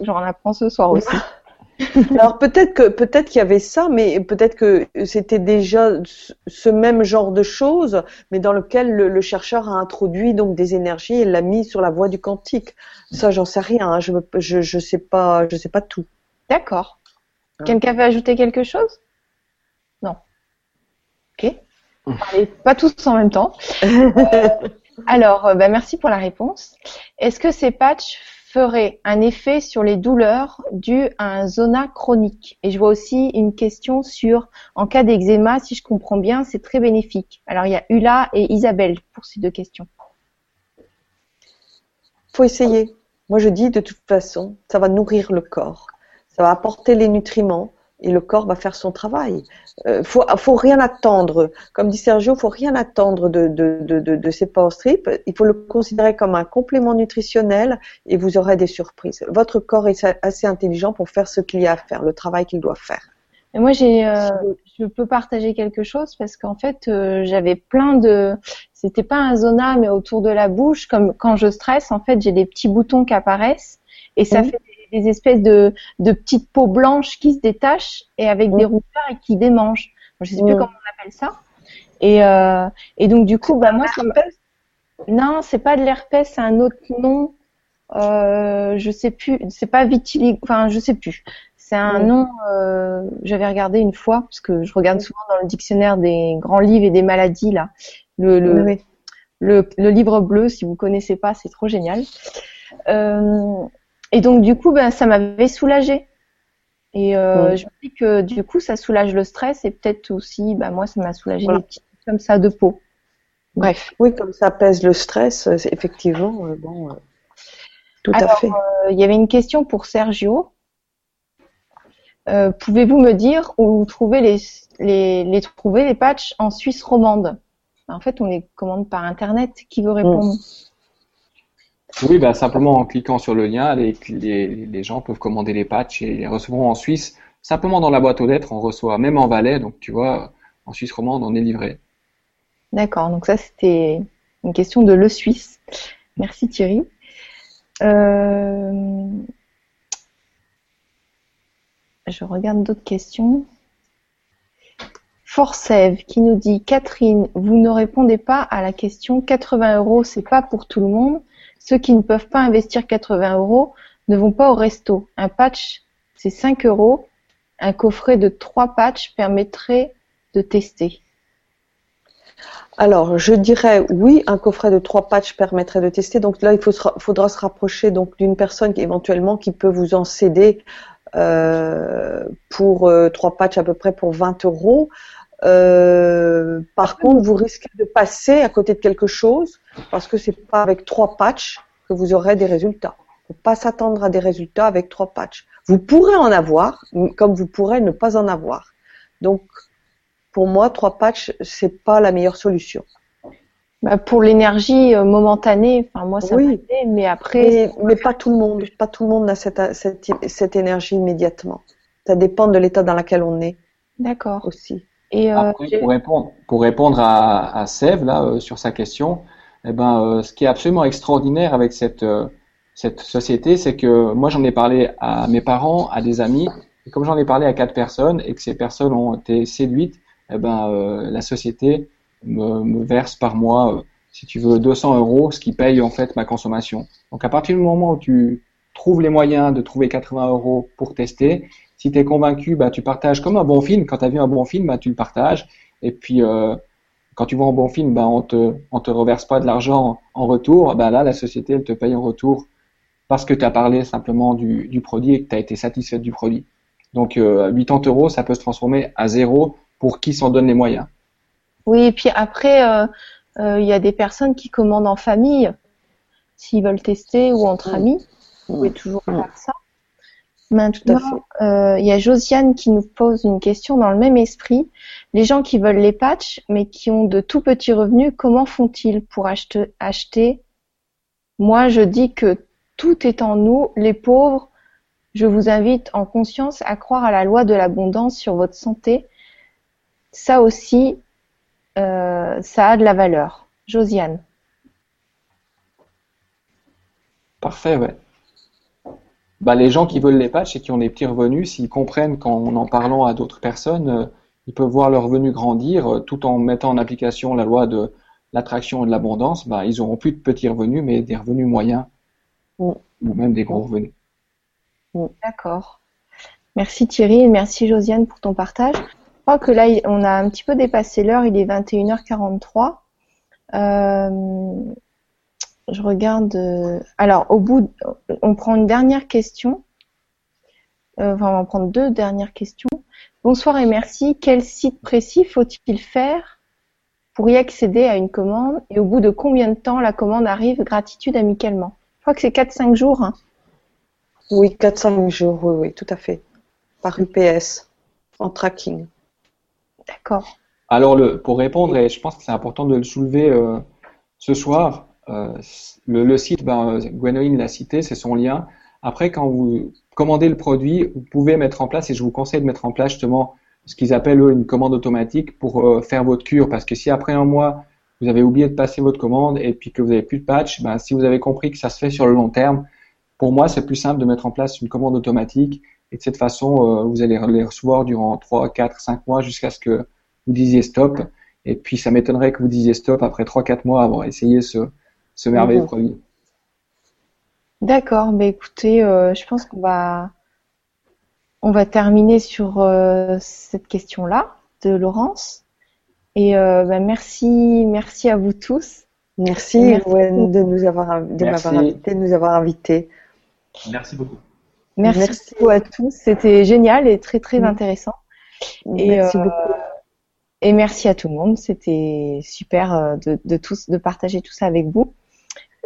[SPEAKER 1] j'en apprends, ce soir aussi.
[SPEAKER 2] Alors peut-être que peut-être qu'il y avait ça, mais peut-être que c'était déjà ce même genre de choses, mais dans lequel le, chercheur a introduit donc des énergies et l'a mis sur la voie du quantique. Ça, j'en sais rien. Hein. Je, je je sais pas je sais pas tout.
[SPEAKER 1] D'accord. Hein. Quelqu'un veut ajouter quelque chose? Non. Ok. pas tous en même temps. Alors, euh, bah, merci pour la réponse. Est-ce que ces patchs feraient un effet sur les douleurs dues à un zona chronique Et je vois aussi une question sur, en cas d'eczéma, si je comprends bien, c'est très bénéfique. Alors, il y a Ula et Isabelle pour ces deux questions.
[SPEAKER 2] Faut essayer. Moi, je dis de toute façon, ça va nourrir le corps. Ça va apporter les nutriments et le corps va faire son travail. Euh, faut, faut rien attendre. Comme dit Sergio, faut rien attendre de, de, de, de, ces power strips. Il faut le considérer comme un complément nutritionnel et vous aurez des surprises. Votre corps est assez intelligent pour faire ce qu'il y a à faire, le travail qu'il doit faire.
[SPEAKER 1] Et moi, j'ai, euh, je peux partager quelque chose parce qu'en fait, euh, j'avais plein de, c'était pas un zona, mais autour de la bouche. Comme quand je stresse, en fait, j'ai des petits boutons qui apparaissent et ça fait des espèces de, de, petites peaux blanches qui se détachent et avec des rougeurs et qui démangent. Je sais plus comment on appelle ça. Et, euh, et donc du coup, bah moi, ça non, c'est pas de l'herpès, c'est un autre nom. Euh, je sais plus, c'est pas vitiligo, enfin je sais plus. C'est un nom. Euh, J'avais regardé une fois parce que je regarde souvent dans le dictionnaire des grands livres et des maladies là. Le le, le, le, livre bleu, si vous connaissez pas, c'est trop génial. Euh, et donc du coup, ben, ça m'avait soulagée. Et euh, je me dis que du coup, ça soulage le stress et peut-être aussi, ben, moi, ça m'a soulagé des petits comme ça de peau.
[SPEAKER 2] Bref. Oui, comme ça pèse le stress, effectivement. Euh, bon, euh, tout à fait.
[SPEAKER 1] Il y avait une question pour Sergio. Pouvez-vous me dire où trouver les, les, les trouver les patchs en Suisse romande? En fait, on les commande par internet. Qui veut répondre?
[SPEAKER 4] Oui, bah, simplement en cliquant sur le lien, les, gens peuvent commander les patchs et les recevront en Suisse. Simplement dans la boîte aux lettres, on reçoit même en Valais, donc tu vois, en Suisse romande, on est livré.
[SPEAKER 1] D'accord, donc ça c'était une question de Le Suisse. Merci Thierry. Euh, je regarde d'autres questions. Forcev qui nous dit Catherine, vous ne répondez pas à la question 80 euros, c'est pas pour tout le monde. Ceux qui ne peuvent pas investir 80 euros ne vont pas au resto. Un patch, c'est 5 euros. Un coffret de 3 patchs permettrait de tester.
[SPEAKER 2] Alors, je dirais oui, un coffret de trois patchs permettrait de tester. Donc là, il faudra se rapprocher d'une personne qui, éventuellement qui peut vous en céder euh, pour euh, trois patchs à peu près pour 20 euros. Euh, par contre, vous risquez de passer à côté de quelque chose parce que c'est pas avec trois patchs que vous aurez des résultats. Faut pas s'attendre à des résultats avec trois patchs. Vous pourrez en avoir, comme vous pourrez ne pas en avoir. Donc, pour moi, trois patchs, c'est pas la meilleure solution.
[SPEAKER 1] Bah pour l'énergie euh, momentanée, enfin moi ça
[SPEAKER 2] oui.
[SPEAKER 1] mais après.
[SPEAKER 2] Mais, pas tout le monde, pas tout le monde a cette, cette, cette énergie immédiatement. Ça dépend de l'état dans lequel on est.
[SPEAKER 1] D'accord.
[SPEAKER 2] Aussi.
[SPEAKER 4] Et euh, après, pour répondre, pour répondre à, à Sève là euh, sur sa question, eh ben, euh, ce qui est absolument extraordinaire avec cette cette société, c'est que moi j'en ai parlé à mes parents, à des amis, et comme j'en ai parlé à quatre personnes et que ces personnes ont été séduites, eh ben, euh, la société me, me, verse par mois, euh, si tu veux, 200 euros, ce qui paye en fait ma consommation. Donc à partir du moment où tu trouves les moyens de trouver 80 euros pour tester, si tu es convaincu, bah, tu partages comme un bon film. Quand tu as vu un bon film, bah, tu le partages. Et puis, euh, quand tu vois un bon film, bah, on te, on te reverse pas de l'argent en retour. Bah, là, la société, elle te paye en retour parce que tu as parlé simplement du, du produit et que tu as été satisfait du produit. Donc, euh, 80 euros, ça peut se transformer à zéro pour qui s'en donne les moyens.
[SPEAKER 1] Oui, et puis après, euh, euh, il y a des personnes qui commandent en famille, s'ils veulent tester, ou entre amis. Vous pouvez toujours faire ça. Maintenant, euh, il y a Josiane qui nous pose une question dans le même esprit. Les gens qui veulent les patchs, mais qui ont de tout petits revenus, comment font-ils pour acheter, acheter? Moi, je dis que tout est en nous. Les pauvres, je vous invite en conscience à croire à la loi de l'abondance sur votre santé ça aussi, euh, ça a de la valeur. Josiane.
[SPEAKER 4] Parfait, ouais. Bah, les gens qui veulent les patchs et qui ont des petits revenus, s'ils comprennent qu'en en parlant à d'autres personnes, euh, ils peuvent voir leurs revenus grandir euh, tout en mettant en application la loi de l'attraction et de l'abondance, bah, ils auront plus de petits revenus, mais des revenus moyens ou même des gros revenus.
[SPEAKER 1] D'accord. Merci Thierry et merci Josiane pour ton partage. Je crois que là, on a un petit peu dépassé l'heure, il est 21h43. Euh, je regarde. Euh, alors, au bout, on prend une dernière question. Euh, enfin, on va prendre deux dernières questions. Bonsoir et merci. Quel site précis faut-il faire pour y accéder à une commande et au bout de combien de temps la commande arrive? Gratitude amicalement Je crois que c'est 4-5 jours. Hein.
[SPEAKER 2] Oui, 4-5 jours, oui, oui, tout à fait. Par UPS, en tracking.
[SPEAKER 1] D'accord.
[SPEAKER 4] Alors, le, pour répondre, et je pense que c'est important de le soulever euh, ce soir, euh, le, le, site, ben, Gwenoline l'a cité, c'est son lien. Après, quand vous commandez le produit, vous pouvez mettre en place, et je vous conseille de mettre en place justement ce qu'ils appellent eux, une commande automatique pour euh, faire votre cure. Parce que si après un mois, vous avez oublié de passer votre commande et puis que vous n'avez plus de patch, ben, si vous avez compris que ça se fait sur le long terme, pour moi, c'est plus simple de mettre en place une commande automatique et de cette façon, euh, vous allez les recevoir durant 3, 4, 5 mois jusqu'à ce que vous disiez stop. Et puis, ça m'étonnerait que vous disiez stop après 3, 4 mois avoir essayé ce, ce merveilleux mmh. produit.
[SPEAKER 1] D'accord, mais écoutez, euh, je pense qu'on va, on va terminer sur euh, cette question-là de Laurence. Et euh, bah, merci, merci à vous tous.
[SPEAKER 2] Merci, merci. de nous avoir, de m'avoir invité, de nous avoir invités.
[SPEAKER 3] Merci beaucoup.
[SPEAKER 1] Merci, merci. beaucoup à tous. C'était génial et très très mmh. intéressant.
[SPEAKER 2] Et, merci beaucoup.
[SPEAKER 1] Et merci à tout le monde. C'était super de, de, tous, de partager tout ça avec vous.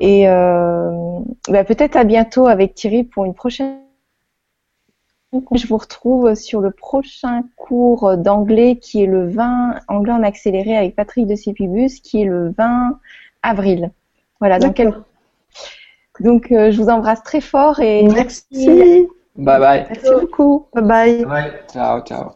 [SPEAKER 1] Et euh, bah peut-être à bientôt avec Thierry pour une prochaine. Je vous retrouve sur le prochain cours d'anglais qui est le 20 anglais en accéléré avec Patrick de Cipibus qui est le 20 avril. Voilà. Donc, donc euh, je vous embrasse très fort et
[SPEAKER 2] merci.
[SPEAKER 4] Bye bye.
[SPEAKER 2] Merci beaucoup. Bye bye.
[SPEAKER 3] bye.
[SPEAKER 4] Ciao ciao.